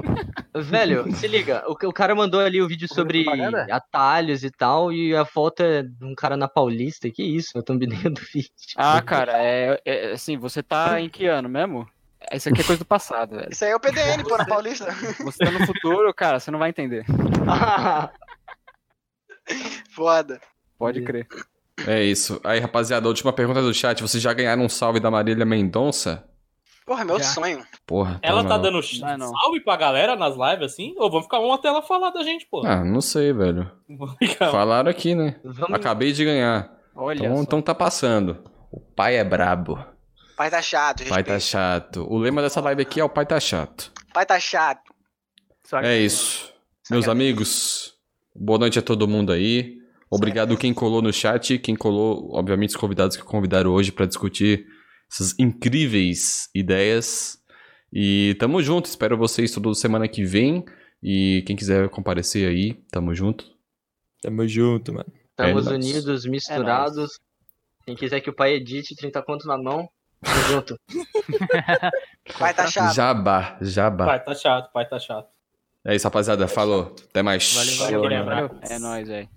Velho, se liga, o, o cara mandou ali o vídeo sobre atalhos e tal, e a foto é de um cara na Paulista. Que isso, eu thumbnail do vídeo. Ah, cara, é, é assim, você tá em que ano mesmo? Isso aqui é coisa do passado, velho. Isso aí é o PDN, pô, na Paulista. Você tá no futuro, cara, você não vai entender. Foda. Pode crer. É isso. Aí, rapaziada, a última pergunta do chat. Vocês já ganharam um salve da Marília Mendonça? Porra, meu Já. sonho. Porra. Ela tá dando Não, não. salve pra galera nas lives assim? Ou vamos ficar uma tela falar da gente, pô? Ah, não sei, velho. Falaram aqui, né? Vamos... Acabei de ganhar. Olha Então, então tá passando. O pai é brabo. Pai tá chato, O pai tá chato. O lema dessa live aqui é o pai tá chato. Pai tá chato. Que- É isso. Meus amigos, boa noite a todo mundo aí. Obrigado quem colou no chat, quem colou, obviamente, os convidados que convidaram hoje pra discutir essas incríveis ideias. E tamo junto, espero vocês toda semana que vem. E quem quiser comparecer aí, tamo junto. Tamo junto, mano. Estamos É unidos, misturados. Quem quiser que o pai edite, 30 conto na mão. Tamo junto. Pai tá chato. Jabá, jabá. Pai tá chato, pai tá chato. É isso, rapaziada. Falou. Até mais. Valeu, Valeu, valeu, valeu. valeu. É nóis, velho.